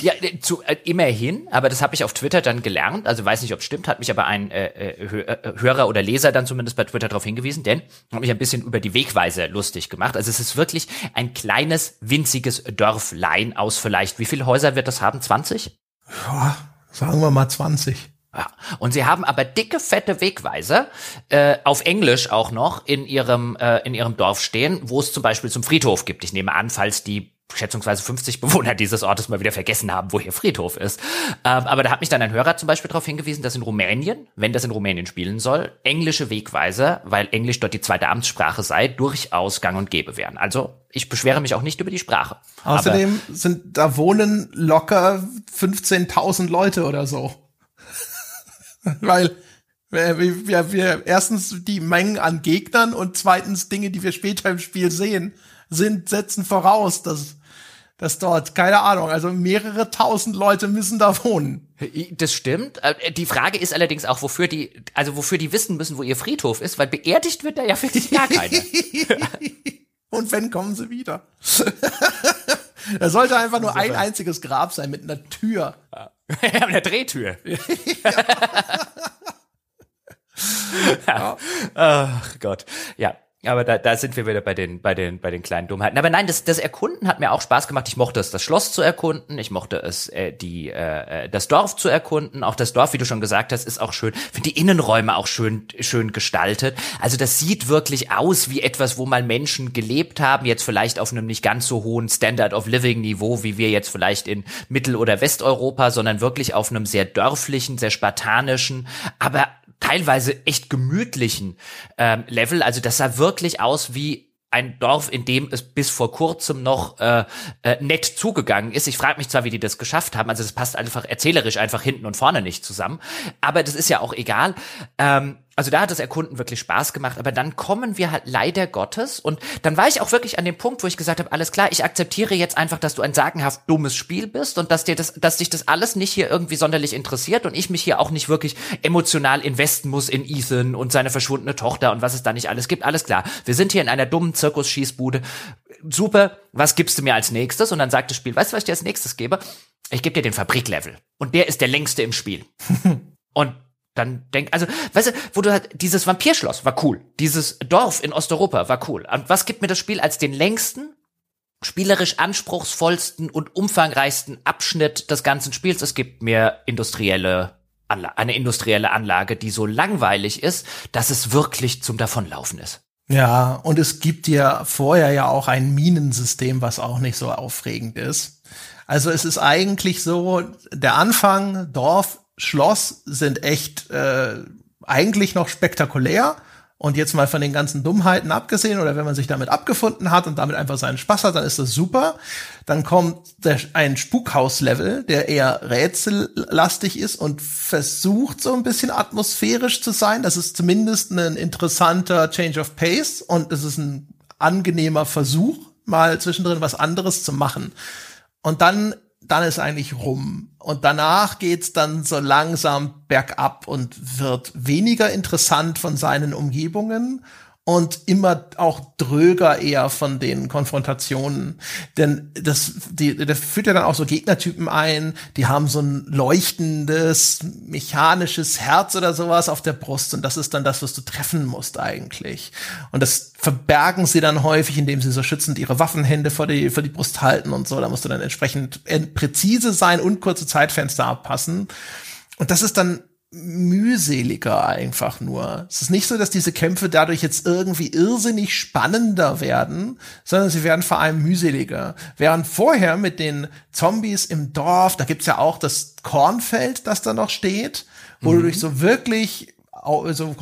ja, äh, zu, äh, immerhin, aber das habe ich auf Twitter dann gelernt. Also weiß nicht, ob es stimmt, hat mich aber ein äh, äh, äh, Hörer oder Leser dann zumindest bei Twitter darauf hingewiesen, denn hat mich ein bisschen über die Wegweise lustig gemacht. Also es ist wirklich ein kleines, winziges Dörflein aus vielleicht, wie viele Häuser wird das haben? 20? Ja, sagen wir mal 20. Ja. Und sie haben aber dicke, fette Wegweiser äh, auf Englisch auch noch in ihrem, äh, in ihrem Dorf stehen, wo es zum Beispiel zum Friedhof gibt. Ich nehme an, falls die schätzungsweise 50 Bewohner dieses Ortes mal wieder vergessen haben, wo hier Friedhof ist. Ähm, aber da hat mich dann ein Hörer zum Beispiel darauf hingewiesen, dass in Rumänien, wenn das in Rumänien spielen soll, englische Wegweiser, weil Englisch dort die zweite Amtssprache sei, durchaus gang und gäbe wären. Also ich beschwere mich auch nicht über die Sprache. Außerdem sind da wohnen locker 15.000 Leute oder so. Weil wir, wir, wir erstens die Mengen an Gegnern und zweitens Dinge, die wir später im Spiel sehen, sind, setzen voraus, dass dass dort, keine Ahnung, also mehrere tausend Leute müssen da wohnen. Das stimmt. Äh, die Frage ist allerdings auch, wofür die, also wofür die wissen müssen, wo ihr Friedhof ist, weil beerdigt wird da ja wirklich gar keiner. Und wenn, kommen sie wieder. da sollte einfach nur ein einziges Grab sein mit einer Tür. Ja, mit einer Drehtür. ja. Ach Gott. Ja, aber da, da sind wir wieder bei den, bei den, bei den kleinen Dummheiten. Aber nein, das, das Erkunden hat mir auch Spaß gemacht. Ich mochte es, das Schloss zu erkunden. Ich mochte es, äh, die, äh, das Dorf zu erkunden. Auch das Dorf, wie du schon gesagt hast, ist auch schön. Finde die Innenräume auch schön, schön gestaltet. Also das sieht wirklich aus wie etwas, wo mal Menschen gelebt haben. Jetzt vielleicht auf einem nicht ganz so hohen Standard of Living Niveau, wie wir jetzt vielleicht in Mittel- oder Westeuropa, sondern wirklich auf einem sehr dörflichen, sehr spartanischen, aber teilweise echt gemütlichen ähm, Level. Also das sah wirklich aus wie ein Dorf, in dem es bis vor kurzem noch äh, äh, nett zugegangen ist. Ich frage mich zwar, wie die das geschafft haben, also das passt einfach erzählerisch einfach hinten und vorne nicht zusammen, aber das ist ja auch egal. Ähm, also da hat das Erkunden wirklich Spaß gemacht, aber dann kommen wir halt leider Gottes und dann war ich auch wirklich an dem Punkt, wo ich gesagt habe, alles klar, ich akzeptiere jetzt einfach, dass du ein sagenhaft dummes Spiel bist und dass dir das, dass dich das alles nicht hier irgendwie sonderlich interessiert und ich mich hier auch nicht wirklich emotional investen muss in Ethan und seine verschwundene Tochter und was es da nicht alles gibt. Alles klar, wir sind hier in einer dummen Zirkusschießbude. Super, was gibst du mir als nächstes? Und dann sagt das Spiel, weißt du, was ich dir als nächstes gebe? Ich gebe dir den Fabriklevel und der ist der längste im Spiel. und dann denk, also, weißt du, wo du halt, dieses Vampirschloss war cool. Dieses Dorf in Osteuropa war cool. Und was gibt mir das Spiel als den längsten, spielerisch anspruchsvollsten und umfangreichsten Abschnitt des ganzen Spiels? Es gibt mir industrielle Anlage, eine industrielle Anlage, die so langweilig ist, dass es wirklich zum Davonlaufen ist. Ja, und es gibt ja vorher ja auch ein Minensystem, was auch nicht so aufregend ist. Also es ist eigentlich so, der Anfang, Dorf, Schloss sind echt äh, eigentlich noch spektakulär. Und jetzt mal von den ganzen Dummheiten abgesehen oder wenn man sich damit abgefunden hat und damit einfach seinen Spaß hat, dann ist das super. Dann kommt der, ein Spukhaus-Level, der eher rätsellastig ist und versucht so ein bisschen atmosphärisch zu sein. Das ist zumindest ein interessanter Change of Pace und es ist ein angenehmer Versuch, mal zwischendrin was anderes zu machen. Und dann dann ist eigentlich rum. Und danach geht's dann so langsam bergab und wird weniger interessant von seinen Umgebungen und immer auch dröger eher von den Konfrontationen. Denn das, die, das führt ja dann auch so Gegnertypen ein, die haben so ein leuchtendes, mechanisches Herz oder sowas auf der Brust und das ist dann das, was du treffen musst eigentlich. Und das verbergen sie dann häufig, indem sie so schützend ihre Waffenhände vor die, vor die Brust halten und so. Da musst du dann entsprechend präzise sein und kurze Zeitfenster abpassen. Und das ist dann mühseliger einfach nur. Es ist nicht so, dass diese Kämpfe dadurch jetzt irgendwie irrsinnig spannender werden, sondern sie werden vor allem mühseliger. Während vorher mit den Zombies im Dorf, da gibt's ja auch das Kornfeld, das da noch steht, wo mhm. du durch so wirklich so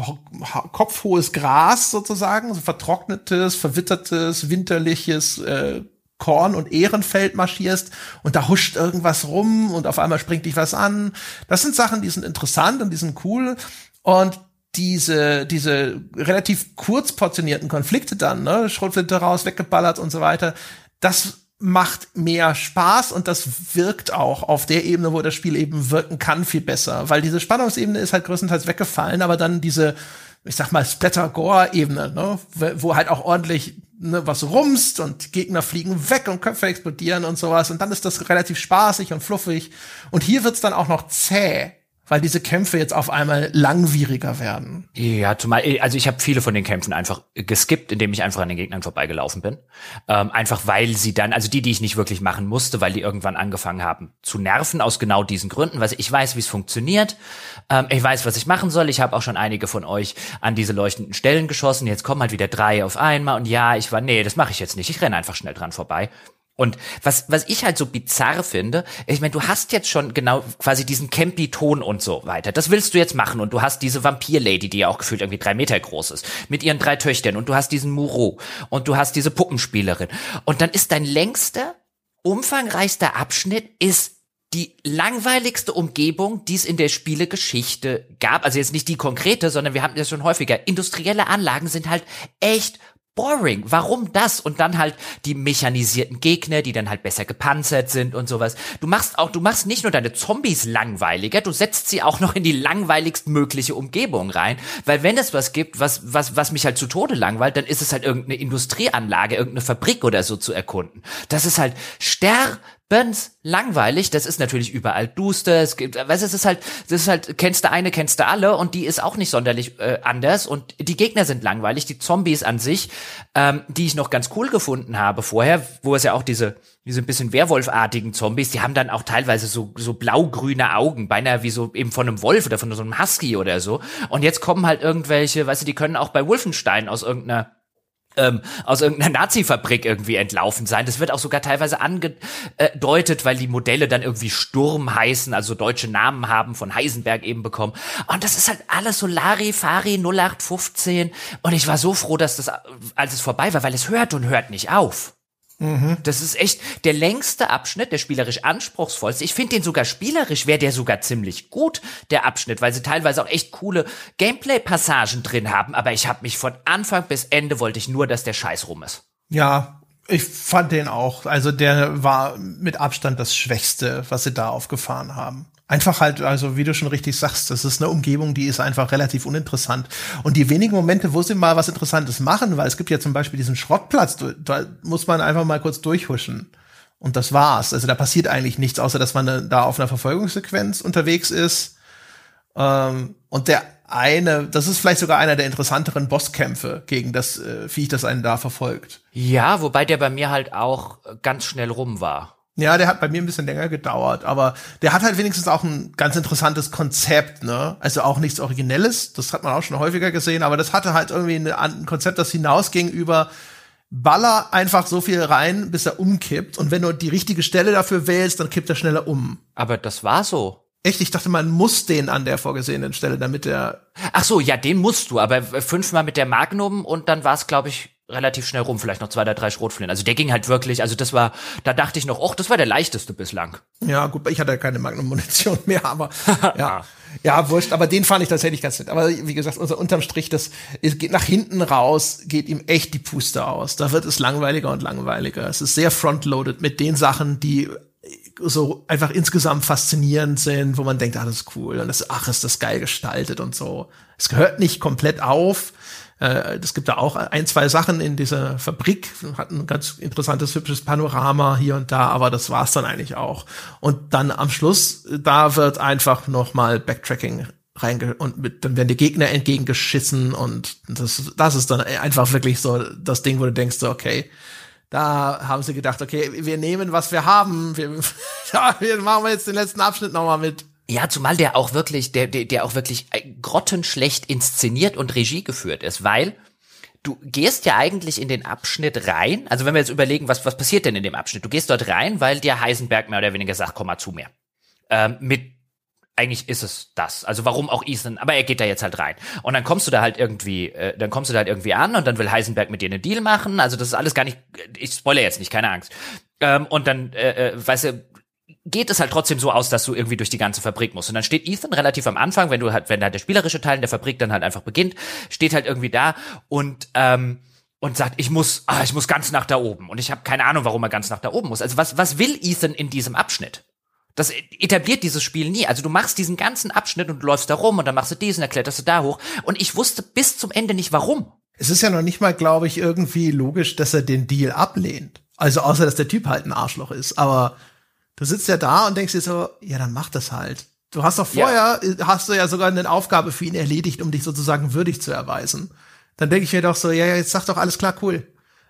kopfhohes Gras sozusagen, so vertrocknetes, verwittertes, winterliches äh, Korn und Ehrenfeld marschierst und da huscht irgendwas rum und auf einmal springt dich was an. Das sind Sachen, die sind interessant und die sind cool und diese, diese relativ kurz portionierten Konflikte dann, ne, Schrotflinte raus, weggeballert und so weiter, das macht mehr Spaß und das wirkt auch auf der Ebene, wo das Spiel eben wirken kann, viel besser, weil diese Spannungsebene ist halt größtenteils weggefallen, aber dann diese, ich sag mal, Splatter-Gore-Ebene, ne, wo halt auch ordentlich ne, was rumst und Gegner fliegen weg und Köpfe explodieren und sowas. Und dann ist das relativ spaßig und fluffig. Und hier wird's dann auch noch zäh weil diese Kämpfe jetzt auf einmal langwieriger werden. Ja, zumal, also ich habe viele von den Kämpfen einfach geskippt, indem ich einfach an den Gegnern vorbeigelaufen bin. Ähm, einfach weil sie dann, also die, die ich nicht wirklich machen musste, weil die irgendwann angefangen haben zu nerven, aus genau diesen Gründen, weil ich weiß, wie es funktioniert. Ähm, ich weiß, was ich machen soll. Ich habe auch schon einige von euch an diese leuchtenden Stellen geschossen. Jetzt kommen halt wieder drei auf einmal und ja, ich war, nee, das mache ich jetzt nicht. Ich renne einfach schnell dran vorbei. Und was, was ich halt so bizarr finde, ich meine, du hast jetzt schon genau quasi diesen Campy-Ton und so weiter. Das willst du jetzt machen. Und du hast diese Vampir-Lady, die ja auch gefühlt irgendwie drei Meter groß ist, mit ihren drei Töchtern. Und du hast diesen Muro. Und du hast diese Puppenspielerin. Und dann ist dein längster, umfangreichster Abschnitt ist die langweiligste Umgebung, die es in der Spielegeschichte gab. Also jetzt nicht die konkrete, sondern wir haben das schon häufiger. Industrielle Anlagen sind halt echt boring. Warum das? Und dann halt die mechanisierten Gegner, die dann halt besser gepanzert sind und sowas. Du machst auch, du machst nicht nur deine Zombies langweiliger, du setzt sie auch noch in die langweiligst mögliche Umgebung rein. Weil wenn es was gibt, was, was, was mich halt zu Tode langweilt, dann ist es halt irgendeine Industrieanlage, irgendeine Fabrik oder so zu erkunden. Das ist halt ster Bens langweilig, das ist natürlich überall duster, es gibt, weißt du, es ist halt, das ist halt, kennst du eine, kennst du alle und die ist auch nicht sonderlich äh, anders und die Gegner sind langweilig, die Zombies an sich, ähm, die ich noch ganz cool gefunden habe vorher, wo es ja auch diese, diese ein bisschen Werwolfartigen Zombies, die haben dann auch teilweise so, so blau-grüne Augen, beinahe wie so eben von einem Wolf oder von so einem Husky oder so. Und jetzt kommen halt irgendwelche, weißt du, die können auch bei Wolfenstein aus irgendeiner ähm, aus irgendeiner Nazi-Fabrik irgendwie entlaufen sein. Das wird auch sogar teilweise angedeutet, weil die Modelle dann irgendwie Sturm heißen, also deutsche Namen haben, von Heisenberg eben bekommen. Und das ist halt alles so Larifari 0815. Und ich war so froh, dass das, als es vorbei war, weil es hört und hört nicht auf. Mhm. Das ist echt der längste Abschnitt, der spielerisch anspruchsvollste. Ich finde den sogar spielerisch wäre der sogar ziemlich gut, der Abschnitt, weil sie teilweise auch echt coole Gameplay-Passagen drin haben. Aber ich habe mich von Anfang bis Ende wollte ich nur, dass der Scheiß rum ist. Ja, ich fand den auch. Also der war mit Abstand das Schwächste, was sie da aufgefahren haben. Einfach halt, also wie du schon richtig sagst, das ist eine Umgebung, die ist einfach relativ uninteressant. Und die wenigen Momente, wo sie mal was Interessantes machen, weil es gibt ja zum Beispiel diesen Schrottplatz, da muss man einfach mal kurz durchhuschen. Und das war's. Also da passiert eigentlich nichts, außer dass man da auf einer Verfolgungssequenz unterwegs ist. Ähm, und der eine, das ist vielleicht sogar einer der interessanteren Bosskämpfe gegen das äh, Viech, das einen da verfolgt. Ja, wobei der bei mir halt auch ganz schnell rum war. Ja, der hat bei mir ein bisschen länger gedauert, aber der hat halt wenigstens auch ein ganz interessantes Konzept, ne? Also auch nichts Originelles, das hat man auch schon häufiger gesehen, aber das hatte halt irgendwie ein Konzept, das hinausging über Baller einfach so viel rein, bis er umkippt und wenn du die richtige Stelle dafür wählst, dann kippt er schneller um. Aber das war so. Echt? Ich dachte, man muss den an der vorgesehenen Stelle, damit der. Ach so, ja, den musst du, aber fünfmal mit der Magnum und dann war es, glaube ich, relativ schnell rum, vielleicht noch zwei oder drei Schrotflinten. Also der ging halt wirklich, also das war, da dachte ich noch, ach, das war der leichteste bislang. Ja, gut, ich hatte keine Magnum-Munition mehr, aber ja. ja, wurscht, aber den fand ich tatsächlich ganz nett. Aber wie gesagt, unser unterm Strich, das es geht nach hinten raus, geht ihm echt die Puste aus. Da wird es langweiliger und langweiliger. Es ist sehr frontloaded mit den Sachen, die so einfach insgesamt faszinierend sind, wo man denkt, ah, das ist cool und das, ach, ist das geil gestaltet und so. Es gehört nicht komplett auf, äh, es gibt da auch ein, zwei Sachen in dieser Fabrik, hat ein ganz interessantes, hübsches Panorama hier und da, aber das war's dann eigentlich auch. Und dann am Schluss, da wird einfach noch mal Backtracking reinge und mit, dann werden die Gegner entgegengeschissen und das, das ist dann einfach wirklich so das Ding, wo du denkst, so, okay, da haben sie gedacht, okay, wir nehmen, was wir haben, wir, ja, wir machen jetzt den letzten Abschnitt noch mal mit. Ja, zumal der auch wirklich, der, der, der auch wirklich äh, grottenschlecht inszeniert und Regie geführt ist, weil du gehst ja eigentlich in den Abschnitt rein, also wenn wir jetzt überlegen, was, was passiert denn in dem Abschnitt? Du gehst dort rein, weil dir Heisenberg mehr oder weniger sagt, komm mal zu mir. Ähm, mit eigentlich ist es das. Also warum auch Ethan, aber er geht da jetzt halt rein. Und dann kommst du da halt irgendwie, äh, dann kommst du da halt irgendwie an und dann will Heisenberg mit dir einen Deal machen. Also das ist alles gar nicht, ich spoilere jetzt nicht, keine Angst. Ähm, und dann, äh, äh, weißt du, geht es halt trotzdem so aus, dass du irgendwie durch die ganze Fabrik musst. Und dann steht Ethan relativ am Anfang, wenn du halt, wenn halt der spielerische Teil in der Fabrik dann halt einfach beginnt, steht halt irgendwie da und ähm, und sagt, ich muss, ah, ich muss ganz nach da oben. Und ich habe keine Ahnung, warum er ganz nach da oben muss. Also was, was will Ethan in diesem Abschnitt? Das etabliert dieses Spiel nie. Also du machst diesen ganzen Abschnitt und du läufst da rum und dann machst du diesen, dann kletterst du da hoch. Und ich wusste bis zum Ende nicht warum. Es ist ja noch nicht mal, glaube ich, irgendwie logisch, dass er den Deal ablehnt. Also außer, dass der Typ halt ein Arschloch ist. Aber Du sitzt ja da und denkst dir so, ja, dann mach das halt. Du hast doch vorher, ja. hast du ja sogar eine Aufgabe für ihn erledigt, um dich sozusagen würdig zu erweisen. Dann denke ich mir doch so, ja, jetzt sag doch alles klar, cool.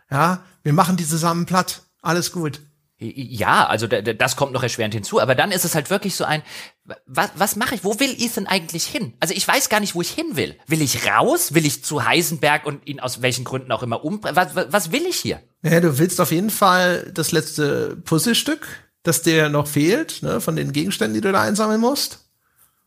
Ja, wir machen die zusammen platt. Alles gut. Ja, also das kommt noch erschwerend hinzu, aber dann ist es halt wirklich so ein, was, was mache ich? Wo will Ethan eigentlich hin? Also ich weiß gar nicht, wo ich hin will. Will ich raus? Will ich zu Heisenberg und ihn aus welchen Gründen auch immer umbringen? Was, was, will ich hier? Ja, du willst auf jeden Fall das letzte Puzzlestück dass der noch fehlt, ne, von den Gegenständen, die du da einsammeln musst.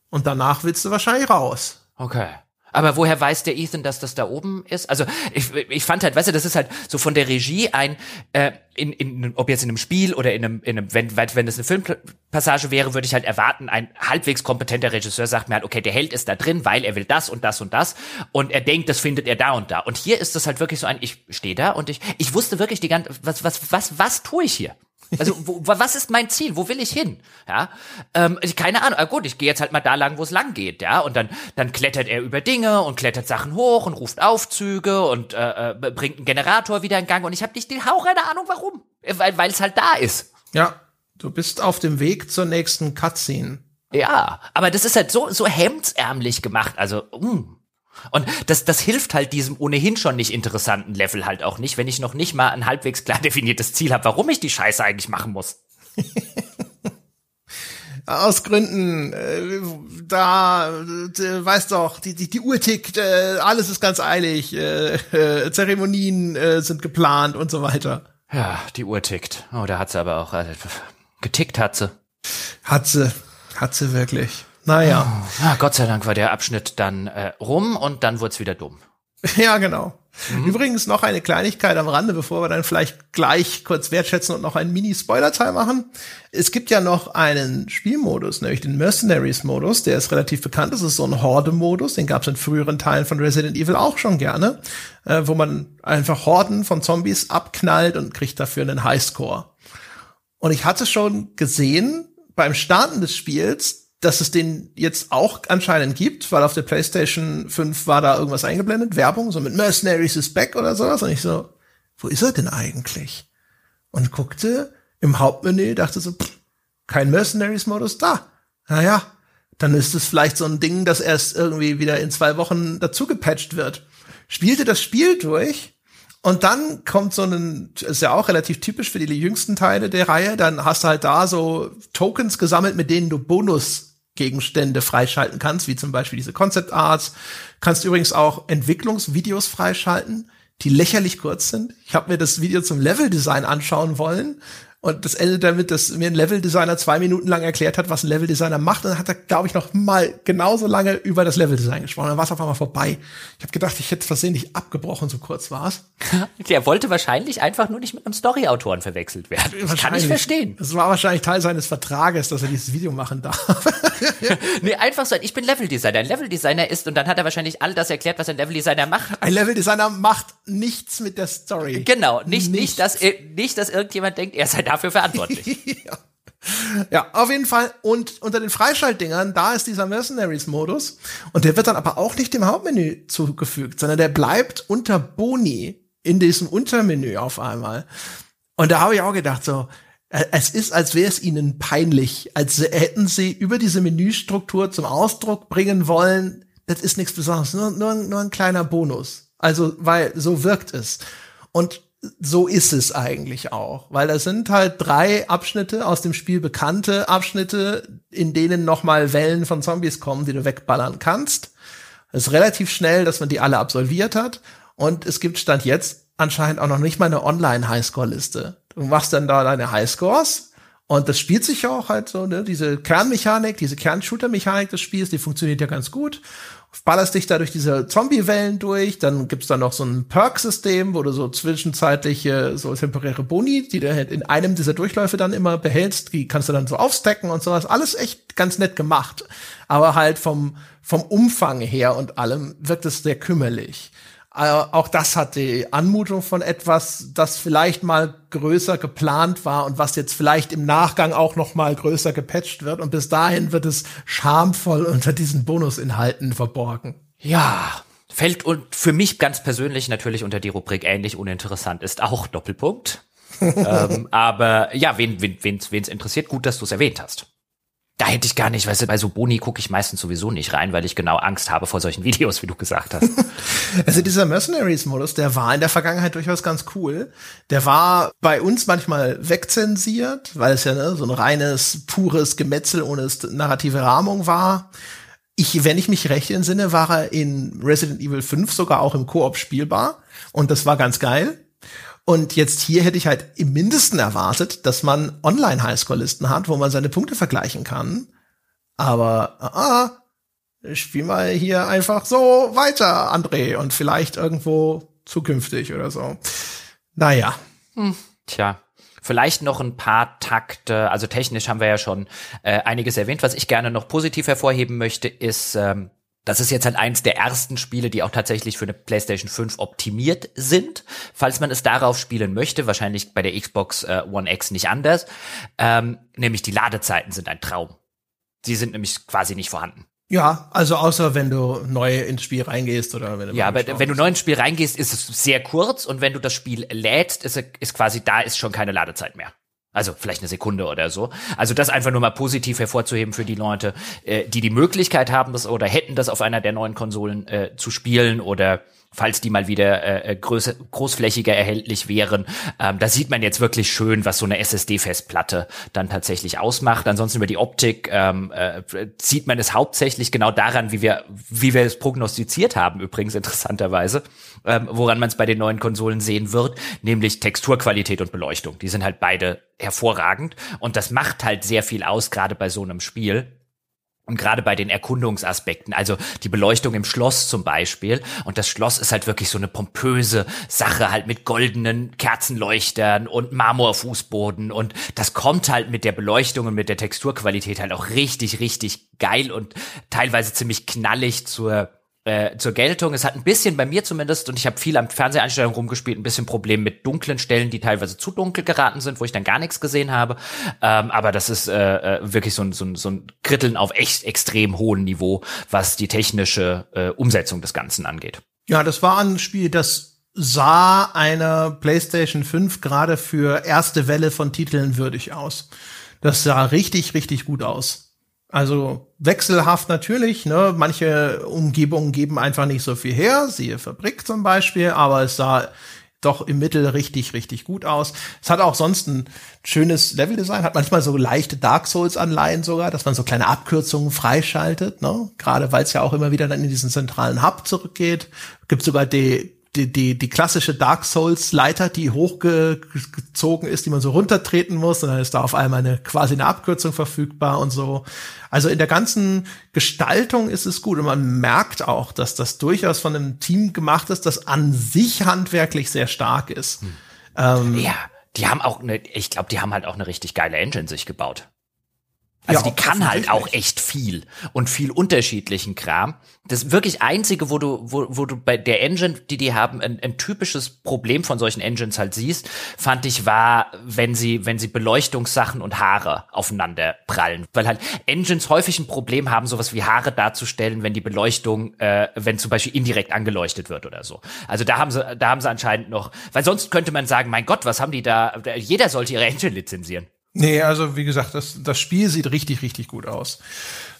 Und danach willst du wahrscheinlich raus. Okay. Aber woher weiß der Ethan, dass das da oben ist? Also ich, ich fand halt, weißt du, das ist halt so von der Regie ein, äh, in, in, ob jetzt in einem Spiel oder in einem, in einem wenn, wenn es eine Passage wäre, würde ich halt erwarten, ein halbwegs kompetenter Regisseur sagt mir halt, okay, der Held ist da drin, weil er will das und das und das und er denkt, das findet er da und da. Und hier ist es halt wirklich so ein, ich stehe da und ich, ich wusste wirklich die ganze, was, was, was, was tue ich hier? Also wo, was ist mein Ziel? Wo will ich hin? Ja, ähm, keine Ahnung. Ah, gut, ich gehe jetzt halt mal da lang, wo es lang geht. Ja, und dann dann klettert er über Dinge und klettert Sachen hoch und ruft Aufzüge und äh, äh, bringt einen Generator wieder in Gang. Und ich habe nicht die Hauch eine Ahnung, warum, weil weil es halt da ist. Ja, du bist auf dem Weg zur nächsten Cutscene. Ja, aber das ist halt so so hemdsärmlich gemacht. Also mm. Und das, das hilft halt diesem ohnehin schon nicht interessanten Level halt auch nicht, wenn ich noch nicht mal ein halbwegs klar definiertes Ziel habe, warum ich die Scheiße eigentlich machen muss. Aus Gründen, äh, da, äh, weißt doch, die, die, die Uhr tickt, äh, alles ist ganz eilig, äh, äh, Zeremonien äh, sind geplant und so weiter. Ja, die Uhr tickt. Oh, da hat sie aber auch, äh, getickt hat sie. Hat sie, hat sie wirklich. Naja. Ah, Gott sei Dank war der Abschnitt dann äh, rum und dann wurde es wieder dumm. Ja, genau. Mhm. Übrigens noch eine Kleinigkeit am Rande, bevor wir dann vielleicht gleich kurz wertschätzen und noch einen Mini-Spoiler-Teil machen. Es gibt ja noch einen Spielmodus, nämlich den Mercenaries-Modus, der ist relativ bekannt. Das ist so ein Horde-Modus, den gab es in früheren Teilen von Resident Evil auch schon gerne, äh, wo man einfach Horden von Zombies abknallt und kriegt dafür einen Highscore. Und ich hatte schon gesehen beim Starten des Spiels, dass es den jetzt auch anscheinend gibt, weil auf der PlayStation 5 war da irgendwas eingeblendet, Werbung, so mit Mercenaries is back oder sowas. Und ich so, wo ist er denn eigentlich? Und guckte im Hauptmenü, dachte so, pff, kein Mercenaries-Modus da. Naja, dann ist es vielleicht so ein Ding, das erst irgendwie wieder in zwei Wochen dazu gepatcht wird. Spielte das Spiel durch und dann kommt so ein, ist ja auch relativ typisch für die jüngsten Teile der Reihe, dann hast du halt da so Tokens gesammelt, mit denen du Bonus Gegenstände freischalten kannst, wie zum Beispiel diese Concept Arts. Kannst übrigens auch Entwicklungsvideos freischalten, die lächerlich kurz sind. Ich habe mir das Video zum Leveldesign anschauen wollen und das endet damit, dass mir ein Leveldesigner zwei Minuten lang erklärt hat, was ein Leveldesigner macht. Und dann hat er, glaube ich, noch mal genauso lange über das Leveldesign gesprochen. Dann war es auf einmal vorbei. Ich habe gedacht, ich hätte versehentlich abgebrochen, so kurz war es. Der wollte wahrscheinlich einfach nur nicht mit einem Storyautoren verwechselt werden. Das kann ich verstehen. Das war wahrscheinlich Teil seines Vertrages, dass er dieses Video machen darf. nee, einfach so, ich bin Leveldesigner. Ein Leveldesigner ist, und dann hat er wahrscheinlich all das erklärt, was ein Leveldesigner macht. Ein Leveldesigner macht nichts mit der Story. Genau, nicht, nicht, dass, nicht, dass irgendjemand denkt, er sei da dafür verantwortlich. ja. Auf jeden Fall. Und unter den Freischaltdingern, da ist dieser Mercenaries-Modus. Und der wird dann aber auch nicht dem Hauptmenü zugefügt, sondern der bleibt unter Boni in diesem Untermenü auf einmal. Und da habe ich auch gedacht, so, äh, es ist, als wäre es ihnen peinlich, als hätten sie über diese Menüstruktur zum Ausdruck bringen wollen, das ist nichts Besonderes, nur, nur, nur ein kleiner Bonus. Also, weil so wirkt es. Und so ist es eigentlich auch, weil das sind halt drei Abschnitte aus dem Spiel bekannte Abschnitte, in denen nochmal Wellen von Zombies kommen, die du wegballern kannst. Es ist relativ schnell, dass man die alle absolviert hat und es gibt Stand jetzt anscheinend auch noch nicht mal eine Online-Highscore-Liste. Du machst dann da deine Highscores und das spielt sich auch halt so, ne, diese Kernmechanik, diese Kernshooter-Mechanik des Spiels, die funktioniert ja ganz gut ballerst dich da durch diese Zombie-Wellen durch, dann gibt's da noch so ein Perk-System, wo du so zwischenzeitliche, so temporäre Boni, die du halt in einem dieser Durchläufe dann immer behältst, die kannst du dann so aufstacken und sowas. Alles echt ganz nett gemacht. Aber halt vom, vom Umfang her und allem wirkt es sehr kümmerlich. Äh, auch das hat die Anmutung von etwas, das vielleicht mal größer geplant war und was jetzt vielleicht im Nachgang auch noch mal größer gepatcht wird und bis dahin wird es schamvoll unter diesen Bonusinhalten verborgen. Ja, fällt und für mich ganz persönlich natürlich unter die Rubrik ähnlich uninteressant ist auch Doppelpunkt. ähm, aber ja, wen wen wen's, wen's interessiert, gut, dass du es erwähnt hast da hätte ich gar nicht, weißt du, bei so Boni gucke ich meistens sowieso nicht rein, weil ich genau Angst habe vor solchen Videos, wie du gesagt hast. also dieser Mercenaries-Modus, der war in der Vergangenheit durchaus ganz cool. Der war bei uns manchmal wegzensiert, weil es ja ne, so ein reines, pures Gemetzel ohne narrative Rahmung war. Ich, wenn ich mich recht entsinne, war er in Resident Evil 5 sogar auch im Koop spielbar. Und das war ganz geil. Und jetzt hier hätte ich halt im Mindesten erwartet, dass man Online-Highscore-Listen hat, wo man seine Punkte vergleichen kann. Aber ah, spiel mal hier einfach so weiter, André, und vielleicht irgendwo zukünftig oder so. Naja. Hm, tja. Vielleicht noch ein paar Takte, also technisch haben wir ja schon äh, einiges erwähnt. Was ich gerne noch positiv hervorheben möchte, ist, ähm, das ist jetzt halt eins der ersten Spiele, die auch tatsächlich für eine PlayStation 5 optimiert sind. Falls man es darauf spielen möchte, wahrscheinlich bei der Xbox äh, One X nicht anders. Ähm, nämlich die Ladezeiten sind ein Traum. Sie sind nämlich quasi nicht vorhanden. Ja, also außer wenn du neu ins Spiel reingehst oder wenn du Ja, aber wenn du neu ins Spiel reingehst, ist es sehr kurz und wenn du das Spiel lädst, ist, ist quasi da ist schon keine Ladezeit mehr. Also vielleicht eine Sekunde oder so. Also das einfach nur mal positiv hervorzuheben für die Leute, äh, die die Möglichkeit haben, das oder hätten das auf einer der neuen Konsolen äh, zu spielen oder falls die mal wieder äh, äh größer, großflächiger erhältlich wären. Ähm, da sieht man jetzt wirklich schön, was so eine SSD-Festplatte dann tatsächlich ausmacht. Ansonsten über die Optik ähm, äh, sieht man es hauptsächlich genau daran, wie wir, wie wir es prognostiziert haben, übrigens interessanterweise, ähm, woran man es bei den neuen Konsolen sehen wird, nämlich Texturqualität und Beleuchtung. Die sind halt beide hervorragend und das macht halt sehr viel aus, gerade bei so einem Spiel. Und gerade bei den Erkundungsaspekten, also die Beleuchtung im Schloss zum Beispiel. Und das Schloss ist halt wirklich so eine pompöse Sache, halt mit goldenen Kerzenleuchtern und Marmorfußboden. Und das kommt halt mit der Beleuchtung und mit der Texturqualität halt auch richtig, richtig geil und teilweise ziemlich knallig zur äh, zur Geltung. Es hat ein bisschen bei mir zumindest, und ich habe viel am Fernseheinstellung rumgespielt, ein bisschen Problem mit dunklen Stellen, die teilweise zu dunkel geraten sind, wo ich dann gar nichts gesehen habe. Ähm, aber das ist äh, äh, wirklich so ein, so, ein, so ein Kritteln auf echt extrem hohem Niveau, was die technische äh, Umsetzung des Ganzen angeht. Ja, das war ein Spiel, das sah einer PlayStation 5 gerade für erste Welle von Titeln würdig aus. Das sah richtig, richtig gut aus. Also wechselhaft natürlich, ne? Manche Umgebungen geben einfach nicht so viel her, siehe Fabrik zum Beispiel, aber es sah doch im Mittel richtig, richtig gut aus. Es hat auch sonst ein schönes Leveldesign, hat manchmal so leichte Dark Souls-Anleihen sogar, dass man so kleine Abkürzungen freischaltet, ne? Gerade weil es ja auch immer wieder dann in diesen zentralen Hub zurückgeht. Gibt sogar die die, die, die klassische Dark Souls Leiter, die hochgezogen ist, die man so runtertreten muss, und dann ist da auf einmal eine quasi eine Abkürzung verfügbar und so. Also in der ganzen Gestaltung ist es gut und man merkt auch, dass das durchaus von einem Team gemacht ist, das an sich handwerklich sehr stark ist. Hm. Ähm, ja, die haben auch eine, ich glaube, die haben halt auch eine richtig geile Engine sich gebaut. Also ja, die kann halt auch echt viel und viel unterschiedlichen Kram. Das wirklich einzige, wo du, wo, wo du bei der Engine, die die haben, ein, ein typisches Problem von solchen Engines halt siehst, fand ich war, wenn sie, wenn sie Beleuchtungssachen und Haare aufeinander prallen, weil halt Engines häufig ein Problem haben, sowas wie Haare darzustellen, wenn die Beleuchtung, äh, wenn zum Beispiel indirekt angeleuchtet wird oder so. Also da haben sie, da haben sie anscheinend noch, weil sonst könnte man sagen, mein Gott, was haben die da? Jeder sollte ihre Engine lizenzieren. Nee, also wie gesagt, das, das Spiel sieht richtig, richtig gut aus.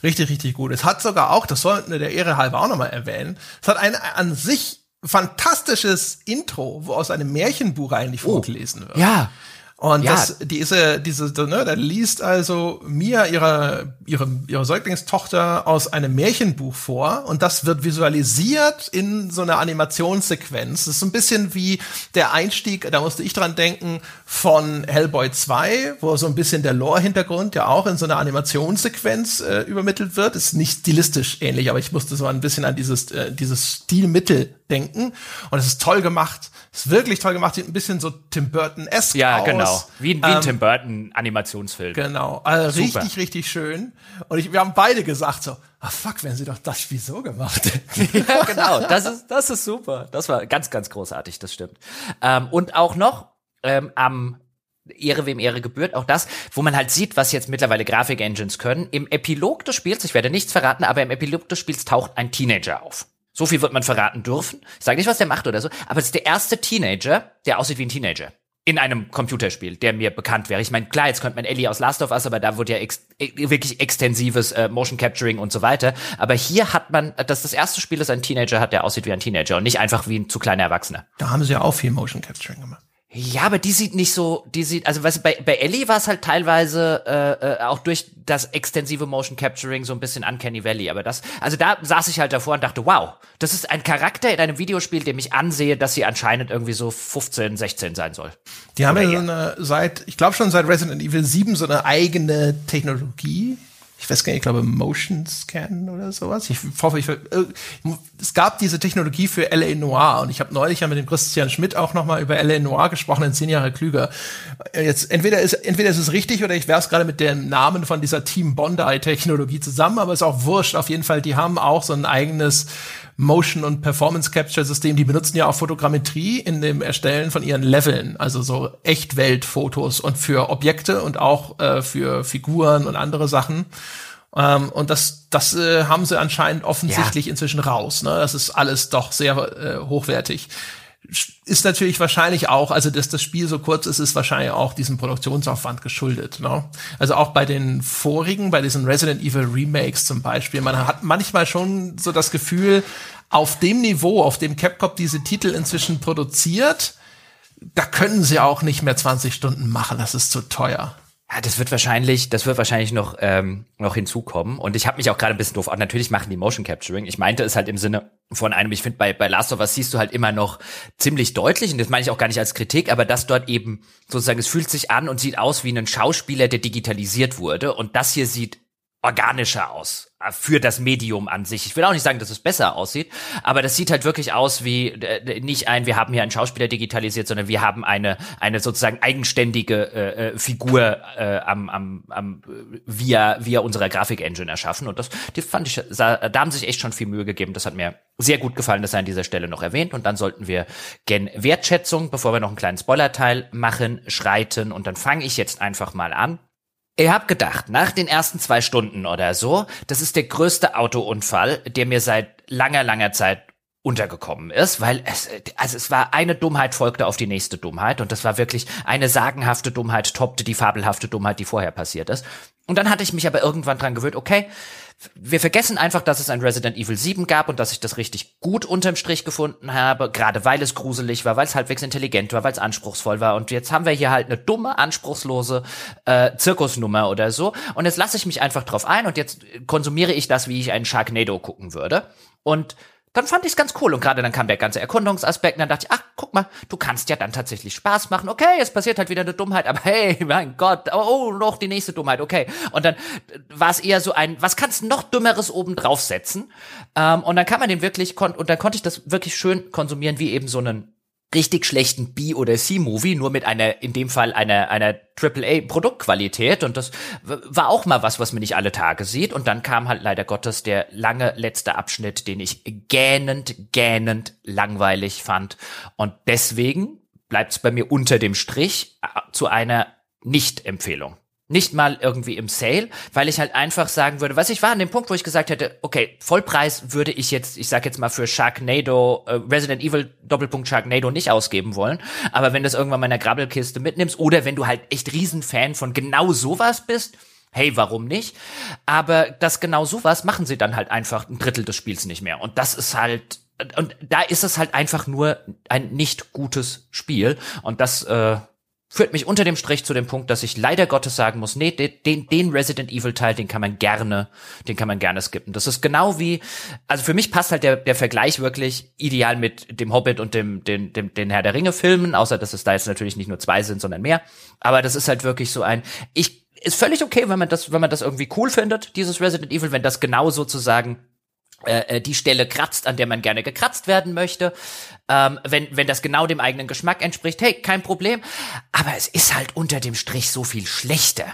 Richtig, richtig gut. Es hat sogar auch, das sollten wir der Ehre halber auch nochmal erwähnen, es hat ein an sich fantastisches Intro, wo aus einem Märchenbuch eigentlich oh, vorgelesen wird. Ja. Und ja. das, diese, diese, ne, da liest also Mia ihre, ihre, ihre Säuglingstochter aus einem Märchenbuch vor und das wird visualisiert in so einer Animationssequenz. Das ist so ein bisschen wie der Einstieg, da musste ich dran denken, von Hellboy 2, wo so ein bisschen der Lore-Hintergrund ja auch in so einer Animationssequenz äh, übermittelt wird. Ist nicht stilistisch ähnlich, aber ich musste so ein bisschen an dieses, äh, dieses Stilmittel denken. Und es ist toll gemacht. Es ist wirklich toll gemacht. Sieht ein bisschen so Tim Burton-esque ja, aus. Ja, genau. Wie, wie ein ähm, Tim Burton-Animationsfilm. Genau. Also richtig, richtig schön. Und ich, wir haben beide gesagt so, ah fuck, wenn sie doch das Spiel so gemacht hätten. ja, genau. Das ist, das ist super. Das war ganz, ganz großartig, das stimmt. Ähm, und auch noch ähm, am Ehre wem Ehre gebührt, auch das, wo man halt sieht, was jetzt mittlerweile Grafik-Engines können. Im Epilog des Spiels, ich werde nichts verraten, aber im Epilog des Spiels taucht ein Teenager auf. So viel wird man verraten dürfen. Ich sage nicht, was der macht oder so, aber es ist der erste Teenager, der aussieht wie ein Teenager. In einem Computerspiel, der mir bekannt wäre. Ich meine, klar, jetzt könnte man Ellie aus Last of Us, aber da wurde ja ex e, wirklich extensives äh, Motion Capturing und so weiter. Aber hier hat man, das das erste Spiel, das ein Teenager hat, der aussieht wie ein Teenager und nicht einfach wie ein zu kleiner Erwachsener. Da haben sie ja auch viel Motion Capturing gemacht. Ja, aber die sieht nicht so, die sieht, also weißt du, bei, bei Ellie war es halt teilweise äh, äh, auch durch das extensive Motion Capturing so ein bisschen Uncanny Valley, aber das, also da saß ich halt davor und dachte, wow, das ist ein Charakter in einem Videospiel, dem ich ansehe, dass sie anscheinend irgendwie so 15, 16 sein soll. Die haben ja so eine, seit, ich glaube schon seit Resident Evil 7 so eine eigene Technologie, ich weiß gar nicht, ich glaube Motion Scan oder sowas. Ich hoffe, ich, äh, es gab diese Technologie für LA Noir und ich habe neulich ja mit dem Christian Schmidt auch noch mal über LA Noir gesprochen, in zehn Jahre klüger. Jetzt entweder ist entweder ist es richtig oder ich werfe gerade mit dem Namen von dieser Team Bondi Technologie zusammen, aber ist auch wurscht. Auf jeden Fall, die haben auch so ein eigenes Motion und Performance Capture System. Die benutzen ja auch Fotogrammetrie in dem Erstellen von ihren Leveln, also so Echtweltfotos und für Objekte und auch äh, für Figuren und andere Sachen. Ähm, und das, das äh, haben sie anscheinend offensichtlich ja. inzwischen raus. Ne? Das ist alles doch sehr äh, hochwertig ist natürlich wahrscheinlich auch, also dass das Spiel so kurz ist, ist wahrscheinlich auch diesem Produktionsaufwand geschuldet. Ne? Also auch bei den vorigen, bei diesen Resident Evil Remakes zum Beispiel, man hat manchmal schon so das Gefühl, auf dem Niveau, auf dem Capcom diese Titel inzwischen produziert, da können sie auch nicht mehr 20 Stunden machen, das ist zu teuer. Ja, das wird wahrscheinlich, das wird wahrscheinlich noch ähm, noch hinzukommen. Und ich habe mich auch gerade ein bisschen doof. Natürlich machen die Motion Capturing. Ich meinte es halt im Sinne von einem. Ich finde bei bei Last of Us siehst du halt immer noch ziemlich deutlich und das meine ich auch gar nicht als Kritik, aber das dort eben sozusagen es fühlt sich an und sieht aus wie ein Schauspieler, der digitalisiert wurde. Und das hier sieht organischer aus für das Medium an sich. Ich will auch nicht sagen, dass es besser aussieht, aber das sieht halt wirklich aus wie äh, nicht ein, wir haben hier einen Schauspieler digitalisiert, sondern wir haben eine eine sozusagen eigenständige äh, äh Figur äh, am, am, am via via unserer Grafikengine erschaffen und das die fand ich da haben sich echt schon viel Mühe gegeben. Das hat mir sehr gut gefallen, das sei an dieser Stelle noch erwähnt und dann sollten wir gen Wertschätzung, bevor wir noch einen kleinen Spoilerteil machen, schreiten und dann fange ich jetzt einfach mal an ich hab gedacht, nach den ersten zwei Stunden oder so, das ist der größte Autounfall, der mir seit langer, langer Zeit untergekommen ist, weil es, also es war eine Dummheit folgte auf die nächste Dummheit und das war wirklich eine sagenhafte Dummheit toppte die fabelhafte Dummheit, die vorher passiert ist. Und dann hatte ich mich aber irgendwann dran gewöhnt, okay, wir vergessen einfach, dass es ein Resident Evil 7 gab und dass ich das richtig gut unterm Strich gefunden habe, gerade weil es gruselig war, weil es halbwegs intelligent war, weil es anspruchsvoll war. Und jetzt haben wir hier halt eine dumme, anspruchslose äh, Zirkusnummer oder so. Und jetzt lasse ich mich einfach drauf ein und jetzt konsumiere ich das, wie ich einen Sharknado gucken würde. Und dann fand ich es ganz cool. Und gerade dann kam der ganze Erkundungsaspekt und dann dachte ich, ach, guck mal, du kannst ja dann tatsächlich Spaß machen. Okay, es passiert halt wieder eine Dummheit, aber hey, mein Gott, oh, noch die nächste Dummheit, okay. Und dann war es eher so ein, was kannst du noch Dümmeres oben draufsetzen? Ähm, und dann kann man den wirklich, und dann konnte ich das wirklich schön konsumieren, wie eben so einen richtig schlechten B- oder C-Movie, nur mit einer, in dem Fall einer, einer AAA-Produktqualität. Und das war auch mal was, was man nicht alle Tage sieht. Und dann kam halt leider Gottes der lange letzte Abschnitt, den ich gähnend, gähnend langweilig fand. Und deswegen bleibt es bei mir unter dem Strich äh, zu einer Nicht-Empfehlung. Nicht mal irgendwie im Sale, weil ich halt einfach sagen würde, was ich war an dem Punkt, wo ich gesagt hätte, okay, Vollpreis würde ich jetzt, ich sag jetzt mal für Sharknado, äh, Resident Evil Doppelpunkt Sharknado nicht ausgeben wollen. Aber wenn du das irgendwann mal in der Grabbelkiste mitnimmst oder wenn du halt echt Riesenfan von genau sowas bist, hey, warum nicht? Aber das genau sowas machen sie dann halt einfach ein Drittel des Spiels nicht mehr. Und das ist halt, und da ist es halt einfach nur ein nicht gutes Spiel. Und das, äh, führt mich unter dem Strich zu dem Punkt, dass ich leider Gottes sagen muss, nee, den, den Resident Evil Teil, den kann man gerne, den kann man gerne skippen. Das ist genau wie, also für mich passt halt der, der Vergleich wirklich ideal mit dem Hobbit und dem, dem, dem, den Herr der Ringe Filmen, außer dass es da jetzt natürlich nicht nur zwei sind, sondern mehr. Aber das ist halt wirklich so ein, ich, ist völlig okay, wenn man das, wenn man das irgendwie cool findet, dieses Resident Evil, wenn das genau sozusagen äh, äh, die Stelle kratzt, an der man gerne gekratzt werden möchte. Ähm, wenn, wenn das genau dem eigenen Geschmack entspricht, hey, kein Problem. Aber es ist halt unter dem Strich so viel schlechter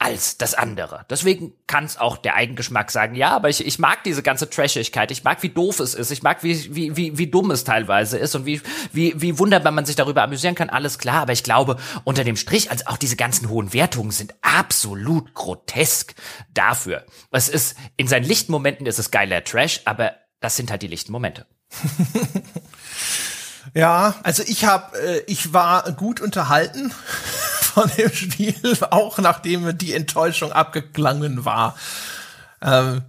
als das andere. Deswegen kann es auch der Eigengeschmack sagen, ja, aber ich, ich mag diese ganze Trashigkeit, ich mag, wie doof es ist, ich mag, wie, wie, wie, wie dumm es teilweise ist und wie, wie, wie wunderbar man sich darüber amüsieren kann, alles klar, aber ich glaube, unter dem Strich, also auch diese ganzen hohen Wertungen sind absolut grotesk dafür. Es ist, in seinen lichten Momenten ist es geiler Trash, aber das sind halt die lichten Momente. ja, also ich habe, äh, ich war gut unterhalten von dem Spiel, auch nachdem die Enttäuschung abgeklangen war. Ähm,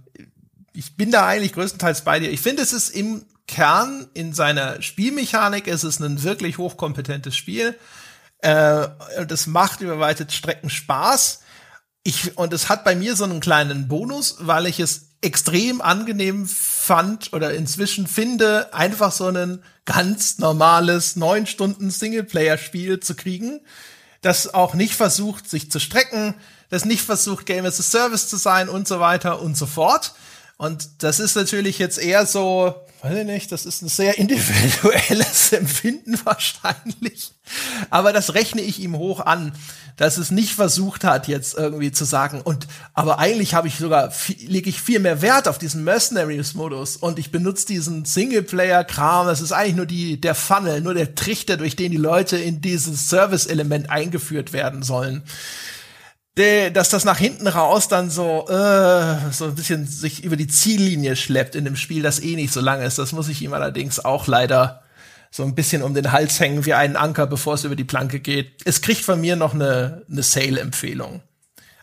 ich bin da eigentlich größtenteils bei dir. Ich finde, es ist im Kern, in seiner Spielmechanik, es ist ein wirklich hochkompetentes Spiel. Äh, das macht über weite Strecken Spaß. Ich, und es hat bei mir so einen kleinen Bonus, weil ich es extrem angenehm fand oder inzwischen finde, einfach so ein ganz normales neun Stunden Singleplayer-Spiel zu kriegen das auch nicht versucht, sich zu strecken, das nicht versucht, Game as a Service zu sein und so weiter und so fort. Und das ist natürlich jetzt eher so, weiß ich nicht, das ist ein sehr individuelles Empfinden wahrscheinlich. Aber das rechne ich ihm hoch an, dass es nicht versucht hat, jetzt irgendwie zu sagen, und aber eigentlich habe ich sogar, lege ich viel mehr Wert auf diesen Mercenaries-Modus und ich benutze diesen Singleplayer-Kram. Das ist eigentlich nur die, der Funnel, nur der Trichter, durch den die Leute in dieses Service-Element eingeführt werden sollen dass das nach hinten raus dann so äh, so ein bisschen sich über die Ziellinie schleppt in dem Spiel, das eh nicht so lange ist. Das muss ich ihm allerdings auch leider so ein bisschen um den Hals hängen wie einen Anker, bevor es über die Planke geht. Es kriegt von mir noch eine, eine Sale-Empfehlung.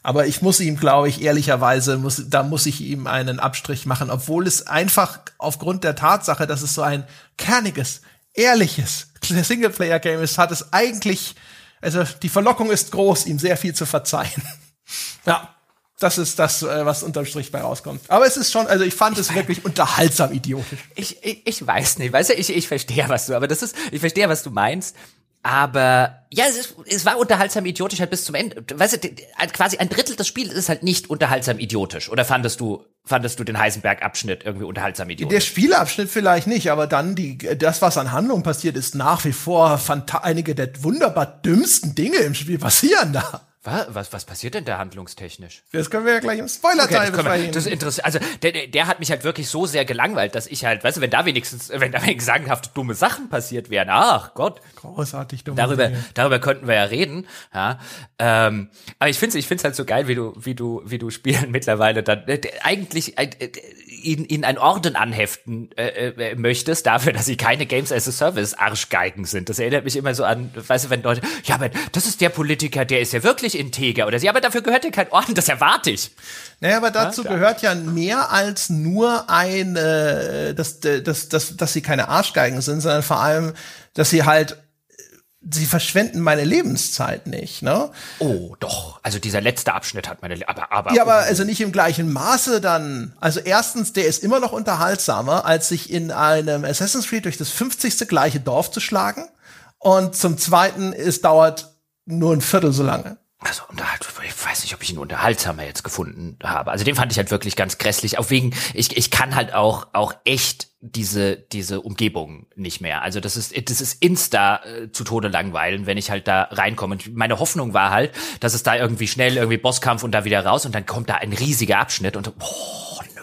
Aber ich muss ihm, glaube ich, ehrlicherweise, muss, da muss ich ihm einen Abstrich machen, obwohl es einfach aufgrund der Tatsache, dass es so ein kerniges, ehrliches Singleplayer-Game ist, hat es eigentlich also die Verlockung ist groß, ihm sehr viel zu verzeihen. ja, das ist das, äh, was unterm Strich bei rauskommt. Aber es ist schon, also ich fand ich es wirklich unterhaltsam idiotisch. Ich, ich, ich weiß nicht, weißt du, ich, ich verstehe, was du, aber das ist, ich verstehe, was du meinst. Aber ja, es, ist, es war unterhaltsam idiotisch halt bis zum Ende. Weißt du, quasi ein Drittel des Spiels ist halt nicht unterhaltsam idiotisch. Oder fandest du, fandest du den Heisenberg-Abschnitt irgendwie unterhaltsam idiotisch? Der Spielabschnitt vielleicht nicht, aber dann die, das, was an Handlung passiert, ist nach wie vor einige der wunderbar dümmsten Dinge im Spiel passieren da. Was, was, was passiert denn da handlungstechnisch? Das können wir ja gleich im Spoiler-Teil okay, das, das ist interessant. Also der, der hat mich halt wirklich so sehr gelangweilt, dass ich halt, weißt du, wenn da wenigstens, wenn da wenigstens sagenhaft dumme Sachen passiert wären, ach Gott. Großartig dumme Darüber, Dinge. darüber könnten wir ja reden. Ja. Ähm, aber ich finde ich find's halt so geil, wie du, wie du, wie du Spielen mittlerweile dann äh, eigentlich äh, ihnen, ihnen ein Orden anheften äh, äh, möchtest, dafür, dass sie keine Games as a Service Arschgeigen sind. Das erinnert mich immer so an, weißt du, wenn Leute, ja, aber das ist der Politiker, der ist ja wirklich integer oder sie, aber dafür gehört ja kein Orden, das erwarte ich. Naja, aber dazu ja, gehört ja mehr als nur ein, äh, dass, dass, dass, dass sie keine Arschgeigen sind, sondern vor allem, dass sie halt sie verschwenden meine Lebenszeit nicht, ne? Oh, doch. Also dieser letzte Abschnitt hat meine, Le aber, aber. Ja, aber also nicht im gleichen Maße dann. Also erstens, der ist immer noch unterhaltsamer, als sich in einem Assassin's Creed durch das 50. gleiche Dorf zu schlagen. Und zum zweiten, es dauert nur ein Viertel so lange. Also unterhalt, ich weiß nicht, ob ich ihn unterhaltsamer jetzt gefunden habe. Also den fand ich halt wirklich ganz grässlich. Auch wegen, ich, ich kann halt auch, auch echt diese, diese Umgebung nicht mehr. Also das ist, das ist insta äh, zu Tode langweilen, wenn ich halt da reinkomme. Und meine Hoffnung war halt, dass es da irgendwie schnell irgendwie Bosskampf und da wieder raus und dann kommt da ein riesiger Abschnitt und boah, nö.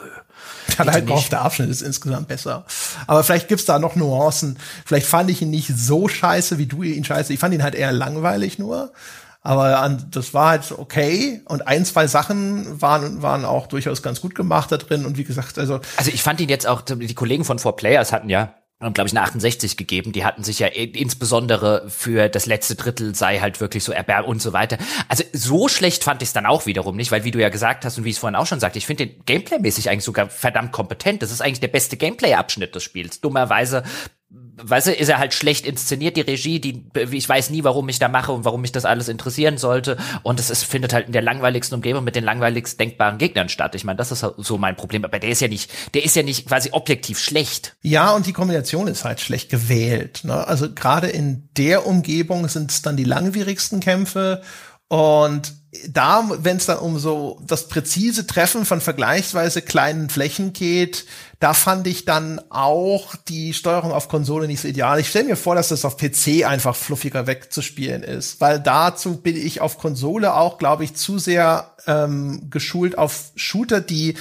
Dann halt auch der Abschnitt ist insgesamt besser. Aber vielleicht gibt's da noch Nuancen. Vielleicht fand ich ihn nicht so scheiße, wie du ihn scheiße. Ich fand ihn halt eher langweilig nur. Aber an, das war halt okay. Und ein, zwei Sachen waren, waren auch durchaus ganz gut gemacht da drin. Und wie gesagt, also. Also ich fand ihn jetzt auch, die Kollegen von Four Players hatten ja glaube ich eine 68 gegeben. Die hatten sich ja insbesondere für das letzte Drittel sei halt wirklich so erbärmlich und so weiter. Also so schlecht fand ich es dann auch wiederum nicht, weil wie du ja gesagt hast und wie ich es vorhin auch schon sagte, ich finde den Gameplay-mäßig eigentlich sogar verdammt kompetent. Das ist eigentlich der beste Gameplay-Abschnitt des Spiels. Dummerweise weißt du, ist er halt schlecht inszeniert, die Regie, die, ich weiß nie, warum ich da mache und warum mich das alles interessieren sollte. Und es ist, findet halt in der langweiligsten Umgebung mit den langweiligst denkbaren Gegnern statt. Ich meine, das ist so mein Problem. Aber der ist ja nicht, der ist ja nicht quasi objektiv schlecht. Ja, und die Kombination ist halt schlecht gewählt. Ne? Also gerade in der Umgebung sind es dann die langwierigsten Kämpfe und da, wenn es dann um so das präzise Treffen von vergleichsweise kleinen Flächen geht, da fand ich dann auch die Steuerung auf Konsole nicht so ideal. Ich stelle mir vor, dass das auf PC einfach fluffiger wegzuspielen ist, weil dazu bin ich auf Konsole auch, glaube ich, zu sehr ähm, geschult auf Shooter, die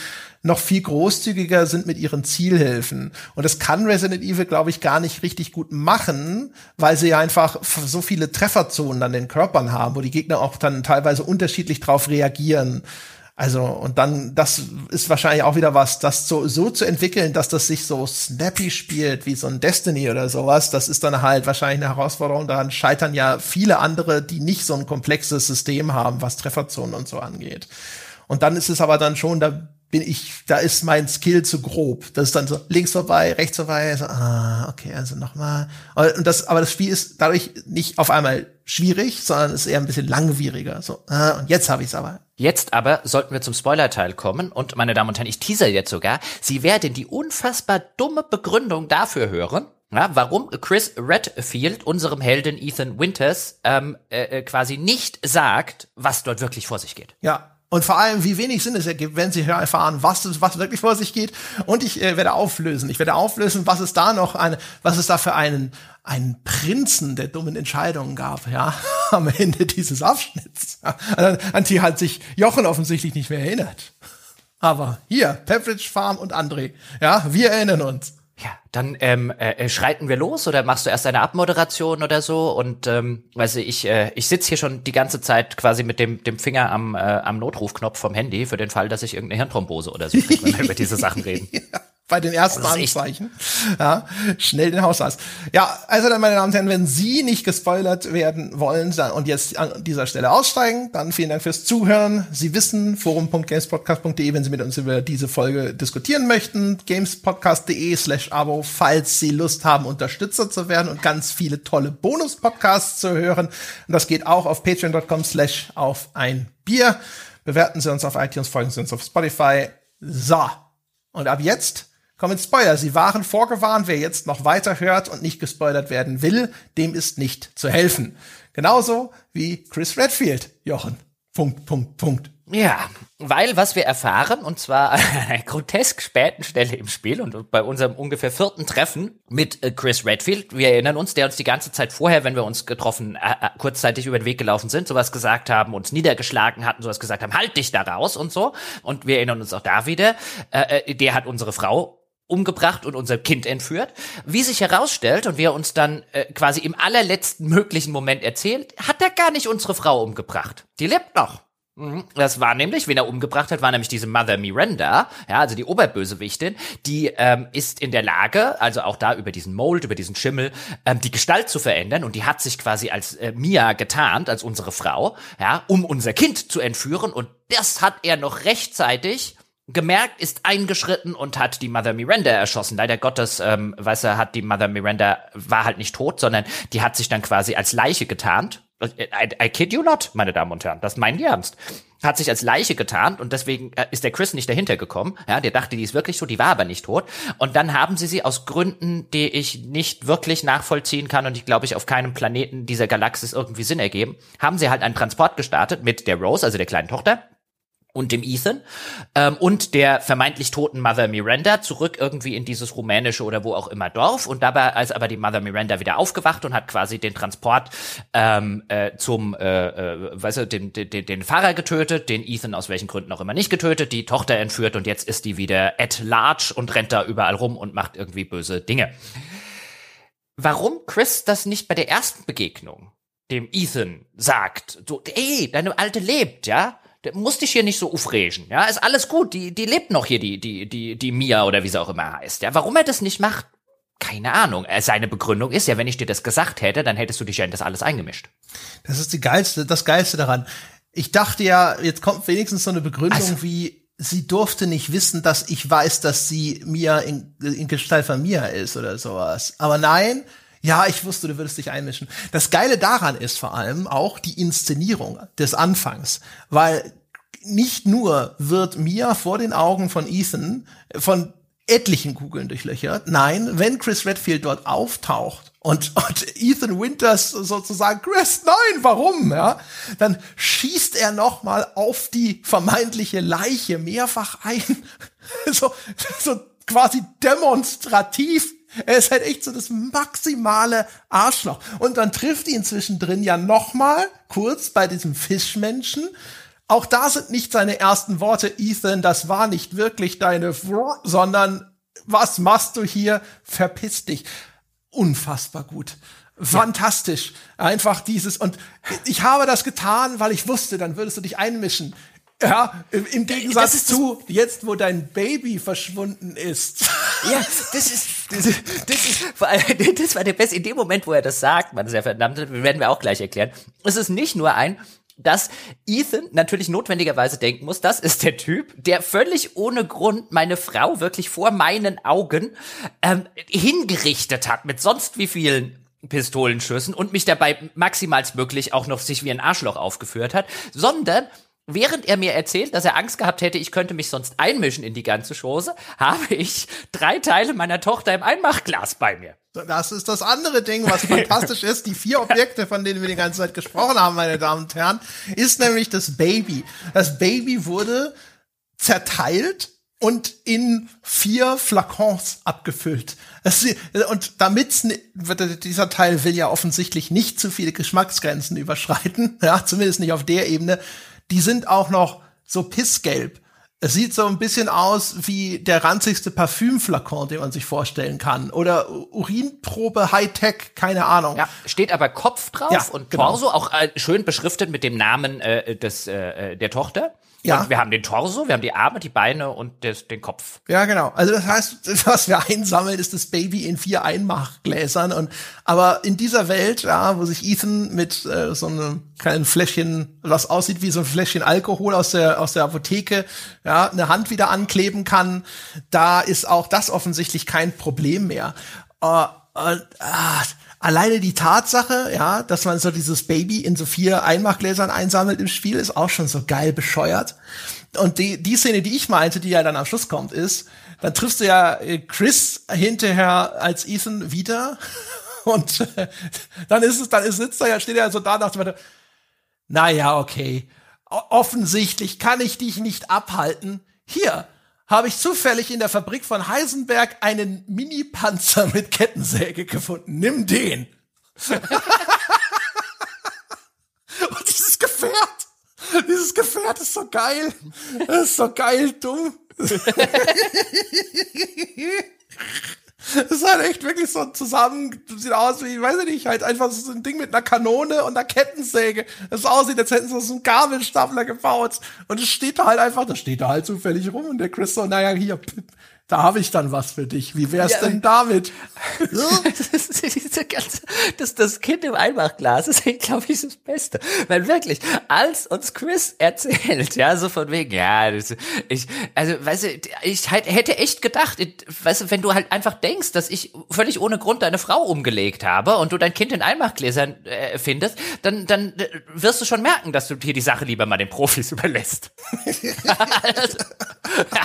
noch viel großzügiger sind mit ihren Zielhilfen. Und das kann Resident Evil, glaube ich, gar nicht richtig gut machen, weil sie einfach so viele Trefferzonen an den Körpern haben, wo die Gegner auch dann teilweise unterschiedlich drauf reagieren. Also, und dann, das ist wahrscheinlich auch wieder was, das so, so zu entwickeln, dass das sich so snappy spielt, wie so ein Destiny oder sowas, das ist dann halt wahrscheinlich eine Herausforderung. Daran scheitern ja viele andere, die nicht so ein komplexes System haben, was Trefferzonen und so angeht. Und dann ist es aber dann schon, da bin ich, da ist mein Skill zu grob. Das ist dann so links vorbei, rechts vorbei, so, ah, okay, also nochmal. Und das, aber das Spiel ist dadurch nicht auf einmal schwierig, sondern ist eher ein bisschen langwieriger. So, ah, und jetzt habe ich es aber. Jetzt aber sollten wir zum Spoiler-Teil kommen und meine Damen und Herren, ich teaser jetzt sogar, Sie werden die unfassbar dumme Begründung dafür hören, ja, warum Chris Redfield unserem Helden Ethan Winters ähm, äh, äh, quasi nicht sagt, was dort wirklich vor sich geht. Ja, und vor allem, wie wenig Sinn es ergibt, wenn sie erfahren, was, was wirklich vor sich geht. Und ich äh, werde auflösen. Ich werde auflösen, was es da noch eine, was es da für einen, einen Prinzen der dummen Entscheidungen gab, ja, am Ende dieses Abschnitts. An, an die hat sich Jochen offensichtlich nicht mehr erinnert. Aber hier, Pepperidge Farm und André, ja, wir erinnern uns. Ja, dann ähm, äh, äh, schreiten wir los oder machst du erst eine Abmoderation oder so? Und ähm, weiß ich, äh, ich sitze hier schon die ganze Zeit quasi mit dem, dem Finger am, äh, am Notrufknopf vom Handy für den Fall, dass ich irgendeine Hirnthrombose oder so kriege, wenn wir über diese Sachen reden. ja bei den ersten Anzeichen. Ja, schnell den Hausarzt. Ja, also dann, meine Damen und Herren, wenn Sie nicht gespoilert werden wollen dann, und jetzt an dieser Stelle aussteigen, dann vielen Dank fürs Zuhören. Sie wissen, forum.gamespodcast.de, wenn Sie mit uns über diese Folge diskutieren möchten, gamespodcast.de slash abo, falls Sie Lust haben, Unterstützer zu werden und ganz viele tolle Bonus-Podcasts zu hören. Und das geht auch auf patreon.com slash auf ein Bier. Bewerten Sie uns auf iTunes, folgen Sie uns auf Spotify. So. Und ab jetzt kommen Spoiler. Sie waren vorgewarnt. Wer jetzt noch weiter hört und nicht gespoilert werden will, dem ist nicht zu helfen. Genauso wie Chris Redfield, Jochen. Punkt, Punkt, Punkt. Ja, weil was wir erfahren, und zwar an einer grotesk späten Stelle im Spiel und bei unserem ungefähr vierten Treffen mit äh, Chris Redfield, wir erinnern uns, der uns die ganze Zeit vorher, wenn wir uns getroffen, äh, äh, kurzzeitig über den Weg gelaufen sind, sowas gesagt haben, uns niedergeschlagen hatten, sowas gesagt haben, halt dich da raus und so. Und wir erinnern uns auch da wieder, äh, der hat unsere Frau umgebracht und unser Kind entführt. Wie sich herausstellt und wie er uns dann äh, quasi im allerletzten möglichen Moment erzählt, hat er gar nicht unsere Frau umgebracht. Die lebt noch. Mhm. Das war nämlich, wen er umgebracht hat, war nämlich diese Mother Miranda, ja, also die Oberbösewichtin, die ähm, ist in der Lage, also auch da über diesen Mold, über diesen Schimmel, ähm, die Gestalt zu verändern und die hat sich quasi als äh, Mia getarnt, als unsere Frau, ja, um unser Kind zu entführen und das hat er noch rechtzeitig gemerkt, ist eingeschritten und hat die Mother Miranda erschossen. Leider Gottes, ähm, weißt du, hat die Mother Miranda, war halt nicht tot, sondern die hat sich dann quasi als Leiche getarnt I, I kid you not, meine Damen und Herren. Das meinen die ernst. Hat sich als Leiche getarnt und deswegen äh, ist der Chris nicht dahinter gekommen. Ja, der dachte, die ist wirklich so, die war aber nicht tot. Und dann haben sie sie aus Gründen, die ich nicht wirklich nachvollziehen kann und ich glaube, ich auf keinem Planeten dieser Galaxis irgendwie Sinn ergeben, haben sie halt einen Transport gestartet mit der Rose, also der kleinen Tochter, und dem Ethan ähm, und der vermeintlich toten Mother Miranda zurück irgendwie in dieses rumänische oder wo auch immer Dorf und dabei als aber die Mother Miranda wieder aufgewacht und hat quasi den Transport ähm, äh, zum äh, äh, weißt du den, den, den Fahrer getötet, den Ethan aus welchen Gründen auch immer nicht getötet, die Tochter entführt und jetzt ist die wieder at large und rennt da überall rum und macht irgendwie böse Dinge. Warum Chris das nicht bei der ersten Begegnung dem Ethan sagt, so, ey, deine Alte lebt, ja? Muss dich hier nicht so aufregen, ja, ist alles gut, die, die lebt noch hier, die, die, die, die Mia oder wie sie auch immer heißt, ja. Warum er das nicht macht, keine Ahnung. Äh, seine Begründung ist ja, wenn ich dir das gesagt hätte, dann hättest du dich ja in das alles eingemischt. Das ist die geilste, das geilste daran. Ich dachte ja, jetzt kommt wenigstens so eine Begründung also, wie, sie durfte nicht wissen, dass ich weiß, dass sie Mia in, in Gestalt von Mia ist oder sowas. Aber nein, ja, ich wusste, du würdest dich einmischen. Das Geile daran ist vor allem auch die Inszenierung des Anfangs, weil nicht nur wird Mia vor den Augen von Ethan von etlichen Kugeln durchlöchert. Nein, wenn Chris Redfield dort auftaucht und, und Ethan Winters sozusagen, Chris, nein, warum? Ja, dann schießt er noch mal auf die vermeintliche Leiche mehrfach ein, so, so quasi demonstrativ er ist halt echt so das maximale Arschloch. Und dann trifft ihn zwischendrin ja nochmal kurz bei diesem Fischmenschen. Auch da sind nicht seine ersten Worte, Ethan, das war nicht wirklich deine, sondern was machst du hier? Verpiss dich. Unfassbar gut. Fantastisch. Einfach dieses, und ich habe das getan, weil ich wusste, dann würdest du dich einmischen. Ja, im Gegensatz zu jetzt, wo dein Baby verschwunden ist. Ja, das ist, das, ist, das ist, vor allem, das war der Beste. In dem Moment, wo er das sagt, man sehr verdammt, werden wir auch gleich erklären. Es ist nicht nur ein, dass Ethan natürlich notwendigerweise denken muss, das ist der Typ, der völlig ohne Grund meine Frau wirklich vor meinen Augen ähm, hingerichtet hat mit sonst wie vielen Pistolenschüssen und mich dabei maximalstmöglich auch noch sich wie ein Arschloch aufgeführt hat, sondern Während er mir erzählt, dass er Angst gehabt hätte, ich könnte mich sonst einmischen in die ganze Chose, habe ich drei Teile meiner Tochter im Einmachglas bei mir. Das ist das andere Ding, was fantastisch ist. Die vier Objekte, von denen wir die ganze Zeit gesprochen haben, meine Damen und Herren, ist nämlich das Baby. Das Baby wurde zerteilt und in vier Flakons abgefüllt. Das, und damit dieser Teil will ja offensichtlich nicht zu viele Geschmacksgrenzen überschreiten, ja, zumindest nicht auf der Ebene. Die sind auch noch so pissgelb. Es sieht so ein bisschen aus wie der ranzigste Parfümflakon, den man sich vorstellen kann. Oder Urinprobe Hightech, keine Ahnung. Ja, steht aber Kopf drauf ja, und genau. Torso, auch äh, schön beschriftet mit dem Namen äh, des, äh, der Tochter. Ja. Und wir haben den Torso, wir haben die Arme, die Beine und des, den Kopf. Ja, genau. Also das heißt, was wir einsammeln, ist das Baby in vier Einmachgläsern. Und aber in dieser Welt, ja, wo sich Ethan mit äh, so einem kleinen Fläschchen, was aussieht wie so ein Fläschchen Alkohol aus der aus der Apotheke, ja, eine Hand wieder ankleben kann, da ist auch das offensichtlich kein Problem mehr. Uh, uh, uh, alleine die Tatsache, ja, dass man so dieses Baby in so vier Einmachgläsern einsammelt im Spiel, ist auch schon so geil bescheuert. Und die, die Szene, die ich meinte, die ja dann am Schluss kommt, ist, dann triffst du ja äh, Chris hinterher als Ethan wieder. Und äh, dann ist es, dann ist, sitzt er ja, steht er so da dem Motto, naja, okay. Offensichtlich kann ich dich nicht abhalten. Hier, habe ich zufällig in der Fabrik von Heisenberg einen Mini-Panzer mit Kettensäge gefunden. Nimm den. Und dieses Gefährt, dieses Gefährt ist so geil. Das ist so geil dumm. Das ist halt echt wirklich so zusammen, sieht aus wie, ich weiß nicht, halt einfach so ein Ding mit einer Kanone und einer Kettensäge. Das aussieht, als hätten sie so einen Gabelstapler gebaut. Und es steht da halt einfach, das steht da halt zufällig rum und der Chris so, naja, hier, da habe ich dann was für dich. Wie wär's ja, denn damit? das, ganze, das, das Kind im Einmachglas ist, glaube ich, das Beste. Weil wirklich, als uns Chris erzählt, ja, so von wegen, ja, das, ich, also, weißt du, ich hätte echt gedacht, weißt du, wenn du halt einfach denkst, dass ich völlig ohne Grund deine Frau umgelegt habe und du dein Kind in Einmachgläsern äh, findest, dann, dann äh, wirst du schon merken, dass du hier die Sache lieber mal den Profis überlässt. also,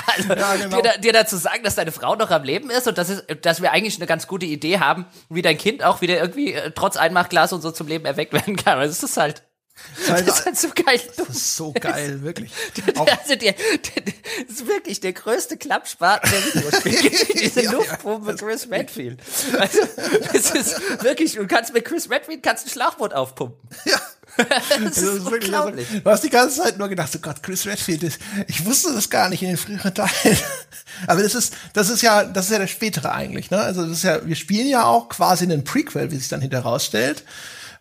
also, ja, genau. dir, dir dazu sagen, dass deine Frau noch am Leben ist und dass, es, dass wir eigentlich eine ganz gute Idee haben, wie dein Kind auch wieder irgendwie äh, trotz Einmachglas und so zum Leben erweckt werden kann. Also es ist halt das ist halt so geil. Das ist so geil, wirklich. Also der, der, das ist wirklich der größte Klappspaten der. Diese ja, Luftpumpe Chris Redfield. Also, es ist wirklich, du kannst mit Chris Redfield kannst ein Schlauchboot aufpumpen. Ja. das, ist, ist wirklich unglaublich. Also, du hast die ganze Zeit nur gedacht, oh Gott, Chris Redfield ist, ich wusste das gar nicht in den früheren Teilen. Aber das ist, das ist ja, das ist ja der spätere eigentlich, ne? Also das ist ja, wir spielen ja auch quasi einen Prequel, wie sich dann hinterher rausstellt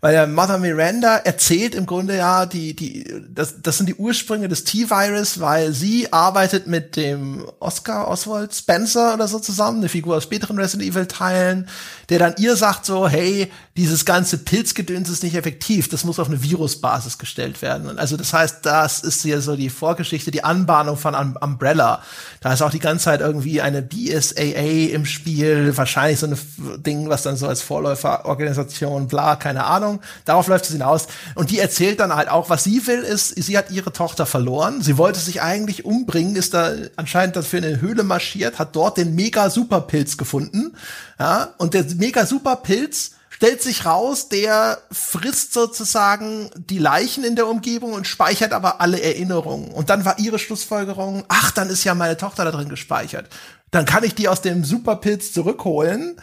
weil der Mother Miranda erzählt im Grunde ja die die das das sind die Ursprünge des T-Virus, weil sie arbeitet mit dem Oscar Oswald Spencer oder so zusammen, eine Figur aus späteren Resident Evil Teilen, der dann ihr sagt so, hey, dieses ganze Pilzgedöns ist nicht effektiv, das muss auf eine Virusbasis gestellt werden. Also das heißt, das ist hier so die Vorgeschichte, die Anbahnung von um Umbrella. Da ist auch die ganze Zeit irgendwie eine BSAA im Spiel, wahrscheinlich so ein Ding, was dann so als Vorläuferorganisation, bla, keine Ahnung. Darauf läuft es hinaus. Und die erzählt dann halt auch, was sie will, ist, sie hat ihre Tochter verloren. Sie wollte sich eigentlich umbringen, ist da anscheinend dafür in eine Höhle marschiert, hat dort den mega Superpilz gefunden. Ja, und der mega Superpilz stellt sich raus, der frisst sozusagen die Leichen in der Umgebung und speichert aber alle Erinnerungen. Und dann war ihre Schlussfolgerung, ach, dann ist ja meine Tochter da drin gespeichert. Dann kann ich die aus dem Superpilz zurückholen.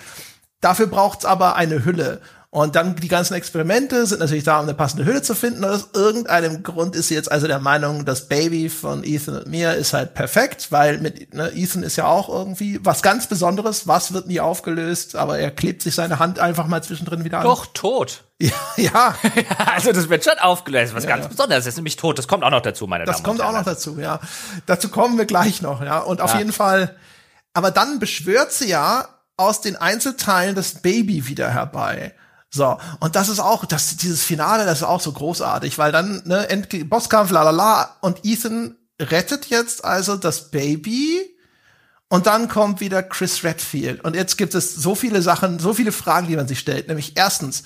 Dafür braucht's aber eine Hülle. Und dann die ganzen Experimente sind natürlich da, um eine passende Hülle zu finden. Und aus irgendeinem Grund ist sie jetzt also der Meinung, das Baby von Ethan und mir ist halt perfekt, weil mit ne, Ethan ist ja auch irgendwie was ganz Besonderes. Was wird nie aufgelöst, aber er klebt sich seine Hand einfach mal zwischendrin wieder an. Doch, tot. Ja, ja. also das wird schon aufgelöst, was ja, ganz ja. Besonderes ist, nämlich tot. Das kommt auch noch dazu, meine das Damen und Herren. Das kommt auch noch dazu, ja. Dazu kommen wir gleich noch, ja. Und auf jeden Fall, aber dann beschwört sie ja aus den Einzelteilen das Baby wieder herbei. So, und das ist auch, das, dieses Finale, das ist auch so großartig, weil dann, ne, Endge Bosskampf, la la la, und Ethan rettet jetzt also das Baby und dann kommt wieder Chris Redfield. Und jetzt gibt es so viele Sachen, so viele Fragen, die man sich stellt. Nämlich erstens,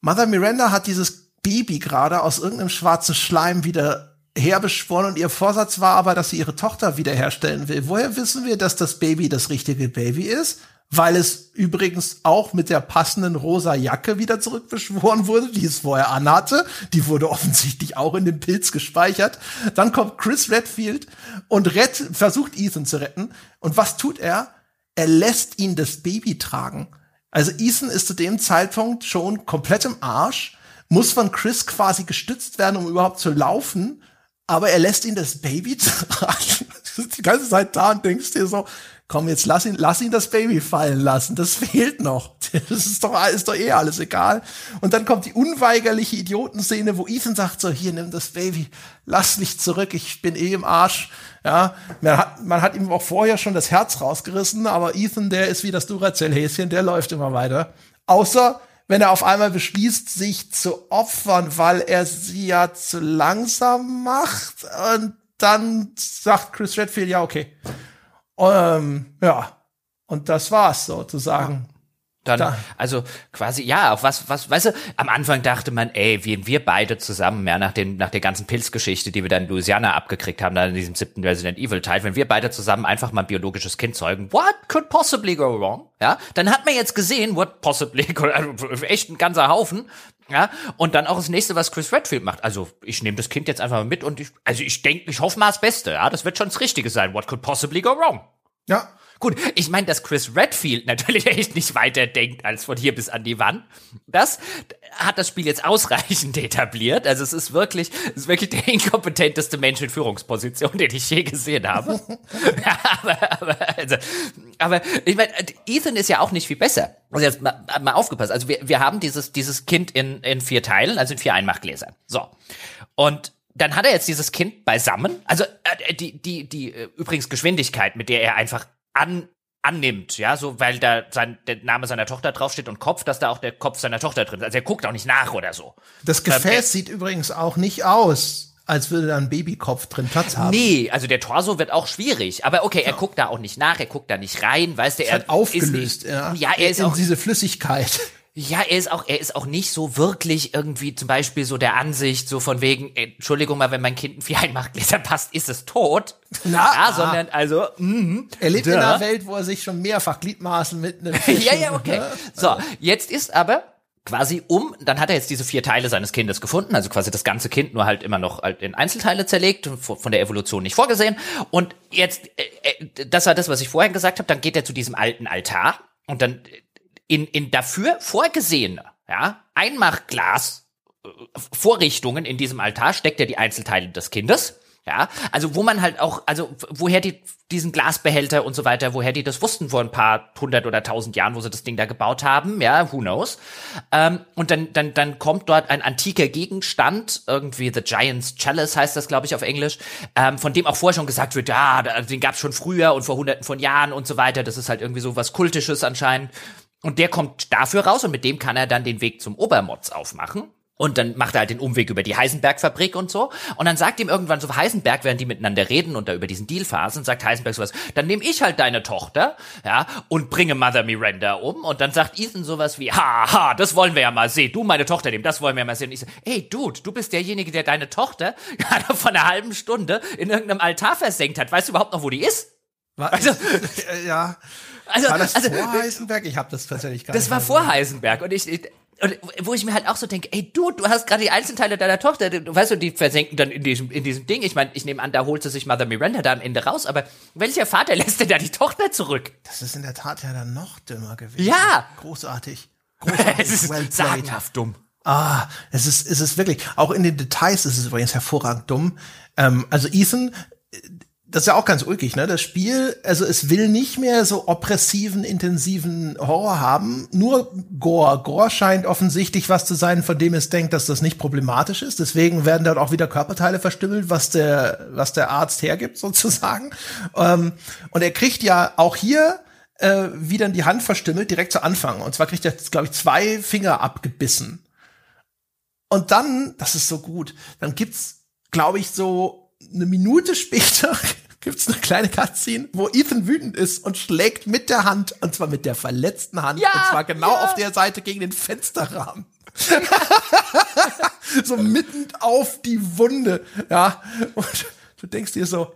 Mother Miranda hat dieses Baby gerade aus irgendeinem schwarzen Schleim wieder herbeschworen und ihr Vorsatz war aber, dass sie ihre Tochter wiederherstellen will. Woher wissen wir, dass das Baby das richtige Baby ist? Weil es übrigens auch mit der passenden rosa Jacke wieder zurückbeschworen wurde, die es vorher anhatte. Die wurde offensichtlich auch in dem Pilz gespeichert. Dann kommt Chris Redfield und rett, versucht Ethan zu retten. Und was tut er? Er lässt ihn das Baby tragen. Also Ethan ist zu dem Zeitpunkt schon komplett im Arsch, muss von Chris quasi gestützt werden, um überhaupt zu laufen aber er lässt ihn das Baby tragen. die ganze Zeit da und denkst dir so, komm, jetzt lass ihn, lass ihn das Baby fallen lassen. Das fehlt noch. Das ist doch, ist doch eh alles egal. Und dann kommt die unweigerliche Idiotenszene, wo Ethan sagt so, hier, nimm das Baby, lass mich zurück, ich bin eh im Arsch. Ja, man hat, man hat ihm auch vorher schon das Herz rausgerissen, aber Ethan, der ist wie das Duracell-Häschen, der läuft immer weiter. Außer, wenn er auf einmal beschließt, sich zu opfern, weil er sie ja zu langsam macht. Und dann sagt Chris Redfield, ja, okay. Ähm, ja. Und das war's sozusagen. Dann, da. also quasi, ja, auch was, was, weißt du, am Anfang dachte man, ey, wie wir beide zusammen, ja, nach, den, nach der ganzen Pilzgeschichte, die wir dann in Louisiana abgekriegt haben, dann in diesem siebten Resident Evil Teil, wenn wir beide zusammen einfach mal ein biologisches Kind zeugen, what could possibly go wrong? Ja, dann hat man jetzt gesehen, what possibly, echt ein ganzer Haufen, ja, und dann auch das nächste, was Chris Redfield macht. Also, ich nehme das Kind jetzt einfach mal mit und ich, also ich denke, ich hoffe mal das Beste, ja, das wird schon das Richtige sein. What could possibly go wrong? Ja, Gut, ich meine, dass Chris Redfield natürlich echt nicht weiter denkt als von hier bis an die Wand. Das hat das Spiel jetzt ausreichend etabliert. Also es ist wirklich, es ist wirklich der inkompetenteste Mensch in Führungsposition, den ich je gesehen habe. ja, aber, aber, also, aber ich meine, Ethan ist ja auch nicht viel besser. Also jetzt mal, mal aufgepasst. Also wir, wir haben dieses, dieses Kind in, in vier Teilen, also in vier Einmachgläsern. So. Und dann hat er jetzt dieses Kind beisammen. Also äh, die, die, die äh, übrigens Geschwindigkeit, mit der er einfach an annimmt, ja, so weil da sein der Name seiner Tochter draufsteht und Kopf, dass da auch der Kopf seiner Tochter drin ist. Also er guckt auch nicht nach oder so. Das Gefäß ähm, sieht übrigens auch nicht aus, als würde da ein Babykopf drin Platz haben. Nee, also der Torso wird auch schwierig, aber okay, er ja. guckt da auch nicht nach, er guckt da nicht rein, weißt du, er ist aufgelöst, ist, ja. Ja, er ist in auch diese Flüssigkeit. Ja, er ist auch, er ist auch nicht so wirklich irgendwie zum Beispiel so der Ansicht, so von wegen, Entschuldigung mal, wenn mein Kind ein Vier-Einmachgläser passt, ist es tot. Na, ja, sondern also, mh, er lebt da. in einer Welt, wo er sich schon mehrfach Gliedmaßen mit einem Ja, ja, okay. Ne? So, jetzt ist aber quasi um, dann hat er jetzt diese vier Teile seines Kindes gefunden, also quasi das ganze Kind nur halt immer noch halt in Einzelteile zerlegt, von der Evolution nicht vorgesehen. Und jetzt, äh, äh, das war das, was ich vorhin gesagt habe, dann geht er zu diesem alten Altar und dann in, in dafür vorgesehene, ja, Einmachglas äh, Vorrichtungen in diesem Altar steckt er die Einzelteile des Kindes. Ja, also wo man halt auch, also woher die diesen Glasbehälter und so weiter, woher die das wussten vor ein paar hundert oder tausend Jahren, wo sie das Ding da gebaut haben, ja, who knows. Ähm, und dann, dann, dann kommt dort ein antiker Gegenstand, irgendwie The Giant's Chalice heißt das, glaube ich, auf Englisch, ähm, von dem auch vorher schon gesagt wird, ja, den gab's schon früher und vor hunderten von Jahren und so weiter. Das ist halt irgendwie so was Kultisches anscheinend. Und der kommt dafür raus und mit dem kann er dann den Weg zum Obermods aufmachen. Und dann macht er halt den Umweg über die Heisenberg-Fabrik und so. Und dann sagt ihm irgendwann so Heisenberg, während die miteinander reden und da über diesen Deal phasen, sagt Heisenberg sowas, dann nehme ich halt deine Tochter, ja, und bringe Mother Miranda um. Und dann sagt Ethan sowas wie, ha, ha, das wollen wir ja mal sehen. Du meine Tochter nehmen, das wollen wir ja mal sehen. Und ich so, ey, Dude, du bist derjenige, der deine Tochter gerade vor einer halben Stunde in irgendeinem Altar versenkt hat. Weißt du überhaupt noch, wo die ist? Also, ja. Also, war das also, vor Heisenberg? Ich habe das tatsächlich gar Das war vor Heisenberg und ich, ich und wo ich mir halt auch so denke, ey du, du hast gerade die Einzelteile deiner Tochter, du weißt du, die versenken dann in diesem in diesem Ding. Ich meine, ich nehme an, da holt sie sich Mother Miranda da am Ende raus, aber welcher Vater lässt denn da die Tochter zurück? Das ist in der Tat ja dann noch dümmer gewesen. Ja, großartig. großartig. es ist well sagenhaft dumm. Ah, es ist, es ist wirklich, auch in den Details ist es übrigens hervorragend dumm. Ähm, also Ethan, das ist ja auch ganz ulkig, ne? Das Spiel, also es will nicht mehr so oppressiven, intensiven Horror haben, nur Gore. Gore scheint offensichtlich was zu sein, von dem es denkt, dass das nicht problematisch ist. Deswegen werden dort auch wieder Körperteile verstümmelt, was der, was der Arzt hergibt, sozusagen. Ähm, und er kriegt ja auch hier äh, wieder in die Hand verstümmelt, direkt zu Anfang. Und zwar kriegt er, glaube ich, zwei Finger abgebissen. Und dann, das ist so gut, dann gibt's, glaube ich, so eine Minute später gibt's eine kleine Cutscene, wo Ethan wütend ist und schlägt mit der Hand, und zwar mit der verletzten Hand, ja, und zwar genau ja. auf der Seite gegen den Fensterrahmen. so mitten auf die Wunde, ja. Und du denkst dir so,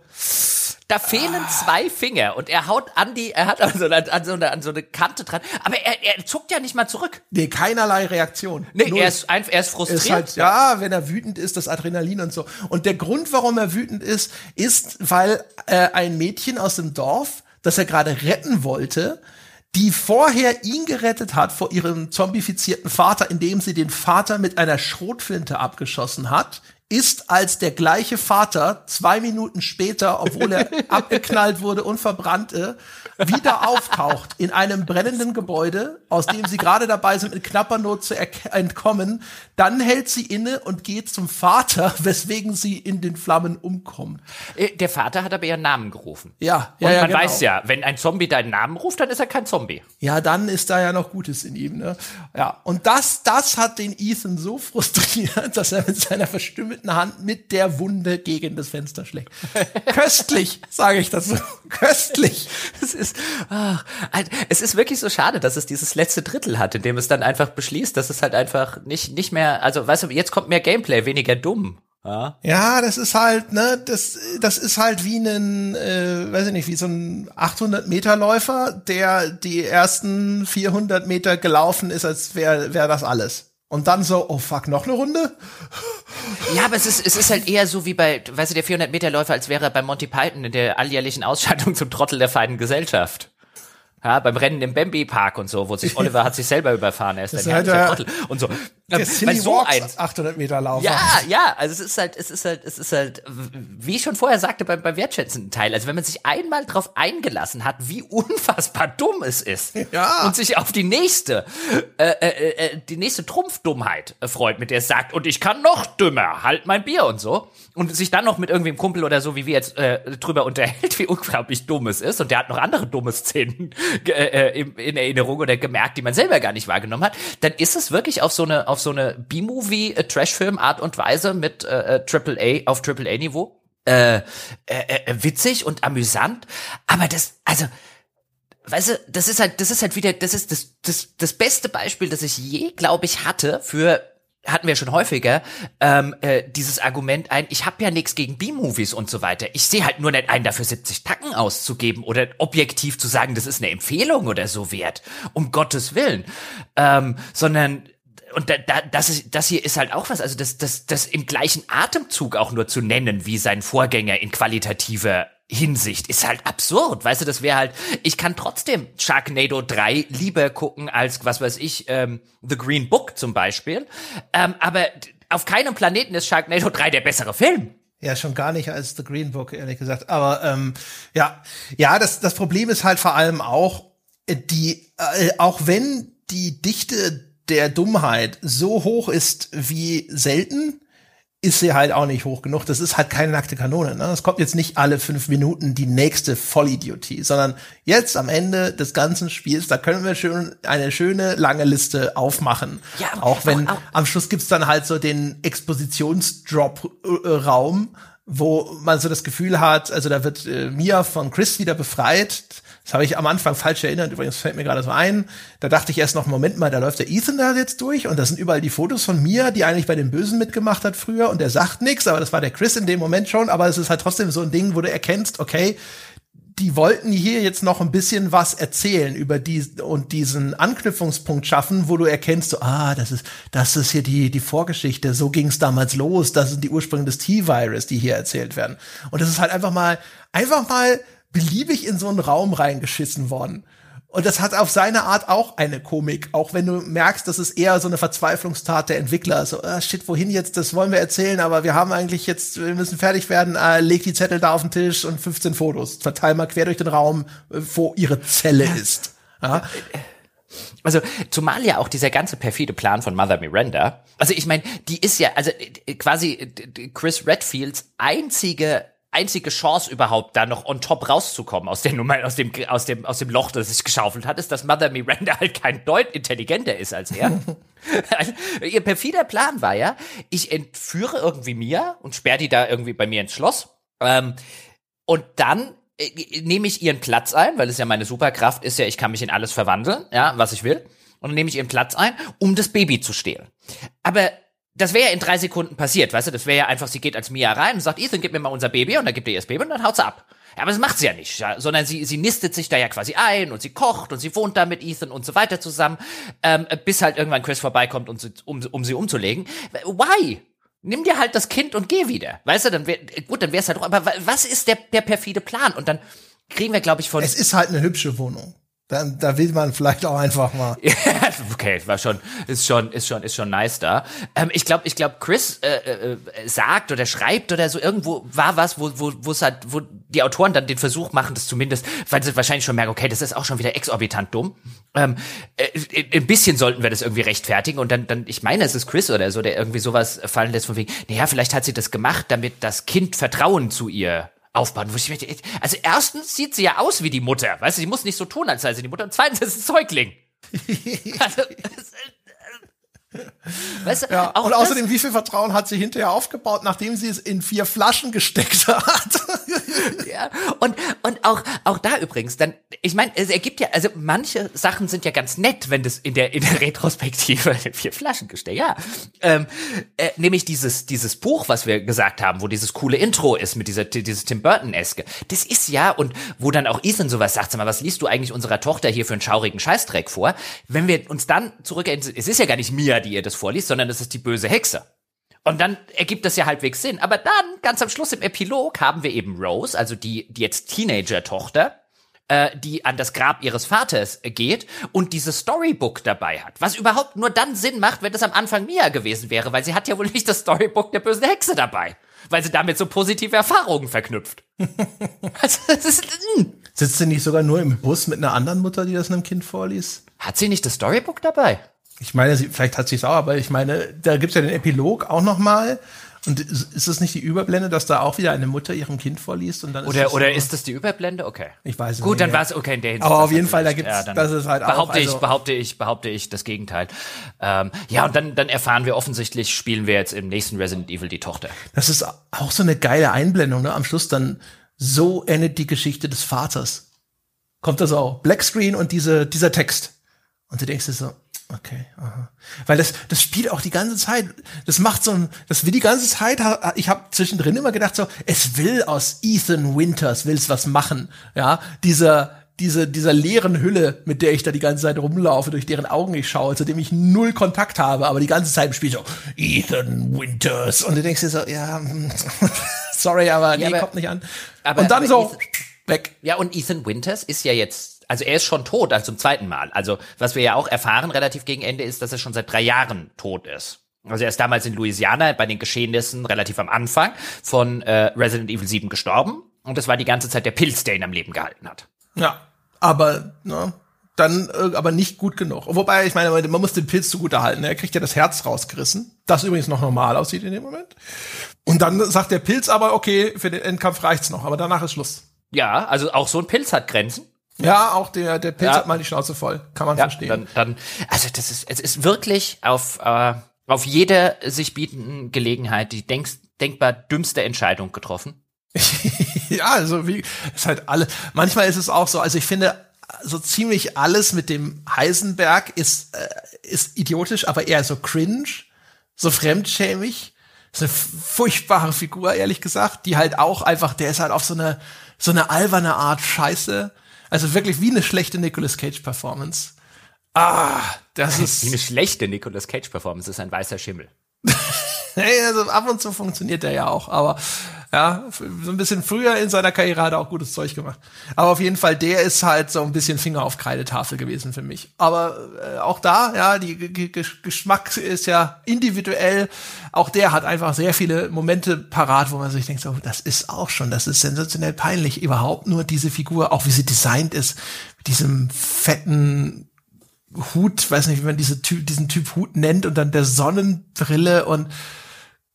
da fehlen ah. zwei Finger und er haut an die, er hat an so eine, an so eine, an so eine Kante dran, aber er, er zuckt ja nicht mal zurück. Nee, keinerlei Reaktion. Nee, er ist, einfach, er ist frustriert. Ist halt, ja, wenn er wütend ist, das Adrenalin und so. Und der Grund, warum er wütend ist, ist, weil äh, ein Mädchen aus dem Dorf, das er gerade retten wollte, die vorher ihn gerettet hat vor ihrem zombifizierten Vater, indem sie den Vater mit einer Schrotflinte abgeschossen hat, ist als der gleiche Vater zwei Minuten später, obwohl er abgeknallt wurde und verbrannte, wieder auftaucht in einem brennenden Gebäude, aus dem sie gerade dabei sind, mit knapper Not zu entkommen. Dann hält sie inne und geht zum Vater, weswegen sie in den Flammen umkommt. Äh, der Vater hat aber ihren Namen gerufen. Ja, ja. Und ja, man genau. weiß ja, wenn ein Zombie deinen Namen ruft, dann ist er kein Zombie. Ja, dann ist da ja noch Gutes in ihm, ne? Ja. Und das, das hat den Ethan so frustriert, dass er mit seiner verstümmelten Hand mit der Wunde gegen das Fenster schlägt. Köstlich, sage ich dazu. Köstlich. Es ist, ach, es ist wirklich so schade, dass es dieses letzte Drittel hat, in dem es dann einfach beschließt, dass es halt einfach nicht, nicht mehr, also weißt du, jetzt kommt mehr Gameplay, weniger dumm. Ja. ja, das ist halt, ne, das, das ist halt wie ein, äh, weiß ich nicht, wie so ein 800 Meter Läufer, der die ersten 400 Meter gelaufen ist, als wäre wär das alles. Und dann so, oh fuck, noch eine Runde? Ja, aber es ist, es ist halt eher so wie bei, weißt du, der 400 Meter Läufer, als wäre er bei Monty Python in der alljährlichen Ausschaltung zum Trottel der feinen Gesellschaft. Ja, beim Rennen im Bambi Park und so, wo sich Oliver hat sich selber überfahren, er ist ein halt Trottel und so. Der Silly so ein 800 Meter Lauf. Ja, ja, also es ist halt, es ist halt, es ist halt, wie ich schon vorher sagte beim, beim wertschätzenden Teil, also wenn man sich einmal drauf eingelassen hat, wie unfassbar dumm es ist ja. und sich auf die nächste, äh, äh, äh, die nächste Trumpfdummheit freut, mit der es sagt, und ich kann noch dümmer, halt mein Bier und so und sich dann noch mit irgendwem Kumpel oder so, wie wir jetzt äh, drüber unterhält, wie unglaublich dumm es ist. Und der hat noch andere dumme Szenen äh, äh in Erinnerung oder gemerkt, die man selber gar nicht wahrgenommen hat, dann ist es wirklich auf so eine auf so eine B-Movie äh, Trashfilm Art und Weise mit äh, Triple A auf Triple A Niveau. Äh, äh, äh, witzig und amüsant, aber das also weißt du, das ist halt das ist halt wieder das ist das das das beste Beispiel, das ich je glaube ich hatte für hatten wir schon häufiger, ähm, äh, dieses Argument ein, ich habe ja nichts gegen B-Movies und so weiter. Ich sehe halt nur nicht ein, dafür 70 Tacken auszugeben oder objektiv zu sagen, das ist eine Empfehlung oder so wert. Um Gottes Willen. Ähm, sondern und da, da, das, ist, das hier ist halt auch was, also das, das, das im gleichen Atemzug auch nur zu nennen wie sein Vorgänger in qualitativer Hinsicht ist halt absurd. Weißt du, das wäre halt, ich kann trotzdem Sharknado 3 lieber gucken als, was weiß ich, ähm, The Green Book zum Beispiel. Ähm, aber auf keinem Planeten ist Sharknado 3 der bessere Film. Ja, schon gar nicht als The Green Book, ehrlich gesagt. Aber ähm, ja, ja, das, das Problem ist halt vor allem auch, äh, die, äh, auch wenn die Dichte der Dummheit so hoch ist wie selten, ist sie halt auch nicht hoch genug. Das ist halt keine nackte Kanone. Ne? Es kommt jetzt nicht alle fünf Minuten die nächste Vollidiotie, sondern jetzt am Ende des ganzen Spiels, da können wir schon eine schöne lange Liste aufmachen. Ja, auch wenn auch, auch. am Schluss gibt's dann halt so den Expositionsdrop-Raum, wo man so das Gefühl hat, also da wird äh, Mia von Chris wieder befreit das habe ich am Anfang falsch erinnert, übrigens fällt mir gerade so ein. Da dachte ich erst noch, Moment mal, da läuft der Ethan da jetzt durch und da sind überall die Fotos von mir, die eigentlich bei den Bösen mitgemacht hat früher und der sagt nichts, aber das war der Chris in dem Moment schon, aber es ist halt trotzdem so ein Ding, wo du erkennst, okay, die wollten hier jetzt noch ein bisschen was erzählen über die und diesen Anknüpfungspunkt schaffen, wo du erkennst, so, ah, das ist, das ist hier die, die Vorgeschichte, so ging es damals los, das sind die Ursprünge des T-Virus, die hier erzählt werden. Und das ist halt einfach mal, einfach mal beliebig in so einen Raum reingeschissen worden. Und das hat auf seine Art auch eine Komik, auch wenn du merkst, das ist eher so eine Verzweiflungstat der Entwickler. So, ah, shit, wohin jetzt? Das wollen wir erzählen, aber wir haben eigentlich jetzt, wir müssen fertig werden. Äh, leg die Zettel da auf den Tisch und 15 Fotos. Verteil mal quer durch den Raum, äh, wo ihre Zelle ist. Ja? Also, zumal ja auch dieser ganze perfide Plan von Mother Miranda, also ich meine, die ist ja, also äh, quasi äh, Chris Redfields einzige einzige Chance überhaupt da noch on top rauszukommen aus der Nummer, aus dem, aus dem, aus dem Loch, das sich geschaufelt hat, ist, dass Mother Miranda halt kein Deut intelligenter ist als er. Also, ihr perfider Plan war ja, ich entführe irgendwie Mia und sperre die da irgendwie bei mir ins Schloss. Ähm, und dann äh, nehme ich ihren Platz ein, weil es ja meine Superkraft ist ja, ich kann mich in alles verwandeln, ja, was ich will. und dann nehme ich ihren Platz ein, um das Baby zu stehlen. Aber das wäre ja in drei Sekunden passiert, weißt du? Das wäre ja einfach, sie geht als Mia rein und sagt, Ethan, gib mir mal unser Baby und dann gibt er ihr das Baby und dann haut sie ab. Ja, aber das macht sie ja nicht, ja, sondern sie, sie nistet sich da ja quasi ein und sie kocht und sie wohnt da mit Ethan und so weiter zusammen, ähm, bis halt irgendwann Chris vorbeikommt, sie, um, um sie umzulegen. Why? Nimm dir halt das Kind und geh wieder. Weißt du, dann wär, gut, dann wär's halt, aber was ist der, der perfide Plan? Und dann kriegen wir, glaube ich, von. Es ist halt eine hübsche Wohnung. Da, da will man vielleicht auch einfach mal. okay, war schon, ist schon, ist schon, ist schon nice da. Ähm, ich glaube, ich glaube, Chris äh, äh, sagt oder schreibt oder so irgendwo war was, wo, wo, wo es halt, wo die Autoren dann den Versuch machen, das zumindest, weil sie wahrscheinlich schon merken, okay, das ist auch schon wieder exorbitant dumm. Ähm, äh, ein bisschen sollten wir das irgendwie rechtfertigen und dann, dann, ich meine, es ist Chris oder so, der irgendwie sowas fallen lässt von wegen, naja, vielleicht hat sie das gemacht, damit das Kind Vertrauen zu ihr aufbauen. Also erstens sieht sie ja aus wie die Mutter, weißt du, sie muss nicht so tun, als sei sie die Mutter. Und zweitens ist es ein Säugling. also, Weißt du, ja, und außerdem, wie viel Vertrauen hat sie hinterher aufgebaut, nachdem sie es in vier Flaschen gesteckt hat? ja, und, und auch, auch da übrigens, dann, ich meine, es ergibt ja, also manche Sachen sind ja ganz nett, wenn das in der, in der Retrospektive in vier Flaschen gesteckt, ja. Ähm, äh, nämlich dieses, dieses Buch, was wir gesagt haben, wo dieses coole Intro ist mit dieser, dieses Tim Burton-eske. Das ist ja, und wo dann auch Ethan sowas sagt, sag mal, was liest du eigentlich unserer Tochter hier für einen schaurigen Scheißdreck vor? Wenn wir uns dann zurück, es ist ja gar nicht Die ihr das vorliest, sondern es ist die böse Hexe. Und dann ergibt das ja halbwegs Sinn. Aber dann, ganz am Schluss im Epilog, haben wir eben Rose, also die, die jetzt Teenager-Tochter, äh, die an das Grab ihres Vaters geht und dieses Storybook dabei hat. Was überhaupt nur dann Sinn macht, wenn das am Anfang Mia gewesen wäre, weil sie hat ja wohl nicht das Storybook der bösen Hexe dabei. Weil sie damit so positive Erfahrungen verknüpft. also, ist, mm. Sitzt sie nicht sogar nur im Bus mit einer anderen Mutter, die das einem Kind vorliest? Hat sie nicht das Storybook dabei? Ich meine, sie, vielleicht hat sie es auch, aber ich meine, da gibt's ja den Epilog auch noch mal. Und ist es nicht die Überblende, dass da auch wieder eine Mutter ihrem Kind vorliest und dann oder ist oder ist das die Überblende? Okay. Ich weiß es Gut, nicht. Gut, dann war es okay in der Hinsicht. Aber auf jeden Fall, da gibt's, ja, das ist halt behaupte auch. Also ich, behaupte ich, behaupte ich das Gegenteil. Ähm, ja, und dann dann erfahren wir offensichtlich, spielen wir jetzt im nächsten Resident Evil die Tochter. Das ist auch so eine geile Einblendung. Ne? Am Schluss dann so endet die Geschichte des Vaters. Kommt das auch Blackscreen und diese dieser Text. Und du denkst dir so, Okay, aha. Weil das, das spielt auch die ganze Zeit. Das macht so ein, das will die ganze Zeit. Ich habe zwischendrin immer gedacht so, es will aus Ethan Winters will's was machen. Ja, dieser, diese, dieser leeren Hülle, mit der ich da die ganze Zeit rumlaufe, durch deren Augen ich schaue, zu dem ich null Kontakt habe, aber die ganze Zeit im Spiel so, Ethan Winters. Und du denkst dir so, ja, sorry, aber ja, nee, aber, kommt nicht an. Aber, und dann so, Ethan, weg. Ja, und Ethan Winters ist ja jetzt also er ist schon tot, also zum zweiten Mal. Also was wir ja auch erfahren relativ gegen Ende ist, dass er schon seit drei Jahren tot ist. Also er ist damals in Louisiana bei den Geschehnissen relativ am Anfang von äh, Resident Evil 7 gestorben. Und das war die ganze Zeit der Pilz, der ihn am Leben gehalten hat. Ja, aber ne, dann äh, aber nicht gut genug. Wobei, ich meine, man muss den Pilz zugute halten. Er kriegt ja das Herz rausgerissen, das übrigens noch normal aussieht in dem Moment. Und dann sagt der Pilz aber, okay, für den Endkampf reicht's noch, aber danach ist Schluss. Ja, also auch so ein Pilz hat Grenzen. Ja, auch der, der Pilz ja. hat mal die Schnauze voll. Kann man ja, verstehen. Dann, dann, also das ist, es ist wirklich auf, äh, auf jede sich bietenden Gelegenheit die denkst, denkbar dümmste Entscheidung getroffen. ja, also wie, ist halt alle, manchmal ist es auch so, also ich finde, so ziemlich alles mit dem Heisenberg ist, äh, ist idiotisch, aber eher so cringe, so fremdschämig. Ist eine furchtbare Figur, ehrlich gesagt, die halt auch einfach, der ist halt auf so eine, so eine alberne Art Scheiße also wirklich wie eine schlechte Nicolas Cage Performance. Ah, das ist wie eine schlechte Nicolas Cage Performance ist ein weißer Schimmel. hey, also ab und zu funktioniert der ja auch, aber ja, so ein bisschen früher in seiner Karriere hat er auch gutes Zeug gemacht. Aber auf jeden Fall, der ist halt so ein bisschen Finger auf Kreidetafel gewesen für mich. Aber äh, auch da, ja, die G G Geschmack ist ja individuell. Auch der hat einfach sehr viele Momente parat, wo man sich denkt, so, das ist auch schon, das ist sensationell peinlich. Überhaupt nur diese Figur, auch wie sie designt ist, mit diesem fetten Hut, weiß nicht, wie man diese typ, diesen Typ Hut nennt und dann der Sonnenbrille und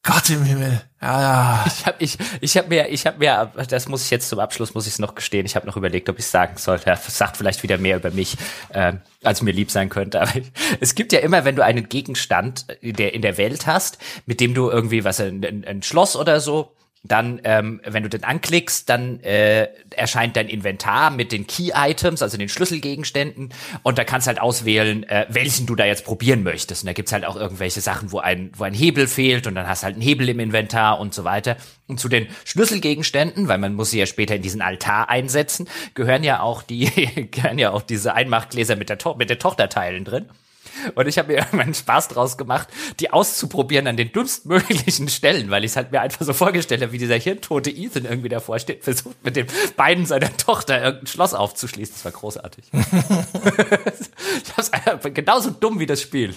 Gott im Himmel. Ja, ja. Ich habe ich, ich hab mir, ich habe mir, das muss ich jetzt zum Abschluss, muss ich es noch gestehen, ich habe noch überlegt, ob ich sagen sollte. Das sagt vielleicht wieder mehr über mich, äh, als mir lieb sein könnte. Aber es gibt ja immer, wenn du einen Gegenstand in der, in der Welt hast, mit dem du irgendwie, was, ein, ein Schloss oder so, dann, ähm, wenn du den anklickst, dann äh, erscheint dein Inventar mit den Key-Items, also den Schlüsselgegenständen. Und da kannst halt auswählen, äh, welchen du da jetzt probieren möchtest. Und da gibt's halt auch irgendwelche Sachen, wo ein, wo ein Hebel fehlt und dann hast du halt einen Hebel im Inventar und so weiter. Und zu den Schlüsselgegenständen, weil man muss sie ja später in diesen Altar einsetzen, gehören ja auch die, gehören ja auch diese Einmachgläser mit der, to mit den Tochterteilen drin. Und ich habe mir irgendwann Spaß draus gemacht, die auszuprobieren an den dünnstmöglichen Stellen, weil ich es halt mir einfach so vorgestellt habe, wie dieser hirntote Ethan irgendwie davor steht, versucht mit den Beinen seiner Tochter irgendein Schloss aufzuschließen. Das war großartig. ich hab's einfach genauso dumm wie das Spiel.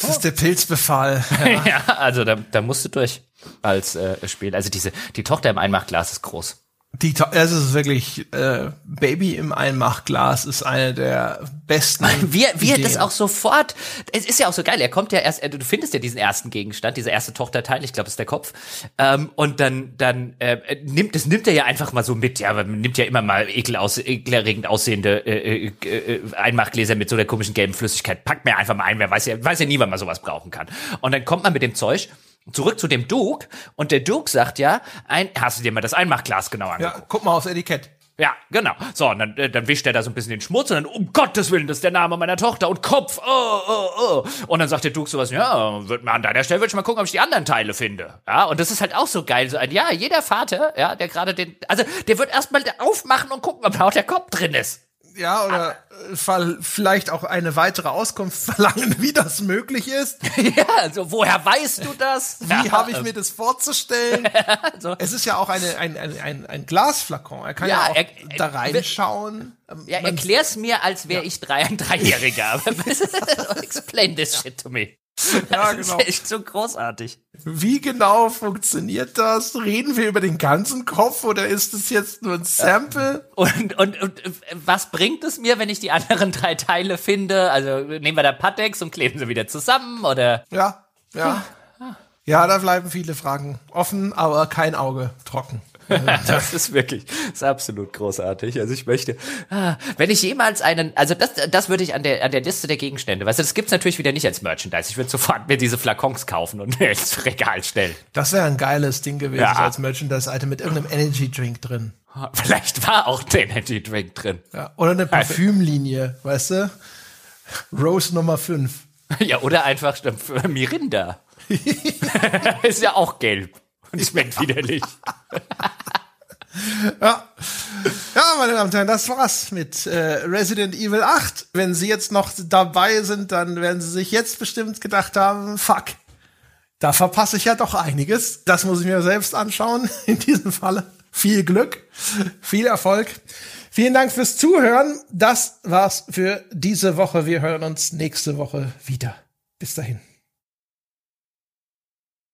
Das ist der Pilzbefall. Ja, ja also da, da musst du durch als äh, Spiel. Also diese, die Tochter im Einmachglas ist groß. Die, es ist wirklich, äh, Baby im Einmachglas ist eine der besten. Wie, wie er das auch sofort, es ist ja auch so geil, er kommt ja erst, du findest ja diesen ersten Gegenstand, diese erste Tochterteil, ich glaube, ist der Kopf, ähm, und dann, dann äh, nimmt, das nimmt er ja einfach mal so mit, ja, man nimmt ja immer mal ekel aus, ekelerregend aussehende äh, äh, äh, Einmachgläser mit so der komischen gelben Flüssigkeit, packt mir einfach mal ein, wer weiß ja, weiß ja nie, wann man sowas brauchen kann. Und dann kommt man mit dem Zeug zurück zu dem Duke und der Duke sagt ja, ein, hast du dir mal das Einmachglas genau angeguckt? Ja, guck mal aufs Etikett. Ja, genau. So, und dann, äh, dann wischt er da so ein bisschen den Schmutz und dann, um Gottes Willen, das ist der Name meiner Tochter und Kopf, oh, oh, oh. Und dann sagt der Duke sowas, ja, wird mal an deiner Stelle würde ich mal gucken, ob ich die anderen Teile finde. Ja, und das ist halt auch so geil. So ein, ja, jeder Vater, ja, der gerade den, also der wird erstmal aufmachen und gucken, ob da auch der Kopf drin ist. Ja, oder ah. vielleicht auch eine weitere Auskunft verlangen, wie das möglich ist. ja, also woher weißt du das? Wie ja. habe ich mir das vorzustellen? also. Es ist ja auch eine, ein, ein, ein, ein Glasflakon. Er kann ja, ja auch er, da reinschauen. Ja, erklär's mir, als wäre ja. ich drei, ein Dreijähriger. Explain this shit to me. Ja, das genau. ist echt so großartig. Wie genau funktioniert das? Reden wir über den ganzen Kopf oder ist es jetzt nur ein Sample? Und, und, und was bringt es mir, wenn ich die anderen drei Teile finde? Also nehmen wir da Patex und kleben sie wieder zusammen oder? Ja, ja. Ja, da bleiben viele Fragen offen, aber kein Auge trocken. das ist wirklich, das ist absolut großartig. Also ich möchte, ah, wenn ich jemals einen, also das, das würde ich an der, an der Liste der Gegenstände, weißt du, das gibt's natürlich wieder nicht als Merchandise. Ich würde sofort mir diese Flakons kaufen und ins Regal stellen. Das wäre ein geiles Ding gewesen, ja. als Merchandise-Item mit irgendeinem Energy Drink drin. Vielleicht war auch der Energy Drink drin. Ja, oder eine Parfümlinie, weißt du? Rose Nummer 5. Ja, oder einfach Mirinda. ist ja auch gelb. Und schmeckt widerlich. ja. Ja, meine Damen und Herren, das war's mit äh, Resident Evil 8. Wenn Sie jetzt noch dabei sind, dann werden Sie sich jetzt bestimmt gedacht haben, fuck, da verpasse ich ja doch einiges. Das muss ich mir selbst anschauen. In diesem Falle viel Glück, viel Erfolg. Vielen Dank fürs Zuhören. Das war's für diese Woche. Wir hören uns nächste Woche wieder. Bis dahin.